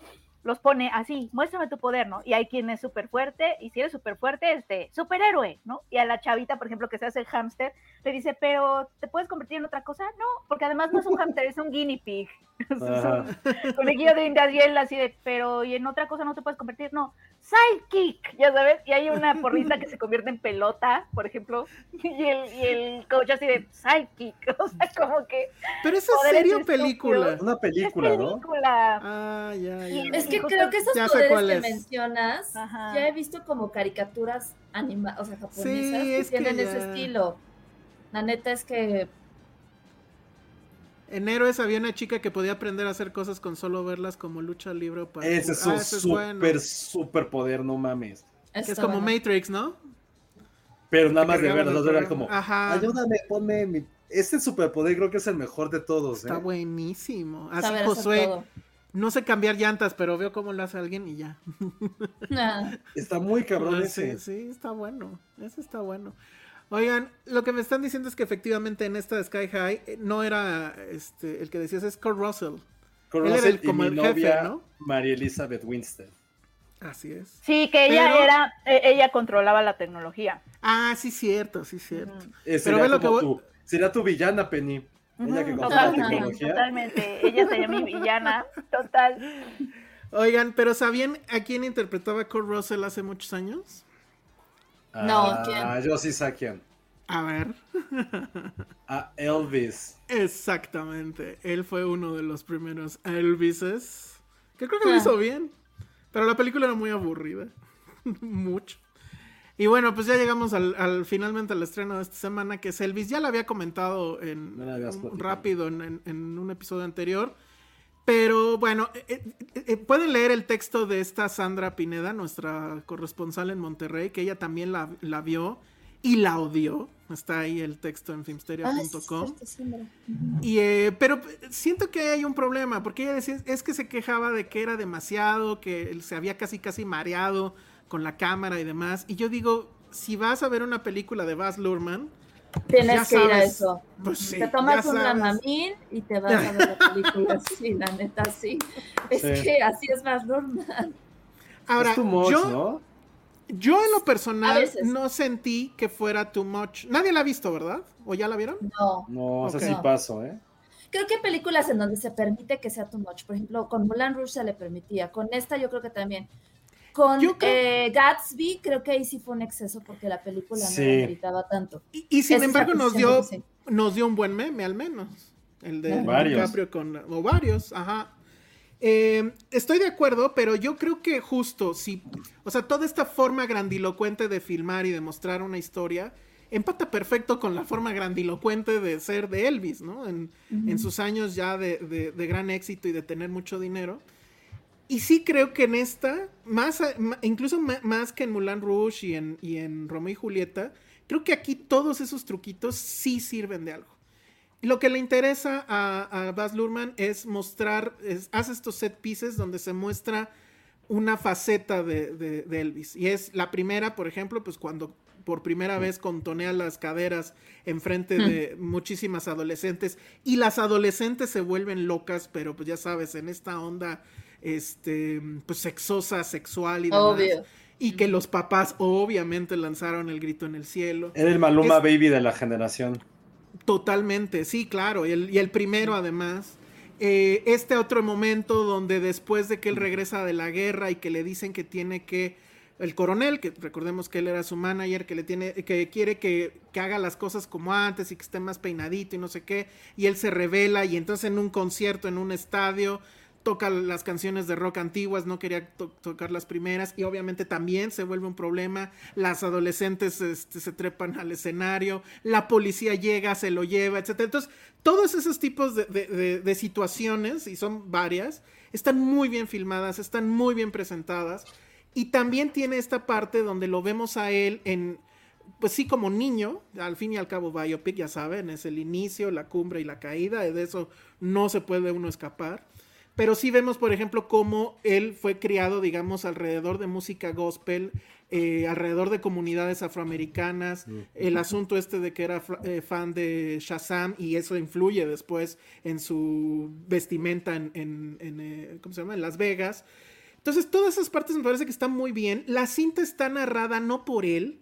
los pone así, muéstrame tu poder, ¿no? Y hay quien es súper fuerte y si eres súper fuerte, este, superhéroe, ¿no? Y a la chavita, por ejemplo, que se hace hámster, le dice, pero ¿te puedes convertir en otra cosa? No, porque además no es un hámster, es un guinea pig. Conejillo de indias y él así de, pero ¿y en otra cosa no te puedes convertir? No, sidekick, ya sabes, y hay una porrista que se convierte en pelota, por ejemplo, y el, y el coach así de sidekick, o sea, como que Pero esa es serio estúpidos. película. Una es película, ¿no? Ah, ya, Y- ya. Es que justo- creo que esos poderes que es. mencionas, Ajá. ya he visto como caricaturas animadas, o sea, japonesas, Sí, que es que tienen ese estilo. La neta es que En Héroes había una chica que podía aprender a hacer cosas con solo verlas como lucha libre o para Ese es Ah, un ese es súper, bueno. súper poder, no mames. Que es como bueno. Matrix, ¿no? Pero nada más de verlas, no era programa. como, Ajá. ayúdame, ponme mi... Ese superpoder creo que es el mejor de todos, Está ¿eh? buenísimo. Así Saber Josué, no sé cambiar llantas, pero veo cómo lo hace alguien y ya. Ah, Está muy cabrón Ah, sí, ese. sí, está bueno. Eso está bueno. Oigan, lo que me están diciendo es que efectivamente en esta de Sky High eh, no era este el que decías es Kurt Russell. Él era Russell el- como y el mi jefe, novia, ¿no? María Elizabeth Winstead. Así es. Sí, que ella Pero- era, eh, ella controlaba la tecnología. Ah, sí, cierto, sí, cierto. Eh, Pero ve lo que como voy- tu, sería tu villana, Penny. Ella que Ujú, controla la totalmente, tecnología. totalmente. Ella sería mi villana, total. Oigan, pero ¿sabían a quién interpretaba Kurt Russell hace muchos años? No, Ah, ¿quién? yo sí sé a quién. A ver. A Elvis. Exactamente. Él fue uno de los primeros Elvises. Que creo que lo Ah. hizo bien. Pero la película era muy aburrida. Mucho. Y bueno, pues ya llegamos al, al- finalmente al estreno de esta semana, que es Elvis. Ya lo había comentado en un- rápido en, en- en un episodio anterior. Pero bueno, eh, eh, eh, pueden leer el texto de esta Sandra Pineda, nuestra corresponsal en Monterrey, que ella también la, la vio y la odió. Está ahí el texto en ah, filmsteria.com. sí, mira. Y, eh, pero siento que hay un problema, porque ella decía, es que se quejaba de que era demasiado, que se había casi casi mareado con la cámara y demás. Y yo digo, si vas a ver una película de Baz Luhrmann, Tienes ya que ir a eso. pues sí, te tomas un. Dramamine y te vas a ver la película. Sí, la neta, sí. Es Sí. que así es más normal. Ahora, much, yo, ¿no? yo en lo personal no sentí que fuera too much. Nadie la ha visto, ¿verdad? ¿O ya la vieron? No. No, o sea, sí paso, ¿eh? Creo que hay películas en donde se permite que sea too much. Por ejemplo, con Moulin Rouge se le permitía. Con esta yo creo que también. Con creo- eh, Gatsby creo que ahí sí fue un exceso porque la película Sí. no ameritaba tanto. Y, y sin Esa embargo nos dio, sí. nos dio un buen meme, al menos. El de Varios. DiCaprio con... O varios, ajá. Eh, estoy de acuerdo, pero yo creo que justo si... O sea, toda esta forma grandilocuente de filmar y de mostrar una historia empata perfecto con la forma grandilocuente de ser de Elvis, ¿no? En, en sus años ya de, de- de gran éxito y de tener mucho dinero. Y sí creo que en esta, más, incluso más que en Mulan Rouge y en, y en Romeo y Julieta, creo que aquí todos esos truquitos sí sirven de algo. Lo que le interesa a, a Baz Luhrmann es mostrar, es- hace estos set pieces donde se muestra una faceta de, de- de Elvis. Y es la primera, por ejemplo, pues cuando por primera vez contonea las caderas enfrente de muchísimas adolescentes y las adolescentes se vuelven locas, pero pues ya sabes, en esta onda este pues sexosa, sexual y demás. Obvio. Y que los papás obviamente lanzaron el grito en el cielo. Era el Maluma Es- Baby de la generación. Totalmente, sí, claro. Y el, y el primero, además. Eh, este otro momento donde después de que él regresa de la guerra y que le dicen que tiene que el coronel, que recordemos que él era su manager, que le tiene, que quiere que, que, haga las cosas como antes y que esté más peinadito y no sé qué, y él se revela y entonces en un concierto, en un estadio, toca las canciones de rock antiguas, no quería tocar las primeras y obviamente también se vuelve un problema, las adolescentes este, se trepan al escenario, la policía llega, se lo lleva, etc. Entonces, todos esos tipos de, de situaciones, y son varias, están muy bien filmadas, están muy bien presentadas y también tiene esta parte donde lo vemos a él en, pues sí, como niño, al fin y al cabo Biopic, ya saben, es el inicio, la cumbre y la caída, de eso no se puede uno escapar. Pero sí vemos, por ejemplo, cómo él fue criado, digamos, alrededor de música gospel, eh, alrededor de comunidades afroamericanas, el asunto este de que era eh, fan de Shazam y eso influye después en su vestimenta en, en, eh, ¿cómo se llama? en Las Vegas. Entonces, todas esas partes me parece que están muy bien. La cinta está narrada no por él,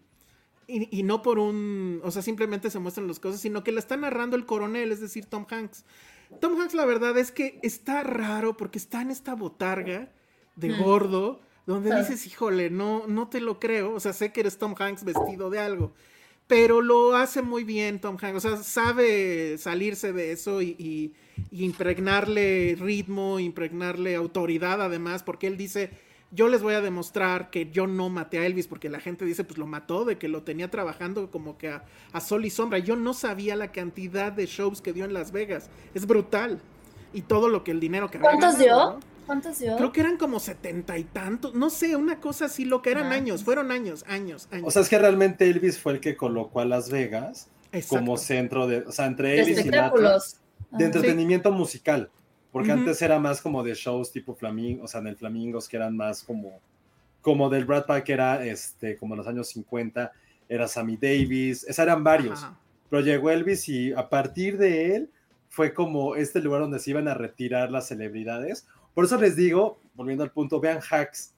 y, y, no por un, o sea, simplemente se muestran las cosas, sino que la está narrando el coronel, es decir, Tom Hanks. Tom Hanks, la verdad es que está raro porque está en esta botarga de gordo, donde dices, híjole, no, no te lo creo. O sea, sé que eres Tom Hanks vestido de algo. Pero lo hace muy bien Tom Hanks. O sea, sabe salirse de eso y, y impregnarle ritmo, impregnarle autoridad además, porque él dice yo les voy a demostrar que yo no maté a Elvis, porque la gente dice, pues lo mató, de que lo tenía trabajando como que a, sol y sombra. Yo no sabía la cantidad de shows que dio en Las Vegas. Es brutal. Y todo lo que el dinero que ¿Cuántos dio? ¿Cuántos dio? Creo que eran como setenta y tantos, no sé, una cosa así, lo que eran años, fueron años, años, años. O sea, es que realmente Elvis fue el que colocó a Las Vegas como centro de, o sea, entre Elvis y Natra, de entretenimiento musical. Porque antes era más como de shows tipo Flamingo, o sea, en el Flamingos, que eran más como, como del Brad Pack, era este, como en los años 50, era Sammy Davis, esos eran varios. Pero llegó Elvis y a partir de él fue como este lugar donde se iban a retirar las celebridades. Por eso les digo, volviendo al punto, vean Hacks,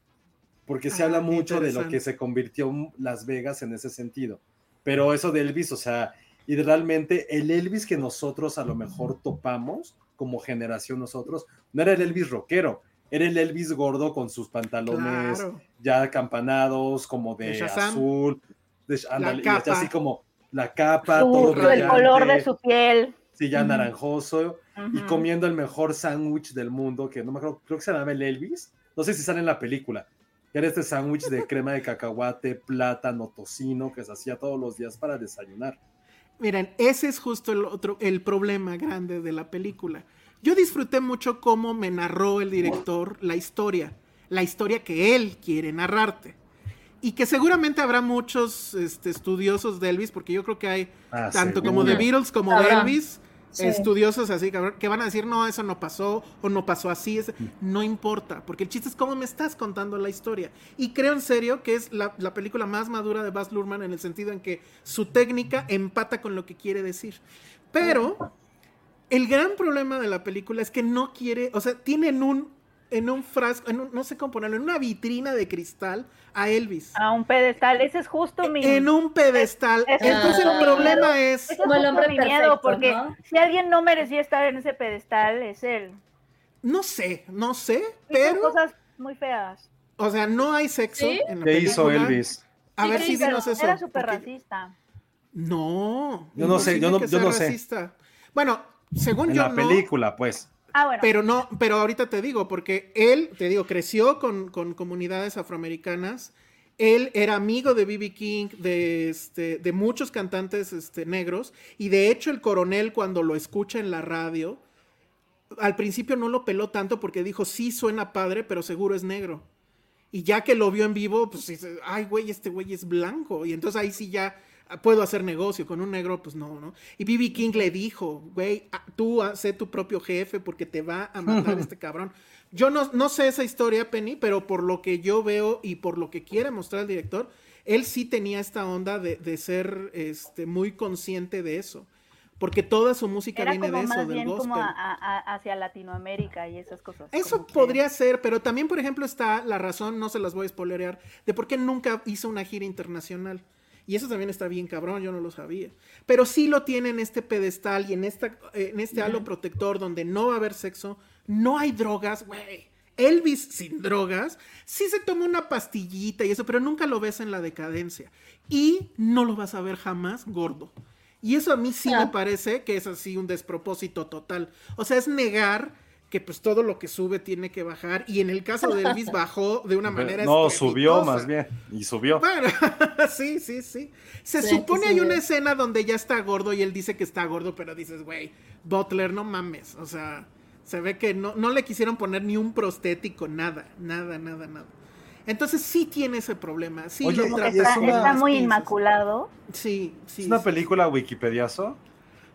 porque se habla mucho de lo que se convirtió Las Vegas en ese sentido. Pero eso de Elvis, o sea, y realmente el Elvis que nosotros a lo mejor topamos, como generación nosotros, no era el Elvis rockero, era el Elvis gordo con sus pantalones ya acampanados, como de azul, de, y así como la capa, todo el color de su piel. Sí, ya naranjoso, y comiendo el mejor sándwich del mundo, que no me acuerdo, creo que se llama el Elvis, no sé si sale en la película, era este sándwich de crema de cacahuate, plátano, tocino, que se hacía todos los días para desayunar. Miren, ese es justo el otro, el problema grande de la película. Yo disfruté mucho cómo me narró el director la historia, la historia que él quiere narrarte. Y que seguramente habrá muchos este, estudiosos de Elvis, porque yo creo que hay ah, tanto como de Beatles como de Elvis, estudiosos así, que van a decir, no, eso no pasó, o no pasó así, no importa, porque el chiste es cómo me estás contando la historia. Y creo en serio que es la, película más madura de Baz Luhrmann en el sentido en que su técnica empata con lo que quiere decir. Pero el gran problema de la película es que no quiere, o sea, tienen un en un frasco, no sé cómo ponerlo, en una vitrina de cristal a Elvis. A un pedestal, ese es justo mi... En un pedestal. Entonces el problema es... es como el hombre miedo, porque si alguien no merecía estar en ese pedestal, es él. No sé, no sé, pero... cosas muy feas. O sea, no hay sexo en la ¿Qué hizo Elvis? A ver si dinos eso. Era súper racista. No. Yo no sé, yo no, yo no sé. Bueno, según yo. En la película, pues. Ah, pero no, pero ahorita te digo, porque él, te digo, creció con, comunidades afroamericanas. Él era amigo de B.B. King, de, este, de muchos cantantes este, negros, y de hecho el coronel cuando lo escucha en la radio, al principio no lo peló tanto porque dijo, sí suena padre, pero seguro es negro. Y ya que lo vio en vivo, pues dice, ay, güey, este güey es blanco. Y entonces ahí sí ya puedo hacer negocio con un negro, pues no, ¿no? Y B.B. King le dijo, güey, ah, tú sé tu propio jefe porque te va a matar este cabrón. Yo no, no sé esa historia, Penny, pero por lo que yo veo y por lo que quiere mostrar el director, él sí tenía esta onda de, ser este, muy consciente de eso. Porque toda su música viene de eso, del gospel. Como hacia Latinoamérica y esas cosas. Eso podría ser, pero también, por ejemplo, está la razón, no se las voy a spoilerear, de por qué nunca hizo una gira internacional. Y eso también está bien cabrón, yo no lo sabía. Pero sí lo tiene en este pedestal y en, esta, en este halo protector donde no va a haber sexo, no hay drogas, güey. Elvis sin drogas, sí se toma una pastillita y eso, pero nunca lo ves en la decadencia. Y no lo vas a ver jamás gordo. Y eso a mí sí me Ah. parece que es así un despropósito total. O sea, es negar que pues todo lo que sube tiene que bajar. Y en el caso de Elvis bajó de una manera No, subió más bien. Y subió. Bueno, sí, sí, sí. Se Sí, supone que hay una escena donde ya está gordo y él dice que está gordo, pero dices, güey, Butler, no mames. O sea, se ve que no, no le quisieron poner ni un prostético, nada, nada, nada, nada. Entonces sí tiene ese problema. Sí, Oye, lo trata es está, está muy pinzas. inmaculado. Sí, sí. Es una sí. película wikipediazo.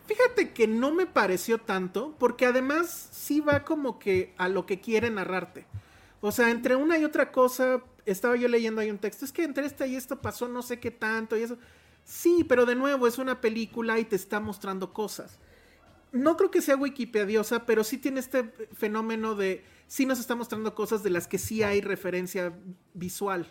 Fíjate que no me pareció tanto, porque además sí va como que a lo que quiere narrarte. O sea, entre una y otra cosa, estaba yo leyendo ahí un texto, es que entre esta y esto pasó no sé qué tanto y eso. Sí, pero de nuevo es una película y te está mostrando cosas. No creo que sea wikipediosa, pero sí tiene este fenómeno de, sí nos está mostrando cosas de las que sí hay referencia visual.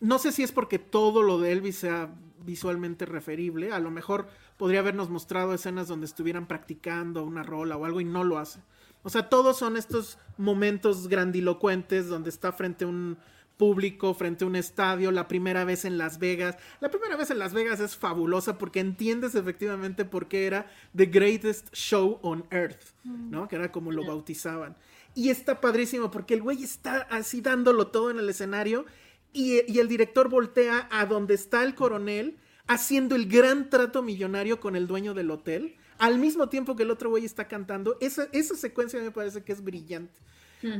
No sé si es porque todo lo de Elvis sea visualmente referible. A lo mejor podría habernos mostrado escenas donde estuvieran practicando una rola o algo y no lo hace. O sea, todos son estos momentos grandilocuentes donde está frente a un público, frente a un estadio, la primera vez en Las Vegas. La primera vez en Las Vegas es fabulosa porque entiendes efectivamente por qué era The Greatest Show on Earth, ¿no? Que era como lo bautizaban. Y está padrísimo porque el güey está así dándolo todo en el escenario y, y el director voltea a donde está el coronel haciendo el gran trato millonario con el dueño del hotel, al mismo tiempo que el otro güey está cantando. Esa, esa secuencia me parece que es brillante.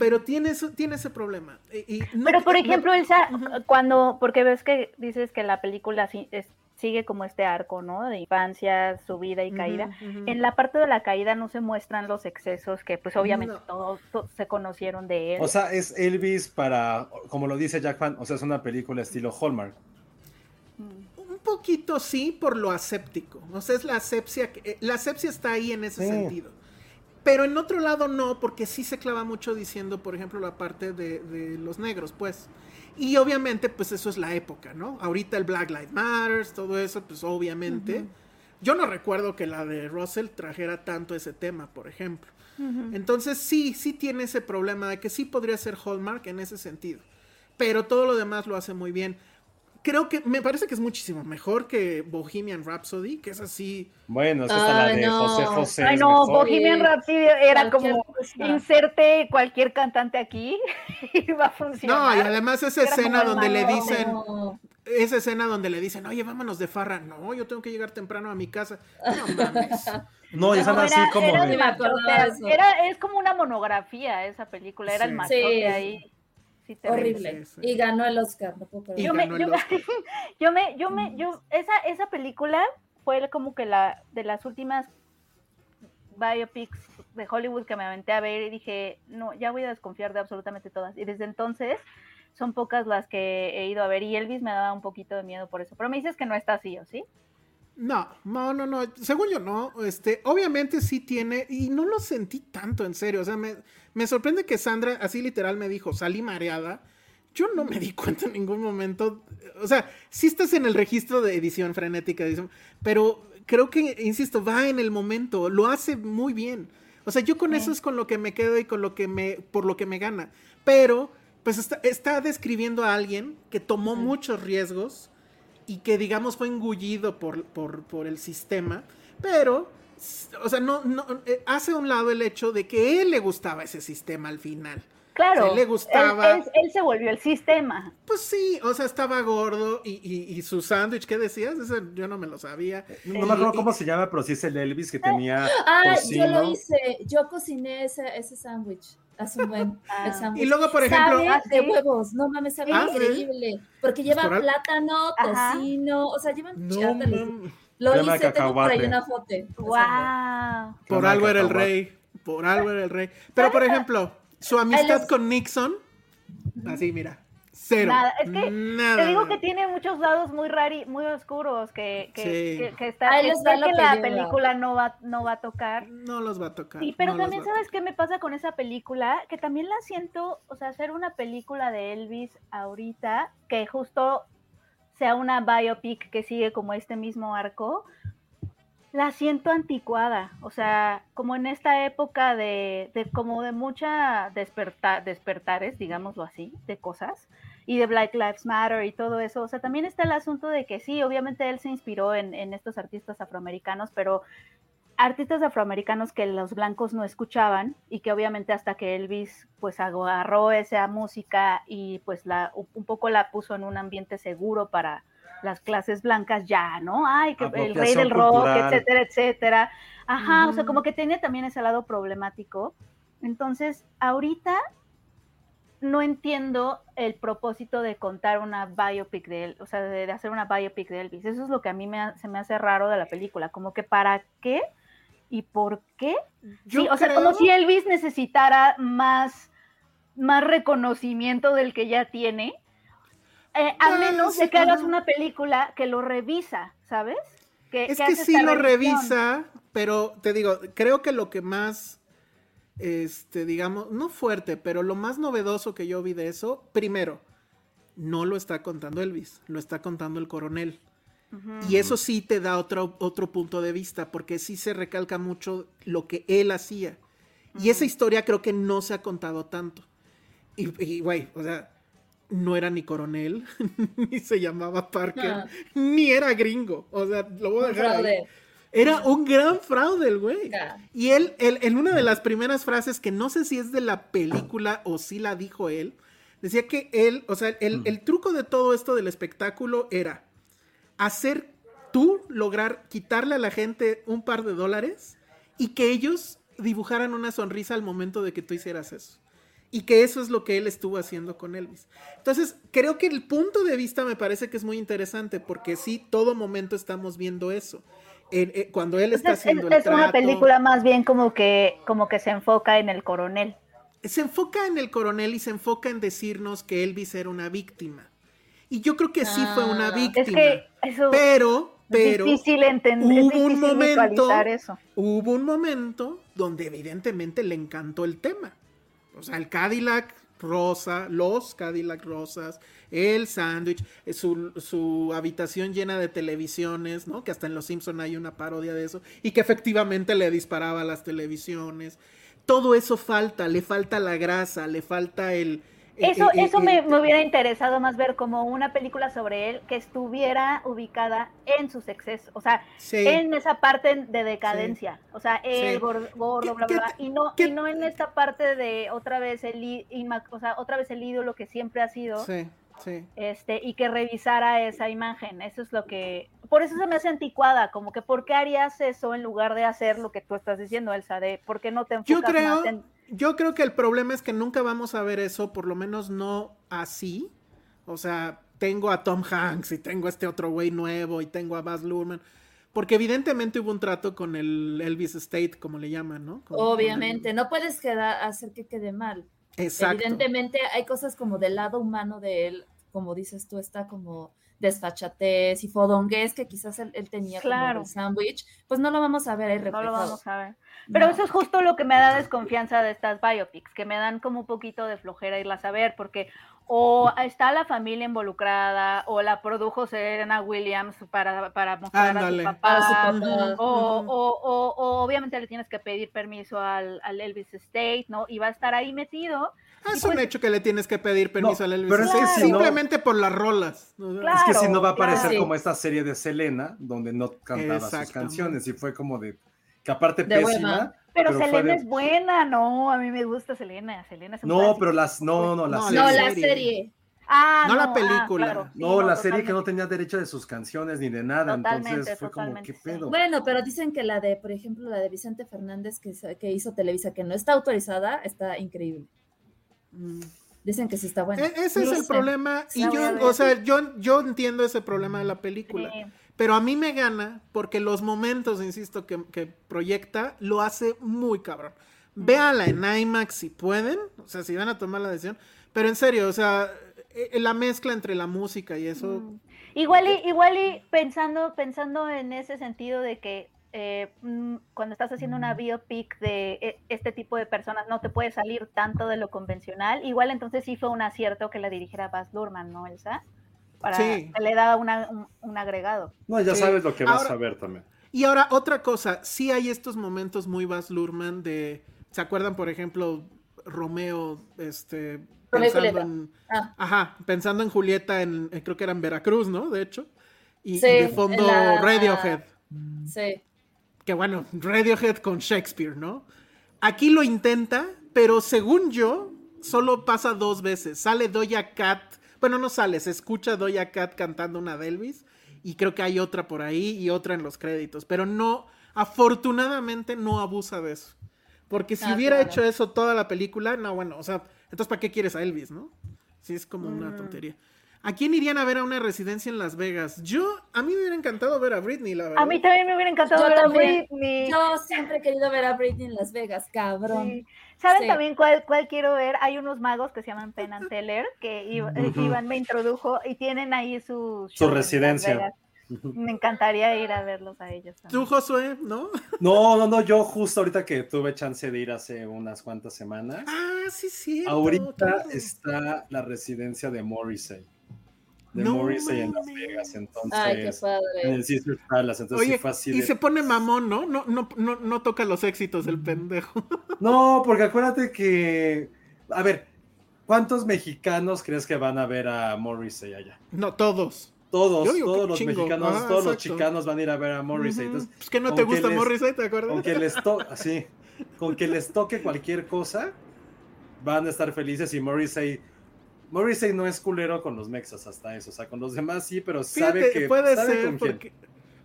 Pero tiene, eso, tiene ese problema. Y- y no- Pero por no- ejemplo, Elsa, cuando, porque ves que dices que la película sí- es- sigue como este arco, ¿no? De infancia, subida y caída. En la parte de la caída no se muestran los excesos que pues obviamente No. todos to- se conocieron de él. O sea, es Elvis para, como lo dice Jack Fan, o sea, es una película estilo Hallmark. Un poquito sí por lo aséptico. O sea, es la asepsia. que- eh, La asepsia está ahí en ese Sí. sentido. Pero en otro lado no, porque sí se clava mucho diciendo, por ejemplo, la parte de, de los negros, pues. Y obviamente, pues eso es la época, ¿no? Ahorita el Black Lives Matter, todo eso, pues obviamente. Yo no recuerdo que la de Russell trajera tanto ese tema, por ejemplo. Entonces sí, sí tiene ese problema de que sí podría ser Hallmark en ese sentido. Pero todo lo demás lo hace muy bien. Creo que me parece que es muchísimo mejor que Bohemian Rhapsody, que es así. Bueno, es que hasta la de no. José José. Ay no, mejor. Bohemian. Rhapsody era como cosa. inserte cualquier cantante aquí y va a funcionar. No, y además esa Era escena donde le dicen, No. esa escena donde le dicen, oye, vámonos de farra. No, yo tengo que llegar temprano a mi casa. No mames. No, y están No, así era- como era de- era- es como una monografía esa película, era el Sí. machote Sí. ahí. Sí. Horrible. Sí, sí. Y ganó el Oscar, no puedo creer. Yo me, yo, Oscar. yo me, yo me, yo, esa, esa película fue como que la de las últimas biopics de Hollywood que me aventé a ver y dije, no, ya voy a desconfiar de absolutamente todas. Y desde entonces son pocas las que he ido a ver y Elvis me daba un poquito de miedo por eso. Pero me dices que no está así, ¿o sí? No, no, no, no. Según yo, no. Este, obviamente sí tiene, y no lo sentí tanto en serio. O sea, me, me sorprende que Sandra así literal me dijo, salí mareada. Yo no me di cuenta en ningún momento. O sea, sí estás en el registro de edición frenética, pero creo que, insisto, va en el momento, lo hace muy bien. O sea, yo con eso es con lo que me quedo y con lo que me, por lo que me gana. Pero, pues está, está describiendo a alguien que tomó muchos riesgos y que digamos fue engullido por, por, por el sistema, pero, o sea, no, no, eh, hace a un lado el hecho de que él le gustaba ese sistema al final. Claro. Sí, le gustaba. Él, él- él se volvió el sistema. Pues sí, o sea, estaba gordo y, y- y su sándwich, ¿qué decías? Ese yo no me lo sabía. No me acuerdo cómo se llama, pero sí es el Elvis que tenía Ah, yo lo hice. Yo cociné ese, ese sándwich. Hace un buen Ah. sándwich. Y luego, por ejemplo, Sabe Ah, de huevos. No mames, sabe Ah, ¿sí? increíble. Porque lleva plátano, Ajá. tocino. O sea, llevan no, Lo Crema hice, tengo por ahí una foto. Wow. por Crema algo era el rey, por algo era el rey. Pero, por ejemplo, su amistad con Nixon, así, mira, cero. Nada, es que nada. Te digo que tiene muchos lados muy rari, muy oscuros que, que, Sí. que, que está, Ahí lo que la película no va, no va a tocar. No los va a tocar. Sí, pero no también sabes qué me pasa con esa película, que también la siento, o sea, hacer una película de Elvis ahorita, que justo sea una biopic que sigue como este mismo arco, la siento anticuada, o sea, como en esta época de, de como de mucha desperta, despertares, digámoslo así, de cosas, y de Black Lives Matter y todo eso, o sea, también está el asunto de que sí, obviamente él se inspiró en, en estos artistas afroamericanos, pero artistas afroamericanos que los blancos no escuchaban y que obviamente hasta que Elvis pues agarró esa música y pues la un poco la puso en un ambiente seguro para las clases blancas ya, ¿no? Ay, que el rey del rock, etcétera, etcétera. Ajá, o sea, como que tiene también ese lado problemático. Entonces, ahorita no entiendo el propósito de contar una biopic de él, o sea, de, hacer una biopic de Elvis. Eso es lo que a mí me, se me hace raro de la película, como que para qué y por qué. sí, o sea, como si Elvis necesitara más, más reconocimiento del que ya tiene, eh, a menos de que hagas una película que lo revisa, ¿sabes? Que, es que, sí lo revisa, pero te digo, creo que lo que más, este, digamos, no fuerte, pero lo más novedoso que yo vi de eso, primero, no lo está contando Elvis, lo está contando el coronel. Y eso sí te da otro, otro punto de vista, porque sí se recalca mucho lo que él hacía. Y esa historia creo que no se ha contado tanto. Y, güey, o sea, no era ni coronel, ni se llamaba Parker, ni era gringo. O sea, lo voy a dejar. Era un gran fraude el güey. Y él, él, en una de las primeras frases, que no sé si es de la película o si la dijo él, decía que él, o sea, el, el truco de todo esto del espectáculo era hacer tú lograr quitarle a la gente un par de dólares y que ellos dibujaran una sonrisa al momento de que tú hicieras eso. Y que eso es lo que él estuvo haciendo con Elvis. Entonces, creo que el punto de vista me parece que es muy interesante porque sí, todo momento estamos viendo eso. Eh, cuando él está haciendo es, es una película más bien como que, como que se enfoca en el coronel. Se enfoca en el coronel y se enfoca en decirnos que Elvis era una víctima. Y yo creo que sí fue una víctima. pero, pero. difícil entender. Hubo un momento. Eso. Hubo un momento donde evidentemente le encantó el tema. O sea, el Cadillac rosa, los Cadillac rosas, el sándwich, eh, su, su, habitación llena de televisiones, ¿no? Que hasta en Los Simpson hay una parodia de eso, y que efectivamente le disparaba a las televisiones. Todo eso falta, le falta la grasa, le falta el, eso, eso me, hubiera interesado más ver como una película sobre él que estuviera ubicada en sus excesos, o sea, en esa parte de decadencia, o sea, el gordo, bla, bla, y no, y no en esta parte de otra vez el, o sea, otra vez el ídolo que siempre ha sido. Sí. Sí. Este, y que revisara esa imagen. Eso es lo que. Por eso se me hace anticuada, como que ¿por qué harías eso en lugar de hacer lo que tú estás diciendo, Elsa? De ¿por qué no te enfocas Yo creo, más en yo creo que el problema es que nunca vamos a ver eso, por lo menos no así. O sea, tengo a Tom Hanks y tengo a este otro güey nuevo y tengo a Baz Luhrmann. Porque evidentemente hubo un trato con el Elvis State, como le llaman, ¿no? Obviamente, no puedes quedar, hacer que quede mal. Exacto. Evidentemente hay cosas como del lado humano de él, como dices tú, está como desfachatez y fodongués que quizás él, tenía claro. como el sándwich, pues no lo vamos a ver ahí reflejado. No lo vamos a ver. Pero eso es justo lo que me da desconfianza de estas biopics, que me dan como un poquito de flojera irlas a ver, porque o está la familia involucrada, o la produjo Serena Williams para, para mostrar a su papá, o, o, o, obviamente le tienes que pedir permiso al, al, Elvis State, ¿no? Y va a estar ahí metido. Ah, es un pues hecho que le tienes que pedir permiso al Elvis State, simplemente por las rolas. es que si no va a parecer como esta serie de Selena, donde no cantaba sus canciones, y fue como de que aparte pésima. Pero, Selena es buena, no, a mí me gusta Selena, Selena No, pero las, no, no, la serie. No, la serie. Ah, no, la ah, película. no, la serie que no tenía derecho de sus canciones ni de nada, entonces fue como, ¿qué pedo? Bueno, pero dicen que la de, por ejemplo, la de Vicente Fernández que, que hizo Televisa, que no está autorizada, está increíble. Mm. Dicen que sí está buena. E, ese es el problema, y yo, o sea, yo, yo entiendo ese problema de la película. Pero a mí me gana porque los momentos, insisto, que, proyecta, lo hace muy cabrón. Véala en IMAX si pueden, o sea, si van a tomar la decisión. Pero en serio, o sea, e, la mezcla entre la música y eso. Mm. Igual y, igual y pensando, pensando en ese sentido de que eh, mm, cuando estás haciendo una biopic de e, este tipo de personas no te puede salir tanto de lo convencional, igual entonces sí fue un acierto que la dirigiera Baz Luhrmann, ¿no, Elsa? para le da un, agregado. No, ya sabes lo que vas a ver también. Y ahora, otra cosa, sí hay estos momentos muy Baz Luhrmann de. ¿Se acuerdan, por ejemplo, Romeo, este. Romeo Pensando en. Ah. Ajá, pensando en Julieta, en, en- creo que era en Veracruz, ¿no? De hecho. Y, Sí, y de fondo la- Radiohead. Sí. Que bueno, Radiohead con Shakespeare, ¿no? Aquí lo intenta, pero según yo, solo pasa dos veces. Sale Doja Cat. Bueno, no sale, se escucha Doja Cat cantando una de Elvis. Y creo que hay otra por ahí y otra en los créditos. Pero no, afortunadamente no abusa de eso. Porque si Ah, hubiera claro. hecho eso toda la película, no, bueno, o sea, entonces ¿para qué quieres a Elvis, no? Sí, es como Mm. una tontería. ¿A quién irían a ver a una residencia en Las Vegas? Yo, a mí me hubiera encantado ver a Britney, la verdad. A mí también me hubiera encantado Yo ver a. Britney. Yo siempre he querido ver a Britney en Las Vegas, cabrón. Sí. ¿Saben Sí. también cuál, cuál quiero ver? Hay unos magos que se llaman Penn and Teller, que eh. Iván me introdujo y tienen ahí su, Su residencia. Me encantaría ir a verlos a ellos. Tú, también. Josué, ¿no? No, no, no, yo justo ahorita que tuve chance de ir hace unas cuantas semanas, Ah, sí, sí. ahorita está la residencia de Morrissey. De No Morrissey en Las. Vegas, entonces. Ay, qué En padre. el Caesar Palace, entonces Oye, fue así y se pone mamón, ¿no? No, no, no, no toca los éxitos el pendejo. No, porque acuérdate que. A ver, ¿cuántos mexicanos crees que van a ver a Morrissey allá? No, todos. Todos, todos los chingo. mexicanos, Ajá, todos los chicanos van a ir a ver a Morrissey. Entonces, pues que no te gusta les- Morrissey, ¿te acuerdas? con que les toque, así, con que les toque cualquier cosa, van a estar felices y Morrissey. Morrissey no es culero con los mexas hasta eso, o sea, con los demás sí, pero sabe Fíjate, que puede sabe ser con quién. porque,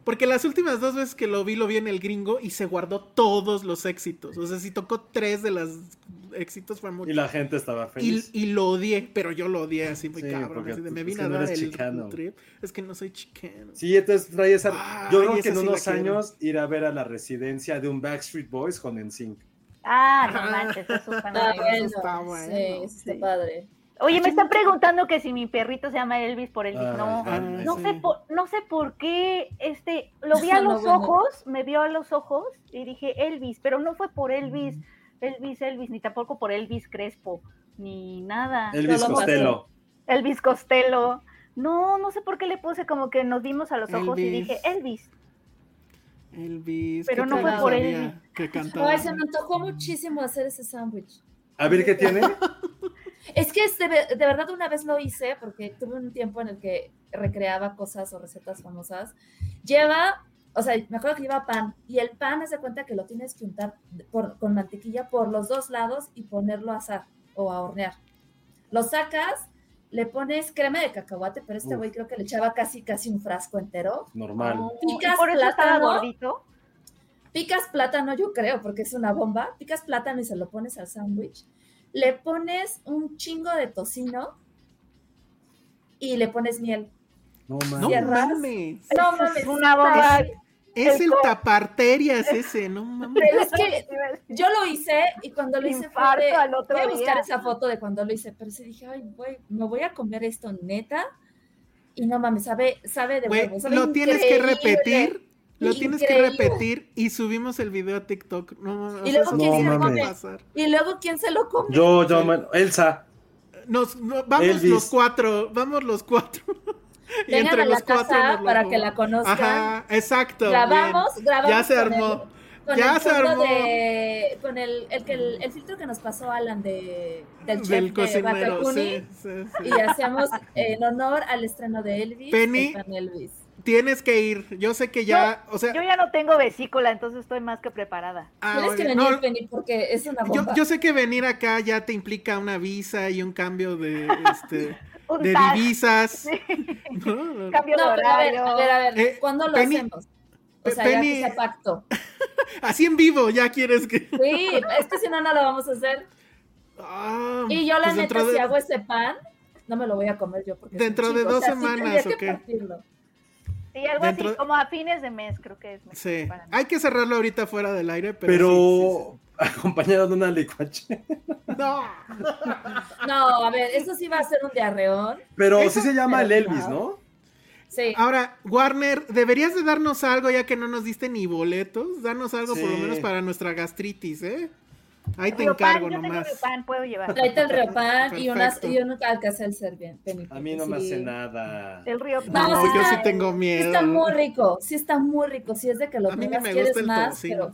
porque las últimas dos veces que lo vi, lo vi en el gringo y se guardó todos los éxitos. O sea, si tocó tres de los éxitos fue mucho. Y la gente estaba Y, feliz. y lo odié, pero yo lo odié así muy Sí, cabrón. porque así de, tú- me es vine que a no dar eres el chicano. trip. Es que no soy chicano. Sí, entonces trae esa. Yo creo que en sí unos quiero. años ir a ver a la residencia de un Backstreet Boys con NSYNC. Ah, no manches, eso suena Ah, bien. bueno, está sí, bueno, eso está sí. padre. Oye, me están preguntando que si mi perrito se llama Elvis por Elvis. Ay, no, Ah, ay, no sí. sé por, no sé por qué, este, lo vi a No, los bueno. ojos, me vio a los ojos y dije Elvis, pero no fue por Elvis, Elvis, Elvis, ni tampoco por Elvis Crespo, ni nada. Elvis Solo Costello. Elvis Costello. No, no sé por qué le puse como que nos vimos a los ojos y dije Elvis. Elvis. Pero ¿qué no fue por Elvis. Que cantaba. Ay, se me antojó muchísimo hacer ese sándwich. A ver qué tiene. Es que es de, ve- de verdad una vez lo hice porque tuve un tiempo en el que recreaba cosas o recetas famosas. Lleva, o sea, me acuerdo que lleva pan y el pan, haz de cuenta que lo tienes que untar por- con mantequilla por los dos lados y ponerlo a asar o a hornear. Lo sacas, le pones crema de cacahuate, pero este güey creo que le echaba casi, casi un frasco entero. Normal. Oh, y Picas por eso estaba plátano. gordito. Picas plátano, yo creo, porque es una bomba. Picas plátano y se lo pones al sándwich. Le pones un chingo de tocino y le pones miel. No No mames. Cierras. mames. No Es mames. una bomba. Es El el taparterias ese, no mames. Pero es que yo lo hice y cuando lo hice fue de, al otro voy a buscar día. esa foto de cuando lo hice, pero sí dije, ay, güey, me voy a comer esto neta. Y no mames, sabe, sabe de Güey, huevo, sabe lo tienes que repetir. Lo tienes que Increíble. repetir y subimos el video a TikTok. No, mames, Y luego, ¿quién no se lo va a come? Y luego, ¿quién se lo come? Yo, yo, bueno, Elsa. Nos, no, vamos Elvis. los cuatro, vamos los cuatro. y Vengan entre a la los cuatro casa nos lo para que la conozcan. Ajá, exacto. grabamos, bien. grabamos. Ya se con armó. el- con Ya el se armó. de- con el, el, que el, el filtro que nos pasó Alan de, del chef Del de cocinero, Ratatouille, sí, sí, sí. Y hacemos en honor al estreno de Elvis. Penny. Elvis. Tienes que ir. Yo sé que ya, o sea, Yo ya no tengo vesícula, entonces estoy más que preparada. ah, Tienes que venir, no, Penny, porque es una yo, bomba. yo sé que venir acá ya te implica una visa y un cambio de, este, Un de divisas. ¿no? Cambio no, de pero a ver, horario. a ver, a ver, Eh, ¿cuándo lo Penny- hacemos? O Pe- sea, Penny- ya que sea pacto. Así en vivo, ya quieres que. Sí, es que si no, no lo vamos a hacer. Ah, Y yo, la pues neta, de- si hago ese pan, no me lo voy a comer yo. Porque Dentro de dos O sea, sí semanas, que ¿o qué? partirlo. Sí, algo Dentro- así, como a fines de mes, creo que es. Sí, para hay que cerrarlo ahorita fuera del aire, pero. Pero sí, acompañado de una licuache. sí, sí. No. No, a ver, eso sí va a ser un diarreón. Pero Eso- sí se llama el Elvis, no. Sí. Ahora, Warner, deberías de darnos algo ya que no nos diste ni boletos. Danos algo por lo menos para nuestra gastritis, ¿eh? Ahí te encargo yo tengo nomás. Riopan, puedo llevar. Tráete el Riopan y, unas, y un Alka-Seltzer bien. Penny, A mí no me sí. hace nada. El Riopan. No, No, sí yo está- sí tengo Sí miedo. está muy rico, sí está muy rico. Si es de que lo A mí quieres el más, pero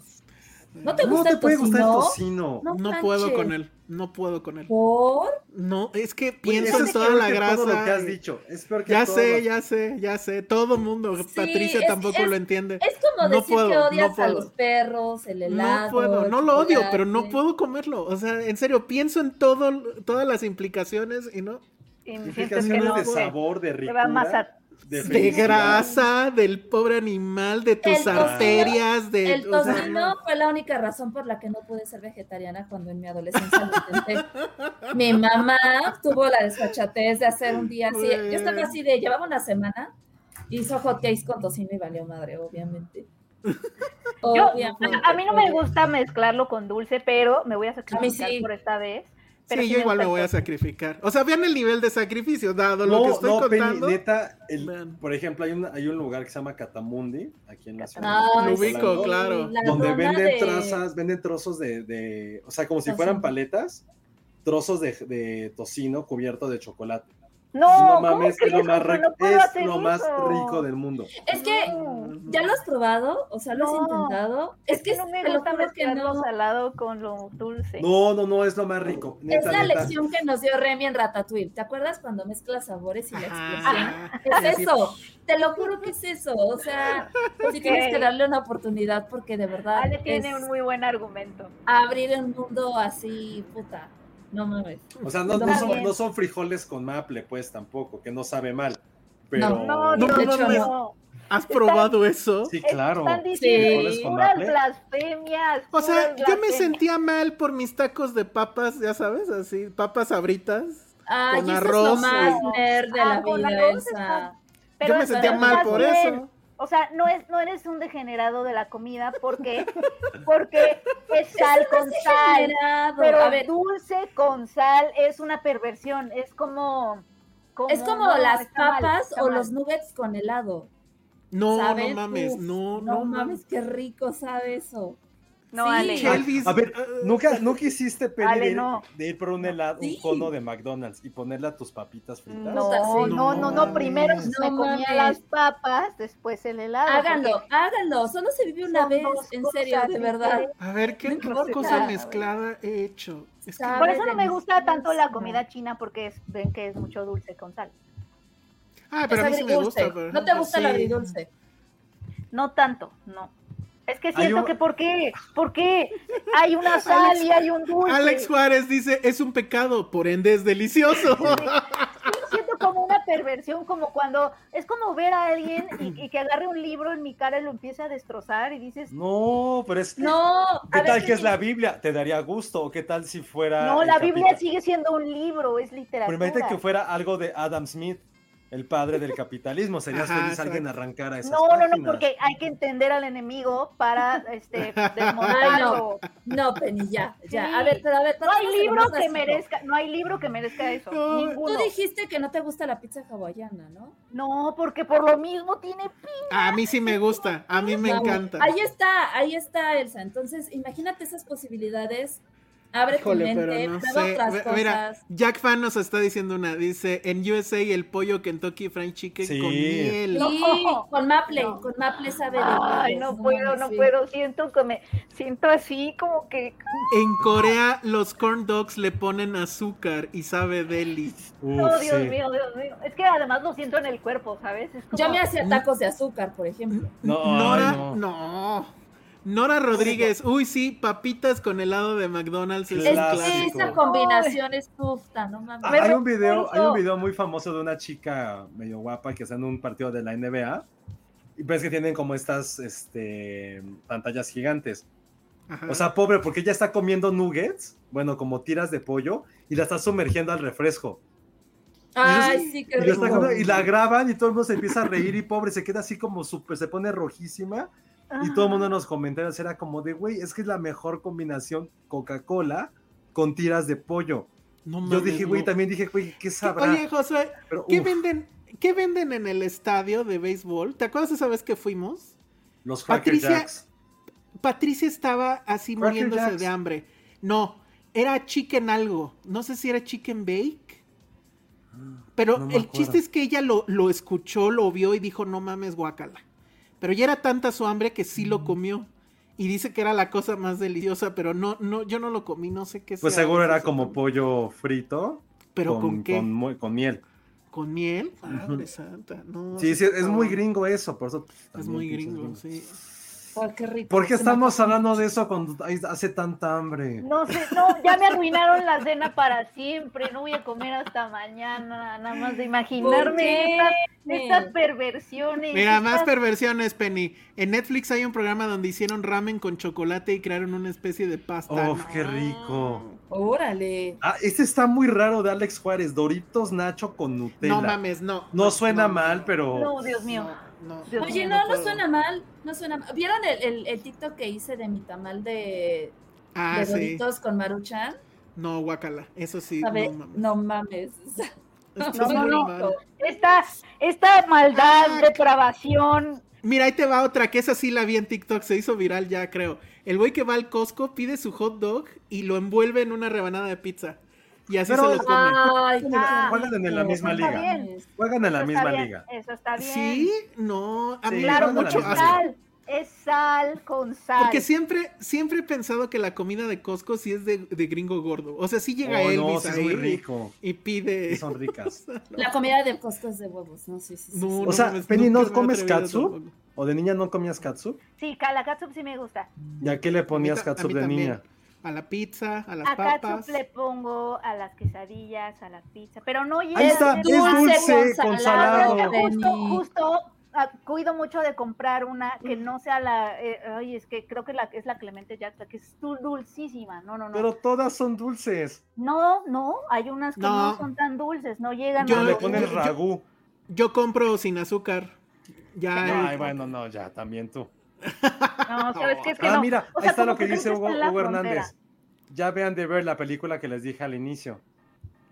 ¿no te ¿Cómo gusta te el puede gustar el tocino? tocino? No, No puedo con él. No puedo con él. ¿Por? No, es que pienso en toda la grasa. Todo lo que has dicho. Es peor que Ya todo sé, ya sé, ya sé. Todo mundo. Sí, Patricia es- tampoco es- lo entiende. Es como No decir puedo, que no odias a puedo. los perros, el helado. No puedo, no lo odio, pero no puedo comerlo. O sea, en serio, pienso en todo, todas las implicaciones y no. Sientes que Implicaciones no, de sabor, de te ricura. va más a... de grasa, del pobre animal, de tus El tocino- arterias, de. El o sea, tocino no. fue la única razón por la que no pude ser vegetariana cuando en mi adolescencia lo intenté. Mi mamá tuvo la desfachatez de hacer un día así. Yo estaba así de, llevaba una semana, hizo hot cakes con tocino y valió madre, obviamente. Yo- Obviamente, a mí no me gusta mezclarlo con dulce, pero me voy a sacrificar sí. por esta vez. Pero Sí, yo igual me voy a sacrificar. O sea, vean el nivel de sacrificio, dado lo que estoy no, Penny, contando. neta, el- por ejemplo, hay un, hay un lugar que se llama Catamundi, aquí en la ciudad. Lo ubico, claro. la Donde venden de- trazas, venden trozos de, de- o sea, como si fueran paletas, trozos de, de tocino cubierto de chocolate. No, no ¿cómo mames, es lo más, rico, no es lo más rico del mundo. Es que, No. ¿ya lo has probado? O sea, ¿lo has No. intentado? Es que no me gusta mezclar que lo no. salado con lo dulce. No, no, no, es lo más rico. Es la neta. lección que nos dio Remy en Ratatouille. ¿Te acuerdas cuando mezclas sabores y la explosión? Ajá. Es eso, te lo juro que es eso. O sea, sí tienes que darle una oportunidad porque de verdad Ale tiene es un muy buen argumento. abrir un mundo así, puta. No mames. O sea, no, no son, bien. no son frijoles con maple, pues tampoco, que no sabe mal. Pero. No. No, No. ¿Has probado eso? Sí, claro. Están diciendo con puras blasfemias. O sea, yo me sentía mal por mis tacos de papas, ya sabes, así, papas abritas. Ay, Con eso es arroz, lo más o- nerd de Ah, la vida, yo me sentía mal por bien. eso. O sea, no es, no eres un degenerado de la comida porque, porque es sal Eso no con es sal. degenerado. Pero a ver, dulce con sal es una perversión. Es como. es como no, las mal, papas o mal. los nuggets con helado. No, no mames, Uf, no, No no mames, qué rico sabe eso. No, Sí. Ale. A ver, ¿nunca, ¿nunca hiciste Penny, Ale, de, ir- no. de ir por un helado, Sí. un cono de McDonald's y ponerle a tus papitas fritas? No, sí. no, no, no. Primero No me comía mames. las papas, después el helado. Háganlo, porque háganlo. Solo se vive una vez, en serio, de verdad. a ver, ¿qué, No cosa mezclada he hecho? Es que- Sabe Por eso no me gusta tanto la comida china porque es, ven que es mucho dulce con sal. ah, pero a mí sí me gusta. No te gusta el sí. agridulce. No tanto, no. Es que siento un- que ¿por qué? ¿Por qué? Hay una sal Alex- y hay un dulce. Alex Juárez dice, es un pecado, por ende es delicioso. siento como una perversión, como cuando es como ver a alguien y, y que agarre un libro en mi cara y lo empiece a destrozar y dices, No, pero es. No, ¿Qué tal que es la Biblia? ¿Te daría gusto? ¿O qué tal si fuera. no, la Biblia capítulo- sigue siendo un libro, es Pero literatura. imagínate que fuera algo de Adam Smith, el padre del capitalismo. Serías Ajá, feliz alguien arrancara esas No, no, no, porque hay que entender al enemigo para este Ay, desmontarlo. no, Penny, ya, ya. Sí. A ver, pero a ver, No hay libro que merezca, no hay libro que merezca eso, No, ninguno. Tú dijiste que no te gusta la pizza hawaiana, ¿no? No, porque por lo mismo tiene A mí sí me gusta, a mí me encanta. Ahí está, ahí está, Elsa. Entonces, imagínate esas posibilidades. Abre Híjole, tu mente, pero no prueba sé. otras Ve- cosas. Mira, Jack Fan nos está diciendo una. Dice: En USA el pollo Kentucky Fried Chicken Sí. con miel. No. Sí, con Maple, No. con Maple sabe de Ay, no puedo, no sí. puedo, siento que me siento así como que En Corea los corn dogs le ponen azúcar y sabe deli. No, Dios sí. mío, Dios mío. Es que además lo siento en el cuerpo, ¿sabes? Es como- Yo me hacía tacos de azúcar, por ejemplo. No, ay, Nora, no. No. Nora Rodríguez, uy, sí, papitas con helado de McDonald's. Es Es que esa combinación es tufta, no mames. Ah, hay un video, hay un video muy famoso de una chica medio guapa que está en un partido de la NBA y ves que tienen como estas este, pantallas gigantes. Ajá. O sea, pobre, porque ella está comiendo nuggets, bueno, como tiras de pollo, y la está sumergiendo al refresco. Ay, sí, qué Y, rico. comiendo, y la graban y todo el mundo se empieza a reír y pobre, se queda así como súper, se pone rojísima. Y todo el mundo en los comentarios era como de, güey, es que es la mejor combinación Coca-Cola con tiras de pollo. No Yo mames, dije, güey, no. también dije, güey, ¿qué sabrá? Oye, Josué, Pero, ¿qué uf, venden, ¿qué venden en el estadio de béisbol? ¿Te acuerdas esa vez que fuimos? los Patricia- Jacks. Patricia estaba así Cracker muriéndose Jacks. de hambre. No, era chicken algo. No sé si era chicken bake. Pero No me el acuerdo. chiste es que ella lo, lo escuchó, lo vio y dijo, no mames, guacala. Pero ya era tanta su hambre que sí lo comió. Y dice que era la cosa más deliciosa, pero no, no, yo no lo comí, no sé qué Pues sea seguro era como pollo frito. ¿Pero con, qué? Con, con miel. ¿Con miel? Madre santa, no. Sí, sí, es no. muy gringo eso, por eso. pues, Es muy gringo, sí. Ay, qué rico. ¿Por qué estamos hablando de eso cuando hace tanta hambre? No sé, no, ya me arruinaron la cena para siempre. No voy a comer hasta mañana, nada más de ¿Por imaginarme estas, estas perversiones. Mira, más perversiones, Penny. En Netflix hay un programa donde hicieron ramen con chocolate y crearon una especie de pasta. Uf, qué rico. Órale. Ah, este está muy raro de Alex Juárez. Doritos Nacho con Nutella. No mames, no. No suena no, mal, pero. No, Dios mío. no. Dios Oye, no, no suena mal. No suena mal. ¿Vieron el, el, el TikTok que hice de mi tamal de, Ah, de sí. Doritos con Maruchan? No, guacala. Eso sí, ¿Sabe? no mames. No mames. No, no, no. Esta, esta maldad, Ah, depravación. Mira, ahí te va otra, que esa sí la vi en TikTok, se hizo viral ya, creo. El güey que va al Costco pide su hot dog y lo envuelve en una rebanada de pizza. Y así Pero- se lo come. Ay, qué Ah, Juegan en la misma Está liga. bien. Juegan en la Eso misma bien, liga. Eso está bien. ¿Sí? No, a Sí, mí Claro, me da juegan mucho es sal. Es sal con sal. Porque siempre, siempre he pensado que la comida de Costco sí es de, de gringo gordo. O sea, sí llega Oh, Elvis no, sí es muy rico. y pide... Sí son ricas. La comida de costos de huevos, ¿no? Sí, sí, sí. No, sí. O sea, Penny, ¿no comes katsu? ¿O de niña no comías katsu? Sí, la catsup sí me gusta. ¿Y a qué le ponías katsu de también. niña? A la pizza, a las A papas. le pongo a las quesadillas, a la pizza, pero no lleva... Ahí está, es dulce con con salado. justo, justo ah, cuido mucho de comprar una que no sea la... eh, ay, es que creo que la, es la Clemente Jack, la que es dul- dulcísima. No, no, no. Pero todas son dulces. No, no, hay unas que no, No. son tan dulces, no llegan Yo a... le pones yo- yo- ragú. Yo compro sin azúcar. Ya. Ay, bueno, no, ya, también tú. No, sabes que es que Ah, no. mira, O ahí sea, está como lo que creo dice está Hugo, Hugo. Hernández. Ya vean de ver la película que les dije al inicio.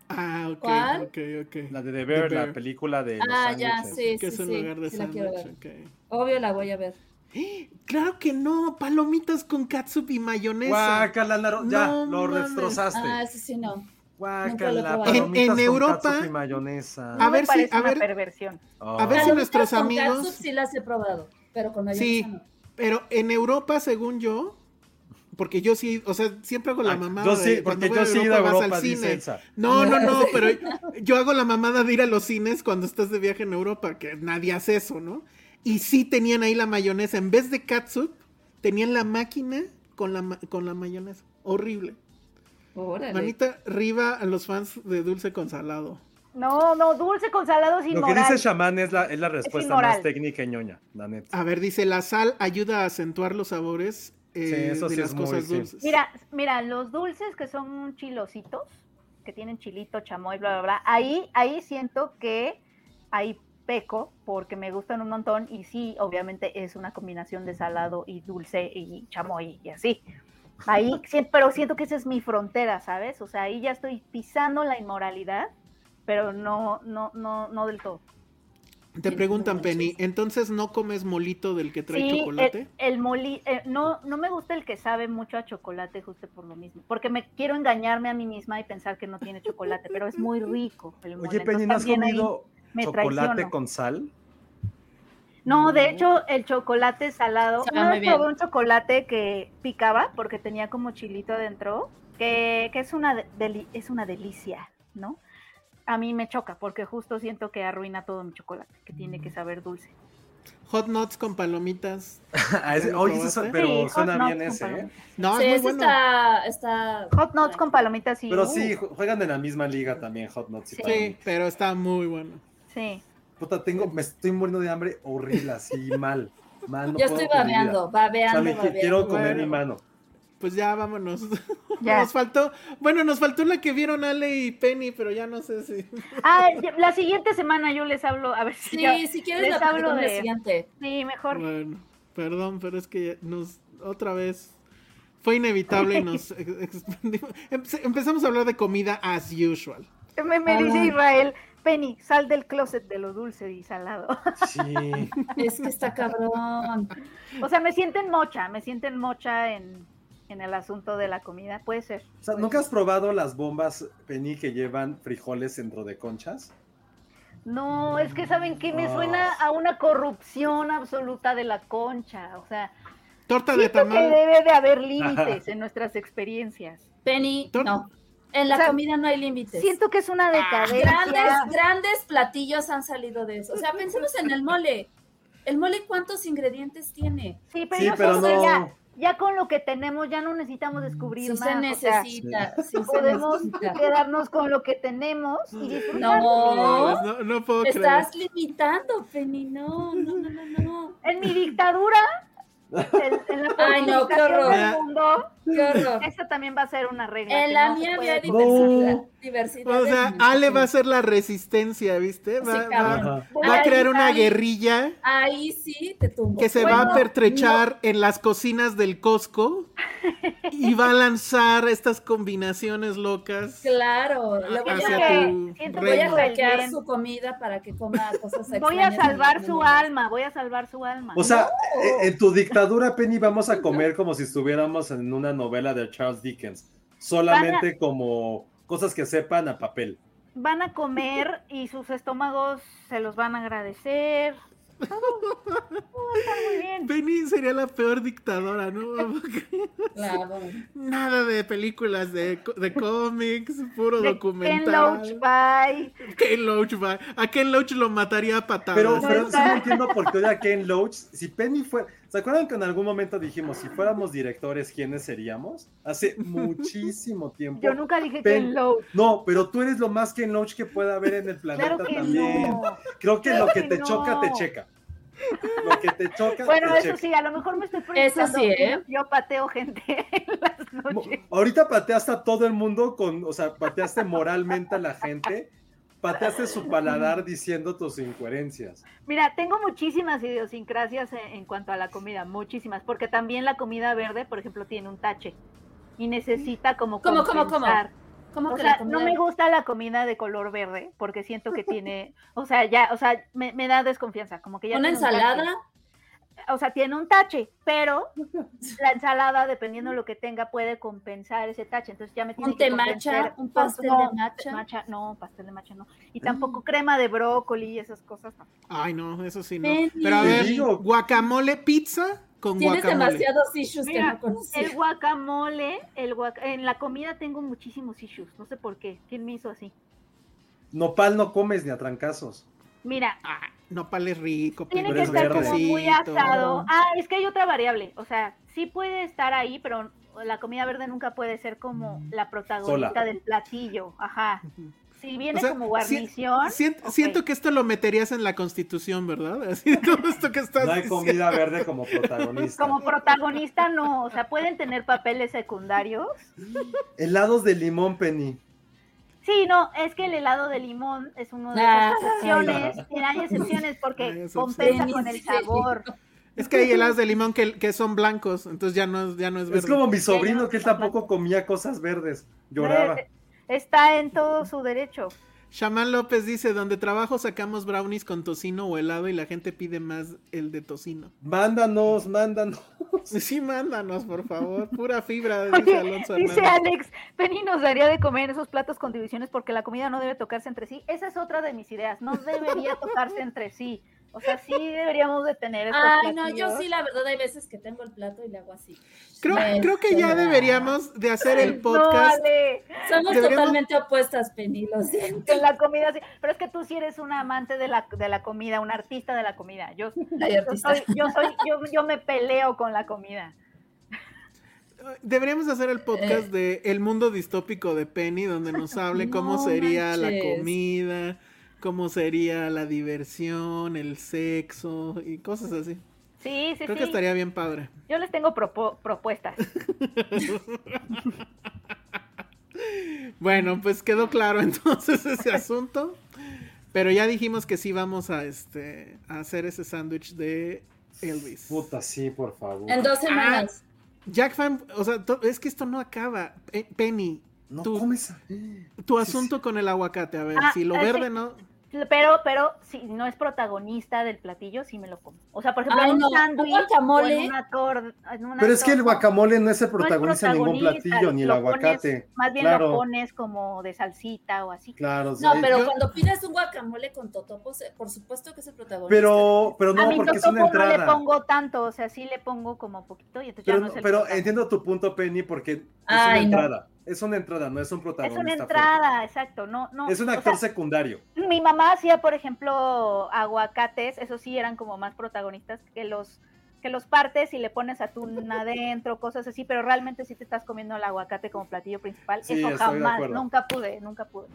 Ah, ok, ¿Cuál? ok, ok. La de The Bear, The Bear. la película de los Ah, ya, sándwiches. sí, que sí, es un sí. lugar de sí sándwich. ver. ok. Obvio la voy a ver. Claro que no, palomitas con catsup y mayonesa. Guácala, Naro, ya, No lo mames. destrozaste. Ah, eso sí no. Guácala, En- en con Europa- y mayonesa. A No ver si- a una ver- perversión. Oh. a ver si Palomitas nuestros con amigos- catsup sí las he probado, pero con mayonesa Sí, no. Pero en Europa, según yo, porque yo sí, o sea, siempre hago la Ah, mamada. yo de sí, cuando porque voy yo a sí he ido a vas Europa, al dice cine. Elsa. No, no, no, pero yo hago la mamada de ir a los cines cuando estás de viaje en Europa, que nadie hace eso, ¿no? Y sí tenían ahí la mayonesa. En vez de catsup, tenían la máquina con la, ma- con la mayonesa. Horrible. Órale. Manita arriba a los fans de dulce con salado. No, no, dulce con salado es Lo que dice Shaman es la, es la respuesta más técnica y ñoña, la neta. A ver, dice, la sal ayuda a acentuar los sabores eh, Sí, eso de sí las es muy, sí. dulces. Mira, mira, los dulces que son chilositos, que tienen chilito, chamoy, bla, bla, bla, ahí, ahí siento que ahí peco porque me gustan un montón y sí, obviamente es una combinación de salado y dulce y chamoy y así. Ahí, pero siento que esa es mi frontera, ¿sabes? O sea, ahí ya estoy pisando la inmoralidad, pero no, no, no, no del todo. Te preguntan, Penny. ¿entonces no comes molito del que trae Sí, chocolate? El, el moli, eh, no, no me gusta el que sabe mucho a chocolate justo por lo mismo, porque me quiero engañarme a mí misma y pensar que no tiene chocolate, pero es muy rico el mole. Oye, Penny, entonces ¿no has comido chocolate traiciono. con sal? No, de hecho, el chocolate salado, Sabe una vez bien. probé un chocolate que picaba porque tenía como chilito adentro, que, que es, una de- deli- es una delicia, ¿no? A mí me choca porque justo siento que arruina todo mi chocolate, que tiene Mm. que saber dulce. Hot nuts con palomitas. Ah, ese- ¿Ya lo oye, pero Sí, suena bien ese, ¿eh? No, sí, es muy ese bueno. está, está. Hot nuts con palomitas y Pero uh, sí, ju- juegan en la misma liga también, Hot Nuts y Sí. Sí, palomitas. pero está muy bueno. sí. Puta, tengo, me estoy muriendo de hambre horrible, así mal. mal no Yo puedo estoy vida. babeando, O sea, babeando, me babeando. quiero comer Bueno. mi mano. Pues ya vámonos. Ya. Nos faltó, bueno, nos faltó la que vieron Ale y Penny, pero ya no sé si. Ah, la siguiente semana yo les hablo, a ver si Sí, ya- si quieres les la hablo la de- siguiente. sí, mejor. Bueno, perdón, pero es que nos otra vez fue inevitable y nos ex- expandimos. Empe- Empezamos a hablar de comida as usual. Me, me dice. Israel, Penny, sal del closet de lo dulce y salado. Sí. Es que está cabrón. o sea, me sienten mocha, me sienten mocha en, en el asunto de la comida. Puede ser. O sea, puede ¿nunca has probado las bombas Penny que llevan frijoles dentro de conchas? No, es que saben que me Ah. suena a una corrupción absoluta de la concha. O sea, Torta de siento que tamal. debe de haber límites en nuestras experiencias. Penny, Tor- no. En la O sea, comida no hay límites. Siento que es una decadencia. Grandes, grandes platillos han salido de eso. O sea, pensemos en el mole. ¿El mole cuántos ingredientes tiene? Sí, pero, Sí, yo pero no. ya, ya con lo que tenemos ya no necesitamos descubrir Sí más. se o sea, necesita. sí se podemos necesita. quedarnos con lo que tenemos y disfrutar. No. No, no puedo Te creer. estás limitando, Penny. No, no, no, no, no. En mi dictadura, en, en la Ay, no, qué horror. del mundo, Qué horror. Esa también va a ser una regla. En que la no mía había diversidad. diversidad O sea. Ale va a ser la resistencia, ¿viste? Va, Sí, va- cabrón. Ajá. va a Ahí- crear una ahí- guerrilla Ahí sí te tumbo. que se va a pertrechar en las cocinas del Costco y va a lanzar estas combinaciones locas. Claro, le voy, Hacia a, voy a hackear su comida para que coma cosas Voy a salvar su alma, voy a salvar su alma. O sea, eh, en tu dictadura, Penny, vamos a comer como si estuviéramos en una novela de Charles Dickens. Solamente como cosas que sepan a papel. van a comer y sus estómagos se los van a agradecer. Todo, todo va a estar muy bien. Penny sería la peor dictadora, ¿no? Claro. Nada de películas de, de cómics, puro De Ken documental. Loach, bye. Ken Loach va. A Ken Loach lo mataría a patadas. Pero, pero sí no entiendo por qué odia Ken Loach. Si Penny fuera. ¿Se acuerdan que en algún momento dijimos, si fuéramos directores, ¿quiénes seríamos? Hace muchísimo tiempo. Yo nunca dije Pen- Ken Loach. No, pero tú eres lo más Ken Loach que pueda haber en el planeta Claro que también. no. Creo que Claro lo que que te no. choca, te checa. Lo que te choca, Bueno, te eso checa. sí, a lo mejor me estoy Eso proyectando. sí, ¿eh? Yo pateo gente en las noches. Ahorita pateaste a todo el mundo con, o sea, pateaste moralmente a la gente, pateaste su paladar diciendo tus incoherencias. Mira, tengo muchísimas idiosincrasias en, en cuanto a la comida, muchísimas, porque también la comida verde, por ejemplo, tiene un tache y necesita como ¿Cómo, cómo, cómo? ¿Cómo O que sea, no me gusta la comida de color verde porque siento que tiene, o sea, ya, o sea, me, me da desconfianza, como que ya ¿Una tiene un ensalada? O sea, tiene un tache, pero la ensalada, dependiendo de lo que tenga, puede compensar ese tache. Entonces ya me tiene ¿Un que matcha? ¿Un pastel no, de matcha? No, pastel de matcha no. Y tampoco crema de brócoli y esas cosas. no. Ay, no, eso sí no. Penny. Pero a Te ver, digo. guacamole pizza con Tienes guacamole. demasiados issues que Mira, no conocía. el guacamole, el guac- en la comida tengo muchísimos issues, no sé por qué. ¿Quién me hizo así? Nopal no comes ni a trancazos. Mira, Ah, nopal es rico. tiene que es estar como muy asado. Ah, es que hay otra variable. O sea, sí puede estar ahí, pero la comida verde nunca puede ser como la protagonista Sola. del platillo. Ajá. Si viene O sea, como si- guarnición. ok. Siento que esto lo meterías en la constitución, ¿verdad? Así todo esto que estás No hay diciendo. comida verde como protagonista. Como protagonista no, o sea, pueden tener papeles secundarios. Helados de limón, Penny. Sí, no, es que el helado de limón es uno de Ah, esas excepciones. Hay excepciones porque compensa con el sabor. Es que hay helados de limón que, que son blancos, entonces ya no, es- ya no es verde. Es como mi sobrino que él tampoco comía cosas verdes. Lloraba. Está en todo su derecho. Shaman López dice, donde trabajo sacamos brownies con tocino o helado y la gente pide más el de tocino. Mándanos, mándanos. Sí, mándanos, por favor. Pura fibra, dice Oye, Alonso dice Hernández. Alex, Penny nos daría de comer esos platos con divisiones porque la comida no debe tocarse entre sí. Esa es otra de mis ideas, no debería tocarse entre sí. O sea, sí deberíamos de tener estos Ay, no, yo sí, la verdad, hay veces que tengo el plato y le hago así. Creo, creo que ya deberíamos de hacer el podcast. No, Somos Deberíamos- totalmente opuestas, Penny, lo siento. con la comida sí. Pero es que tú sí eres una amante de la, de la comida, un artista de la comida. Yo, soy, yo soy, yo, yo me peleo con la comida. Deberíamos hacer el Eh. podcast de El mundo distópico de Penny, donde nos hable cómo sería la comida, cómo sería la diversión, el sexo y cosas así. Sí, sí, Creo sí. que estaría bien padre. Yo les tengo propo- propuestas. Bueno, pues quedó claro entonces ese asunto. Pero ya dijimos que sí vamos a este a hacer ese sándwich de Elvis. Puta, sí, por favor. En dos semanas. Jack Fan, o sea, es que esto no acaba. Pe- Penny, No tú- comes. tu Sí, asunto con el aguacate, a ver, Ah, si lo ah, verde sí. no. Pero, pero si no es protagonista del platillo, sí me lo como. O sea, por ejemplo, Ay, en un no, un sándwich guacamole. en una en una Pero es que el guacamole no es el no es protagonista de ningún platillo, ni el pones- aguacate. más bien claro, lo pones como de salsita o así. claro. No, sí. pero yo- cuando pides un guacamole con totopos, eh, por supuesto que es el protagonista. Pero, pero a no, mi porque es una totopo no le entrada. pongo tanto, o sea, sí le pongo como poquito y entonces ya Pero, no es el pero protagonista. entiendo tu punto, Penny, porque es Ay, una no. Es una entrada, no es un Es protagonista. una fuerte. entrada, exacto, no, no. Es un o actor sea, secundario. mi mamá hacía, por ejemplo, aguacates, esos sí eran como más protagonistas que los que los partes y le pones atún adentro, cosas así, pero realmente sí te estás comiendo el aguacate como platillo principal. Sí, Eso jamás, nunca pude, nunca pude.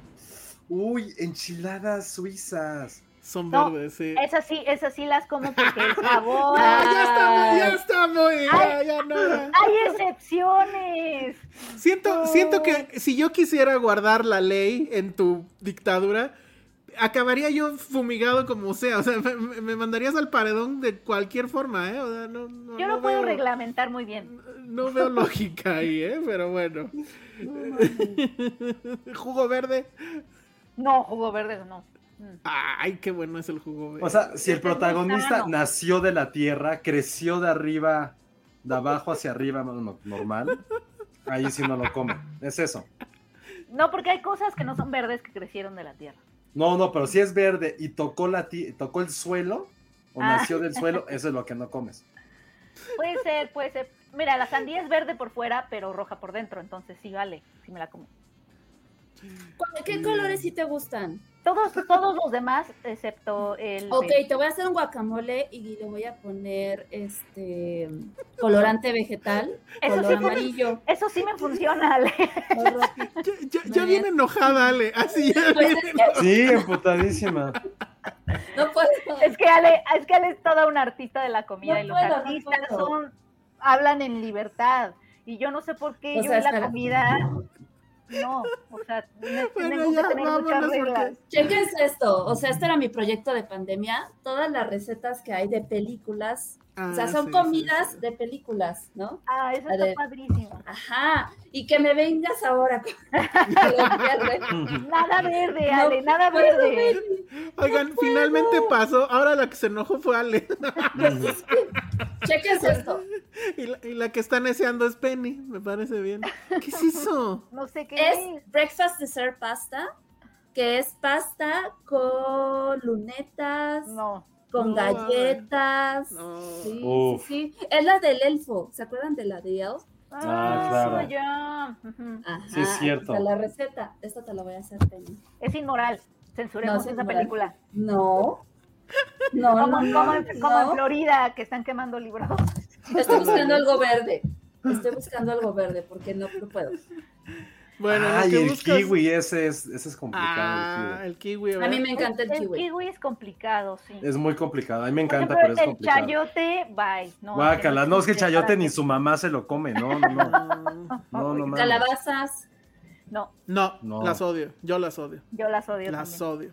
Uy, enchiladas suizas. Son No, verdes, sí. Esas sí, esas sí las como porque el sabor. Ah, ya está muy, ya está muy, ya, Ay. ya no. ya. Hay excepciones. Siento, siento que si yo quisiera guardar la ley en tu dictadura, acabaría yo fumigado como sea. O sea, me, me- mandarías al paredón de cualquier forma, ¿eh? O sea, no, no, Yo no lo puedo veo- reglamentar muy bien. No veo lógica ahí, ¿eh? Pero bueno. jugo verde. No, jugo verde no. Ay, qué bueno es el jugo verde. O sea, si el protagonista nació de la tierra, creció de arriba, de abajo hacia arriba, no- no- normal, ahí sí no lo come. Es eso. No, porque hay cosas que no son verdes que crecieron de la tierra. No, no, pero si es verde y tocó, la ti- tocó el suelo, o Ah. nació del suelo, eso es lo que no comes. Puede ser, puede ser. Mira, la sandía es verde por fuera, pero roja por dentro, entonces sí vale, sí me la como. ¿Cuál- ¿Qué colores sí te gustan? Todos, todos los demás, excepto el. Ok, te voy a hacer un guacamole y le voy a poner este colorante vegetal, Eso color sí amarillo. Eso sí me funciona, Ale. ya, ya- ya viene enojada, Ale. Así ya Pues viene es que Sí, emputadísima. no puedo. Es que Ale, es que Ale es toda una artista de la comida No y los puedo, artistas son, hablan en libertad. Y yo no sé por qué O yo sea, en la espera. comida. No, o sea, Bueno, tengo ya, que tener muchas vámonos, porque- reglas. Chéquense esto, o sea, este era mi proyecto de pandemia, todas las recetas que hay de películas, o sea, Ah, son sí, comidas sí, sí. de películas, ¿no? Ah, eso está padrísimo. Ajá, y que me vengas ahora. Nada verde, No Ale, nada verde. ver. Oigan, finalmente pasó. Ahora la que se enojó fue Ale. Chéquense esto, Y la, y la que está neceando es Penny. Me parece bien. ¿Qué es eso? No sé qué es es. breakfast dessert pasta, que es pasta con lunetas, No. Con No, galletas. No. Sí, Uf. sí, sí. Es la del elfo. ¿Se acuerdan de la de Elf? Ah, claro. ya. Ujú. Ajá, Sí, es cierto. la receta. Esta te la voy a hacer, Penny. Es inmoral. Censuremos No, es esa inmoral. película. No. No, Como, no, como en, como en no. Florida, que están quemando libros. Estoy buscando algo verde. Estoy buscando algo verde porque no, no puedo. Bueno, lo Ay, el buscas- kiwi, ese es, ese es complicado. Ah, el el kiwi. A ¿verdad? mí me encanta el El kiwi. kiwi es complicado, sí. Es muy complicado. A mí me encanta, ejemplo, pero es el complicado. chayote, bye. No, Guácala, no es que el chayote ni su mamá se lo come, no, no, no. No, No. Calabazas. No, no, No. las odio. Yo las odio. yo las odio las también. odio.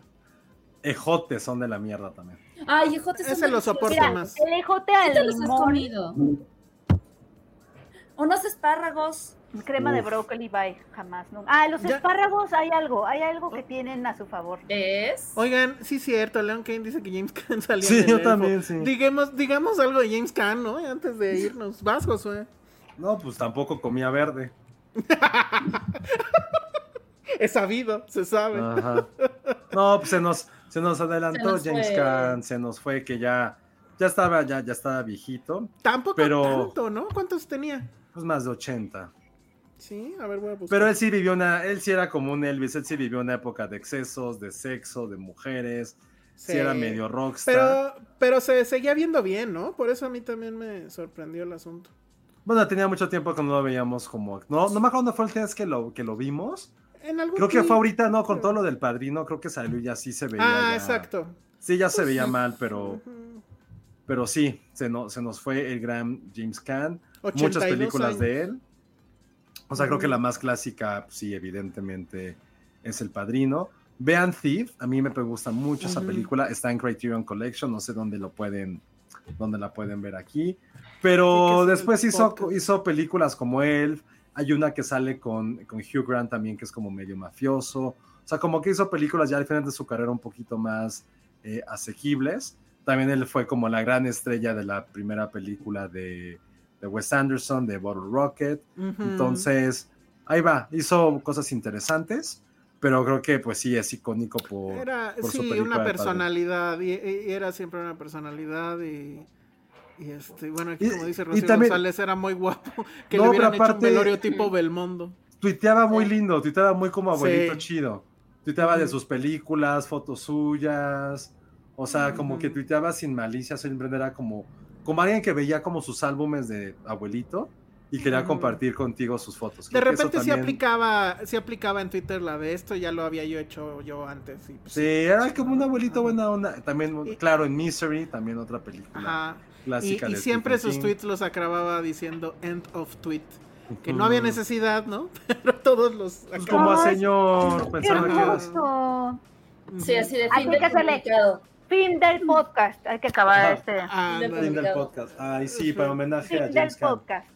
Ejotes son de la mierda también. Ay, ejotes son Ese lo deliciosos. soporto Mira, más. el ejote ¿Sí te al los has limón, comido? Unos espárragos. Crema de brócoli, bye, jamás. No. Ah, los Ya- espárragos hay algo, hay algo que tienen a su favor. ¿Ves? Oigan, sí cierto, Leon Kane dice que James Caan salió Sí, yo elfo. también, sí. Digamos, digamos algo de James Caan, ¿no? Antes de irnos. Vas, Josué. No, pues tampoco comía verde. Es sabido, se sabe. Ajá. No, pues se nos, se nos adelantó Se nos James. Caan, se nos fue que ya, ya estaba, ya, ya estaba viejito, Tampoco pero- tanto, ¿no? ¿Cuántos tenía? pues más de 80. Sí, a ver, voy a buscar. Pero él sí vivió una, él sí era como un Elvis, él sí vivió una época de excesos, de sexo, de mujeres, sí, Sí. era medio rockstar. Pero, pero se seguía viendo bien, ¿no? Por eso a mí también me sorprendió el asunto. Bueno, tenía mucho tiempo que no lo veíamos como, no, no me acuerdo cuándo fue el día que lo, que lo vimos. En algún Creo que fue ahorita, no, con todo lo del padrino, creo que salió y ya sí se veía. Ah, ya- exacto. Sí, ya se veía mal, pero, pero sí, se, no, se nos fue el gran James Caan. 82 Muchas películas años. de él. O sea, creo que la más clásica, sí, evidentemente, es El Padrino. Vean Thief, a mí me gusta mucho esa película. Está en Criterion Collection, no sé dónde lo pueden, dónde la pueden ver aquí. Pero Sí, después hizo, hizo películas como Elf. Hay una que sale con, con Hugh Grant también, que es como medio mafioso. O O sea, como que hizo películas ya al final de su carrera un poquito más eh, asequibles. También él fue como la gran estrella de la primera película de, de Wes Anderson, de Bottle Rocket. Entonces, ahí va, hizo cosas interesantes, pero creo que pues sí es icónico por, Era, por su sí, película una personalidad, y, y era siempre una personalidad, y, y este, bueno, aquí como dice Rocío también- González, era muy guapo, que No, le hubieran hecho un aparte- velorio tipo Belmondo. Tuiteaba muy lindo, tuiteaba muy como abuelito Sí. chido. Tuiteaba de sus películas, fotos suyas, o sea, como que tuiteaba sin malicia, siempre era como, como alguien que veía como sus álbumes de abuelito y quería compartir contigo sus fotos. De Creo repente sí también- aplicaba, sí aplicaba en Twitter la de esto, ya lo había yo hecho yo antes. Y, pues, Sí, era como un abuelito buena onda. También, Y- claro, en Misery, también otra película Ajá. Y, clásica. y de siempre Stephen sus King. tweets los acababa diciendo end of tweet. Que no había necesidad, ¿no? Pero todos los Pues como a señor, ¡Qué pensando que hermoso! Sí, así de fin que del hacerle- comunicado. Fin del podcast. Hay que acabar Ajá. este. Ah, Fin del. Fin del podcast. Ay, sí, para homenaje a Fin del James Caan. podcast.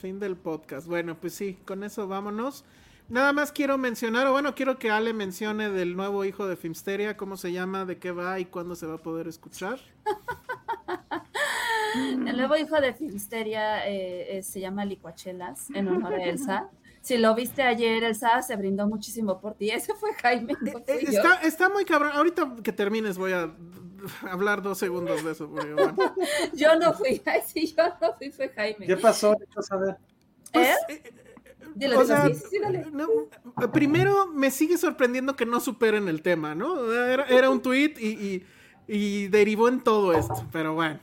Fin del podcast. Bueno, pues sí, con eso vámonos. Nada más quiero mencionar, o bueno, quiero que Ale mencione del nuevo hijo de Filmsteria, cómo se llama, de qué va y cuándo se va a poder escuchar. El nuevo hijo de Filmsteria eh, eh, se llama Licuachelas, en honor a Elsa. Si lo viste ayer, Elsa se brindó muchísimo por ti. Ese fue Jaime, no Eh, yo. Está, está muy cabrón. Ahorita que termines voy a hablar dos segundos de eso. porque, bueno. Yo no fui. Ay, sí, yo no fui, fue Jaime. ¿Qué pasó? Quiero saber. Pues, ¿Eh? eh, Dile, o sea, sí, no, primero me sigue sorprendiendo que no superen el tema, ¿no? Era, era un tweet y, y- y derivó en todo esto, pero bueno.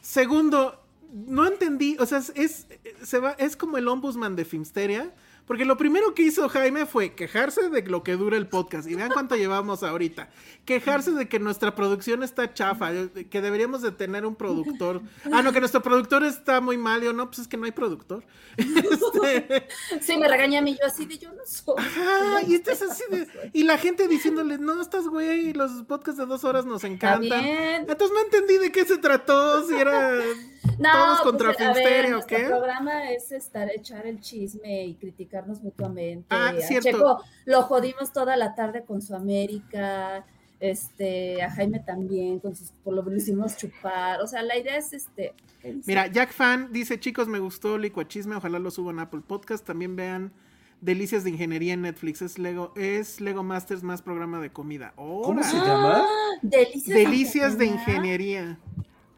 Segundo, no entendí, o sea, es, es, se va, es como el ombudsman de Filmsteria, porque lo primero que hizo Jaime fue quejarse de lo que dura el podcast, y vean cuánto llevamos ahorita, quejarse de que nuestra producción está chafa, que deberíamos de tener un productor. Ah, no, que nuestro productor está muy mal, yo no, pues es que no hay productor. Este, Sí, me regaña a mí, yo así de yo no soy. Ajá, y esto es así de. Y la gente diciéndole, no, estás güey, los podcasts de dos horas nos encantan. bien. Entonces no entendí de qué se trató, si era. No, todos contra pues, a ver, Filmsteria, ¿o qué? programa es estar, echar el chisme y criticarnos mutuamente. Ah, A cierto. Checo lo jodimos toda la tarde con su América, este, a Jaime también, con sus, por lo lo hicimos chupar. O sea, la idea es este. Mira, Jack Fan dice, chicos, me gustó Licuachisme, ojalá lo suban a Apple Podcast. También vean Delicias de Ingeniería en Netflix. Es Lego, es Lego Masters más programa de comida. ¿Cómo se llama? Delicias, Delicias de Ingeniería. Ingeniería.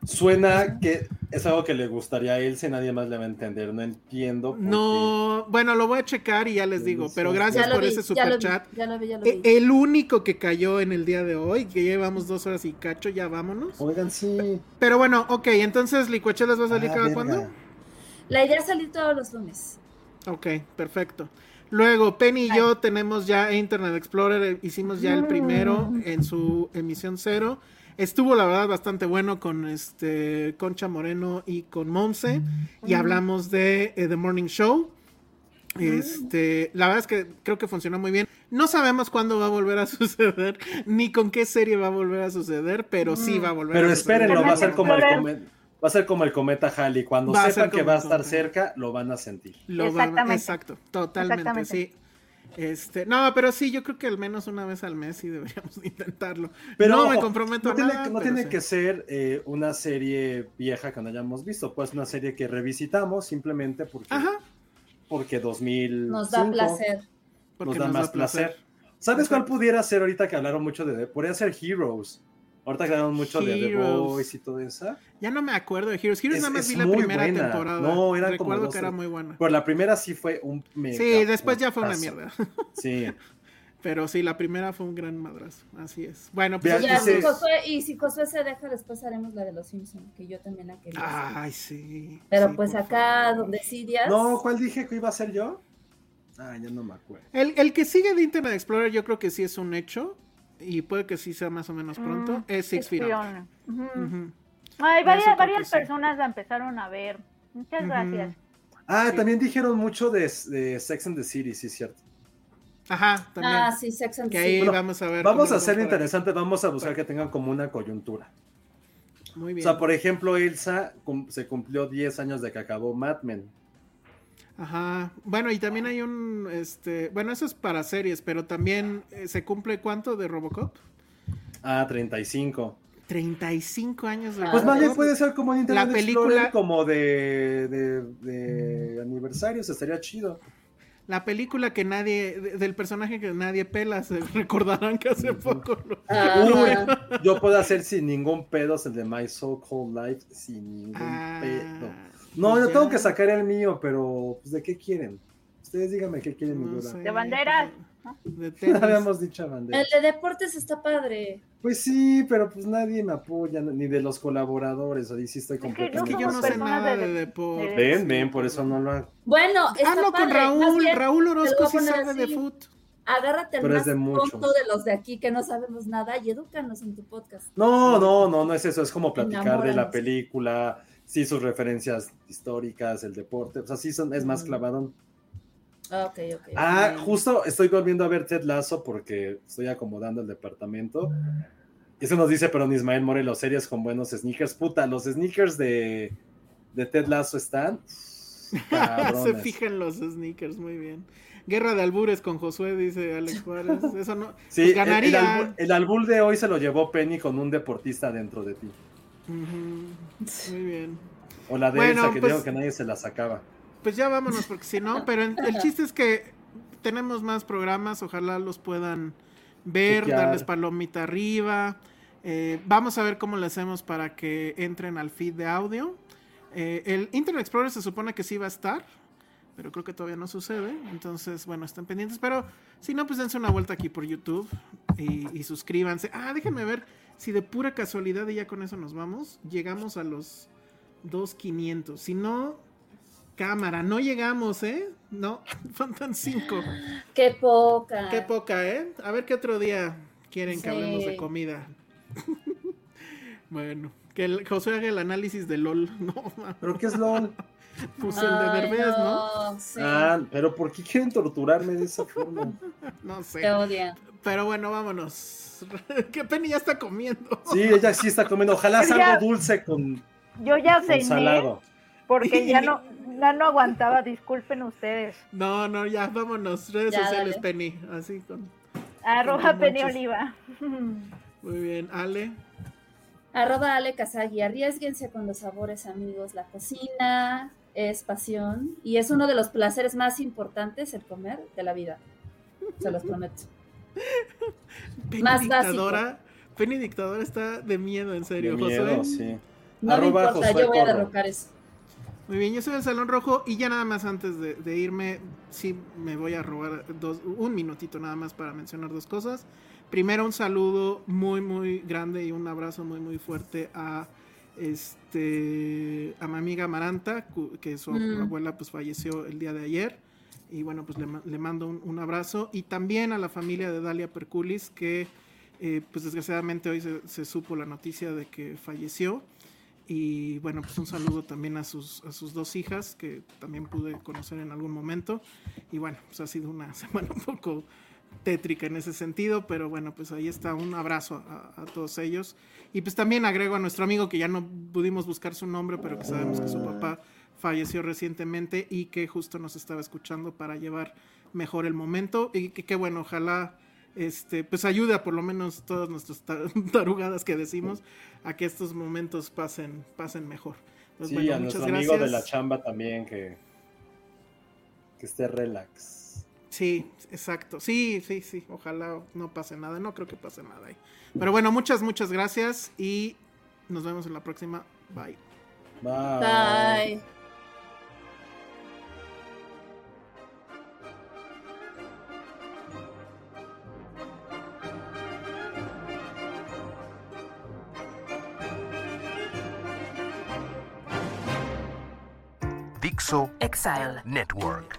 Suena que es algo que le gustaría a él, si nadie más le va a entender. No entiendo. por qué. No, bueno, lo voy a checar y ya les digo, pero gracias por vi, ese ya super vi, chat. Ya lo vi, ya lo E- vi. El único que cayó en el día de hoy, que llevamos dos horas y cacho, ya vámonos. Oigan, sí. Pero bueno, ok, entonces Licuachelas va a salir Ah, cada verga. cuándo? La idea es salir todos los lunes. Ok, perfecto. Luego, Penny y yo tenemos ya Internet Explorer, eh, hicimos ya el primero en su emisión cero. Estuvo la verdad bastante bueno con este Concha Moreno y con Monse y hablamos de eh, The Morning Show. Este, la verdad es que creo que funcionó muy bien. No sabemos cuándo va a volver a suceder, ni con qué serie va a volver a suceder, pero sí va a volver Pero a suceder. espérenlo, va a ser como el cometa. Va a ser como el cometa Halley. Cuando Va sepan que va a estar cerca, lo van a sentir. Lo van- Exactamente. exacto, totalmente, Exactamente. sí. Este, no, pero sí, yo creo que al menos una vez al mes sí deberíamos intentarlo. Pero no me comprometo no a tiene, nada. no tiene sí. que ser eh, una serie vieja que no hayamos visto, pues una serie que revisitamos simplemente porque, Ajá, porque 2000 Nos da placer. nos da más placer. ¿Sabes cuál pudiera ser ahorita que hablaron mucho de... Podría ser Heroes. Ahorita que hablaron mucho de The. Boys y todo eso. Ya no me acuerdo de Heroes. Heroes Es- nada más vi la primera buena. temporada. No, como Recuerdo dos- que era muy buena. Pero la primera sí fue un mega Sí, después ya fue una mierda. Sí. Pero sí, la primera fue un gran madrazo. Así es. Bueno, pues Ya, si dice- Josué- y si Josué se deja, después haremos la de los Simpsons, que yo también la quería. hacer. Ay, sí. Pero sí, pues acá favor. donde sí días. No, ¿cuál dije que iba a ser yo? Ah, ya no me acuerdo. El, el que sigue de Internet Explorer yo creo que sí es un hecho. Y puede que sí sea más o menos pronto. Mm, es Six Feet Under. Ay, varias, varias que sí. personas la empezaron a ver. Muchas gracias. Ah, Sí. también dijeron mucho de, de Sex and the City, sí, cierto. Ajá, también. Ah, sí, Sex and que the ahí City. Bueno, vamos a ver. Vamos a hacer interesante, vamos a buscar que tengan como una coyuntura. Muy O bien. sea, por ejemplo, Elsa cum- se cumplió 10 años de que acabó Mad Men. Ajá. Bueno, y también hay un, este, bueno, eso es para series, pero también eh, se cumple cuánto de Robocop? Ah, 35. 35 años de Pues Robocop. más bien puede ser como un Internet La película- Explorer, como de, de, de aniversarios, estaría chido. La película que nadie, de- del personaje que nadie pela, se recordarán que hace poco lo- Ah, Uy, yo puedo hacer sin ningún pedo el de My So Called Life, sin ningún Ah, pedo. No, pues yo tengo que sacar el mío, pero pues, ¿de qué quieren? Ustedes díganme qué quieren, mi No duda. sé. De banderas. De Ya tenis. habíamos dicho bandera. El de deportes está padre. Pues sí, pero pues nadie me apoya, ni de los colaboradores, ahí sí estoy no Es completamente... que yo no sé nada de- de deporte. de- Ven, ven, por eso no lo hago. Bueno, está Hablo con padre. Raúl, bien, Raúl Orozco sí sabe de foot. agárrate el Pero es más de tonto de los de aquí que no sabemos nada y edúcanos en tu podcast. No, no, no, no es eso, es como platicar de la película, sí, sus referencias históricas, el deporte, o sea, sí son, es más clavadón. Ah, ok, ok. Ah, justo estoy volviendo a ver Ted Lasso porque estoy acomodando el departamento. Eso nos dice, pero Ismael Morelos, series con buenos sneakers. Puta, los sneakers de, de Ted Lasso están. Se fijan los sneakers, muy bien. Guerra de albures con Josué, dice Alex Juárez. Eso no. Sí, pues el- el, ganaría. albur, el albur de hoy se lo llevó Penny con un deportista dentro de ti. Muy bien. O la de Bueno, Elsa, que pues- dijo que nadie se la sacaba. Pues ya vámonos, porque si no, pero el, el chiste es que tenemos más programas, ojalá los puedan ver, Chequear. darles palomita arriba. Eh, vamos a ver cómo le hacemos para que entren al feed de audio. Eh, el Internet Explorer se supone que sí va a estar, pero creo que todavía no sucede. Entonces, bueno, estén pendientes. Pero si no, pues dense una vuelta aquí por YouTube y, y suscríbanse. Ah, déjenme ver si de pura casualidad y ya con eso nos vamos. Llegamos a los 2500. Si no, cámara, no llegamos, ¿eh? No, faltan 5. Qué poca. Qué poca, ¿eh? A ver qué otro día quieren que Sí. hablemos de comida. bueno, que el, José haga el análisis de LOL. No, ¿Pero qué es LOL? pues el de Ay, Derbez, ¿no? Sí. Ah, pero ¿por qué quieren torturarme de esa forma? No Te sé. odian. Pero bueno, vámonos. que Penny ya está comiendo. Sí, ella sí está comiendo. Ojalá ya- algo dulce con, Yo ya con cené salado. porque ya no, ya no aguantaba, disculpen ustedes. No, no, ya, vámonos. Redes Ya, sociales, dale. Penny. Así con. Arroba Con Penny. Oliva. Muy bien, Ale. Arroba Ale Kazagi, arriesguense con los sabores, amigos. La cocina es pasión y es uno de los placeres más importantes el comer de la vida. Se los prometo. Penny Más Dictadora. Penny Dictadora está de miedo, en De serio. miedo, Josué. sí. No Arroba me importa, yo voy a derrocar eso. Muy bien, yo soy el Salón Rojo y ya nada más antes de, de irme, sí me voy a robar dos, un minutito nada más para mencionar dos cosas. Primero un saludo muy muy grande y un abrazo muy muy fuerte a este a mi amiga Maranta, que su Mm. abuela pues falleció el día de ayer. Y bueno, pues le, ma- le mando un, un abrazo. Y también a la familia de Dalia Perculis, que eh, pues desgraciadamente hoy se, se supo la noticia de que falleció. Y bueno, pues un saludo también a sus, a sus dos hijas, que también pude conocer en algún momento. Y bueno, pues ha sido una semana un poco tétrica en ese sentido, pero bueno, pues ahí está un abrazo a, a todos ellos. Y pues también agrego a nuestro amigo que ya no pudimos buscar su nombre, pero que sabemos que su papá falleció recientemente y que justo nos estaba escuchando para llevar mejor el momento. Y que, que bueno, ojalá este, pues ayude a por lo menos todas nuestras ta- tarugadas que decimos a que estos momentos pasen, pasen mejor. Pues Sí, bueno, a nuestro amigo de la gracias. chamba también, que, que esté relax. Sí, exacto. Sí, sí, sí. Ojalá no pase nada. No creo que pase nada ahí. Pero bueno, muchas, muchas gracias y nos vemos en la próxima. Bye. Bye. Bye. Dixo Exile. Network.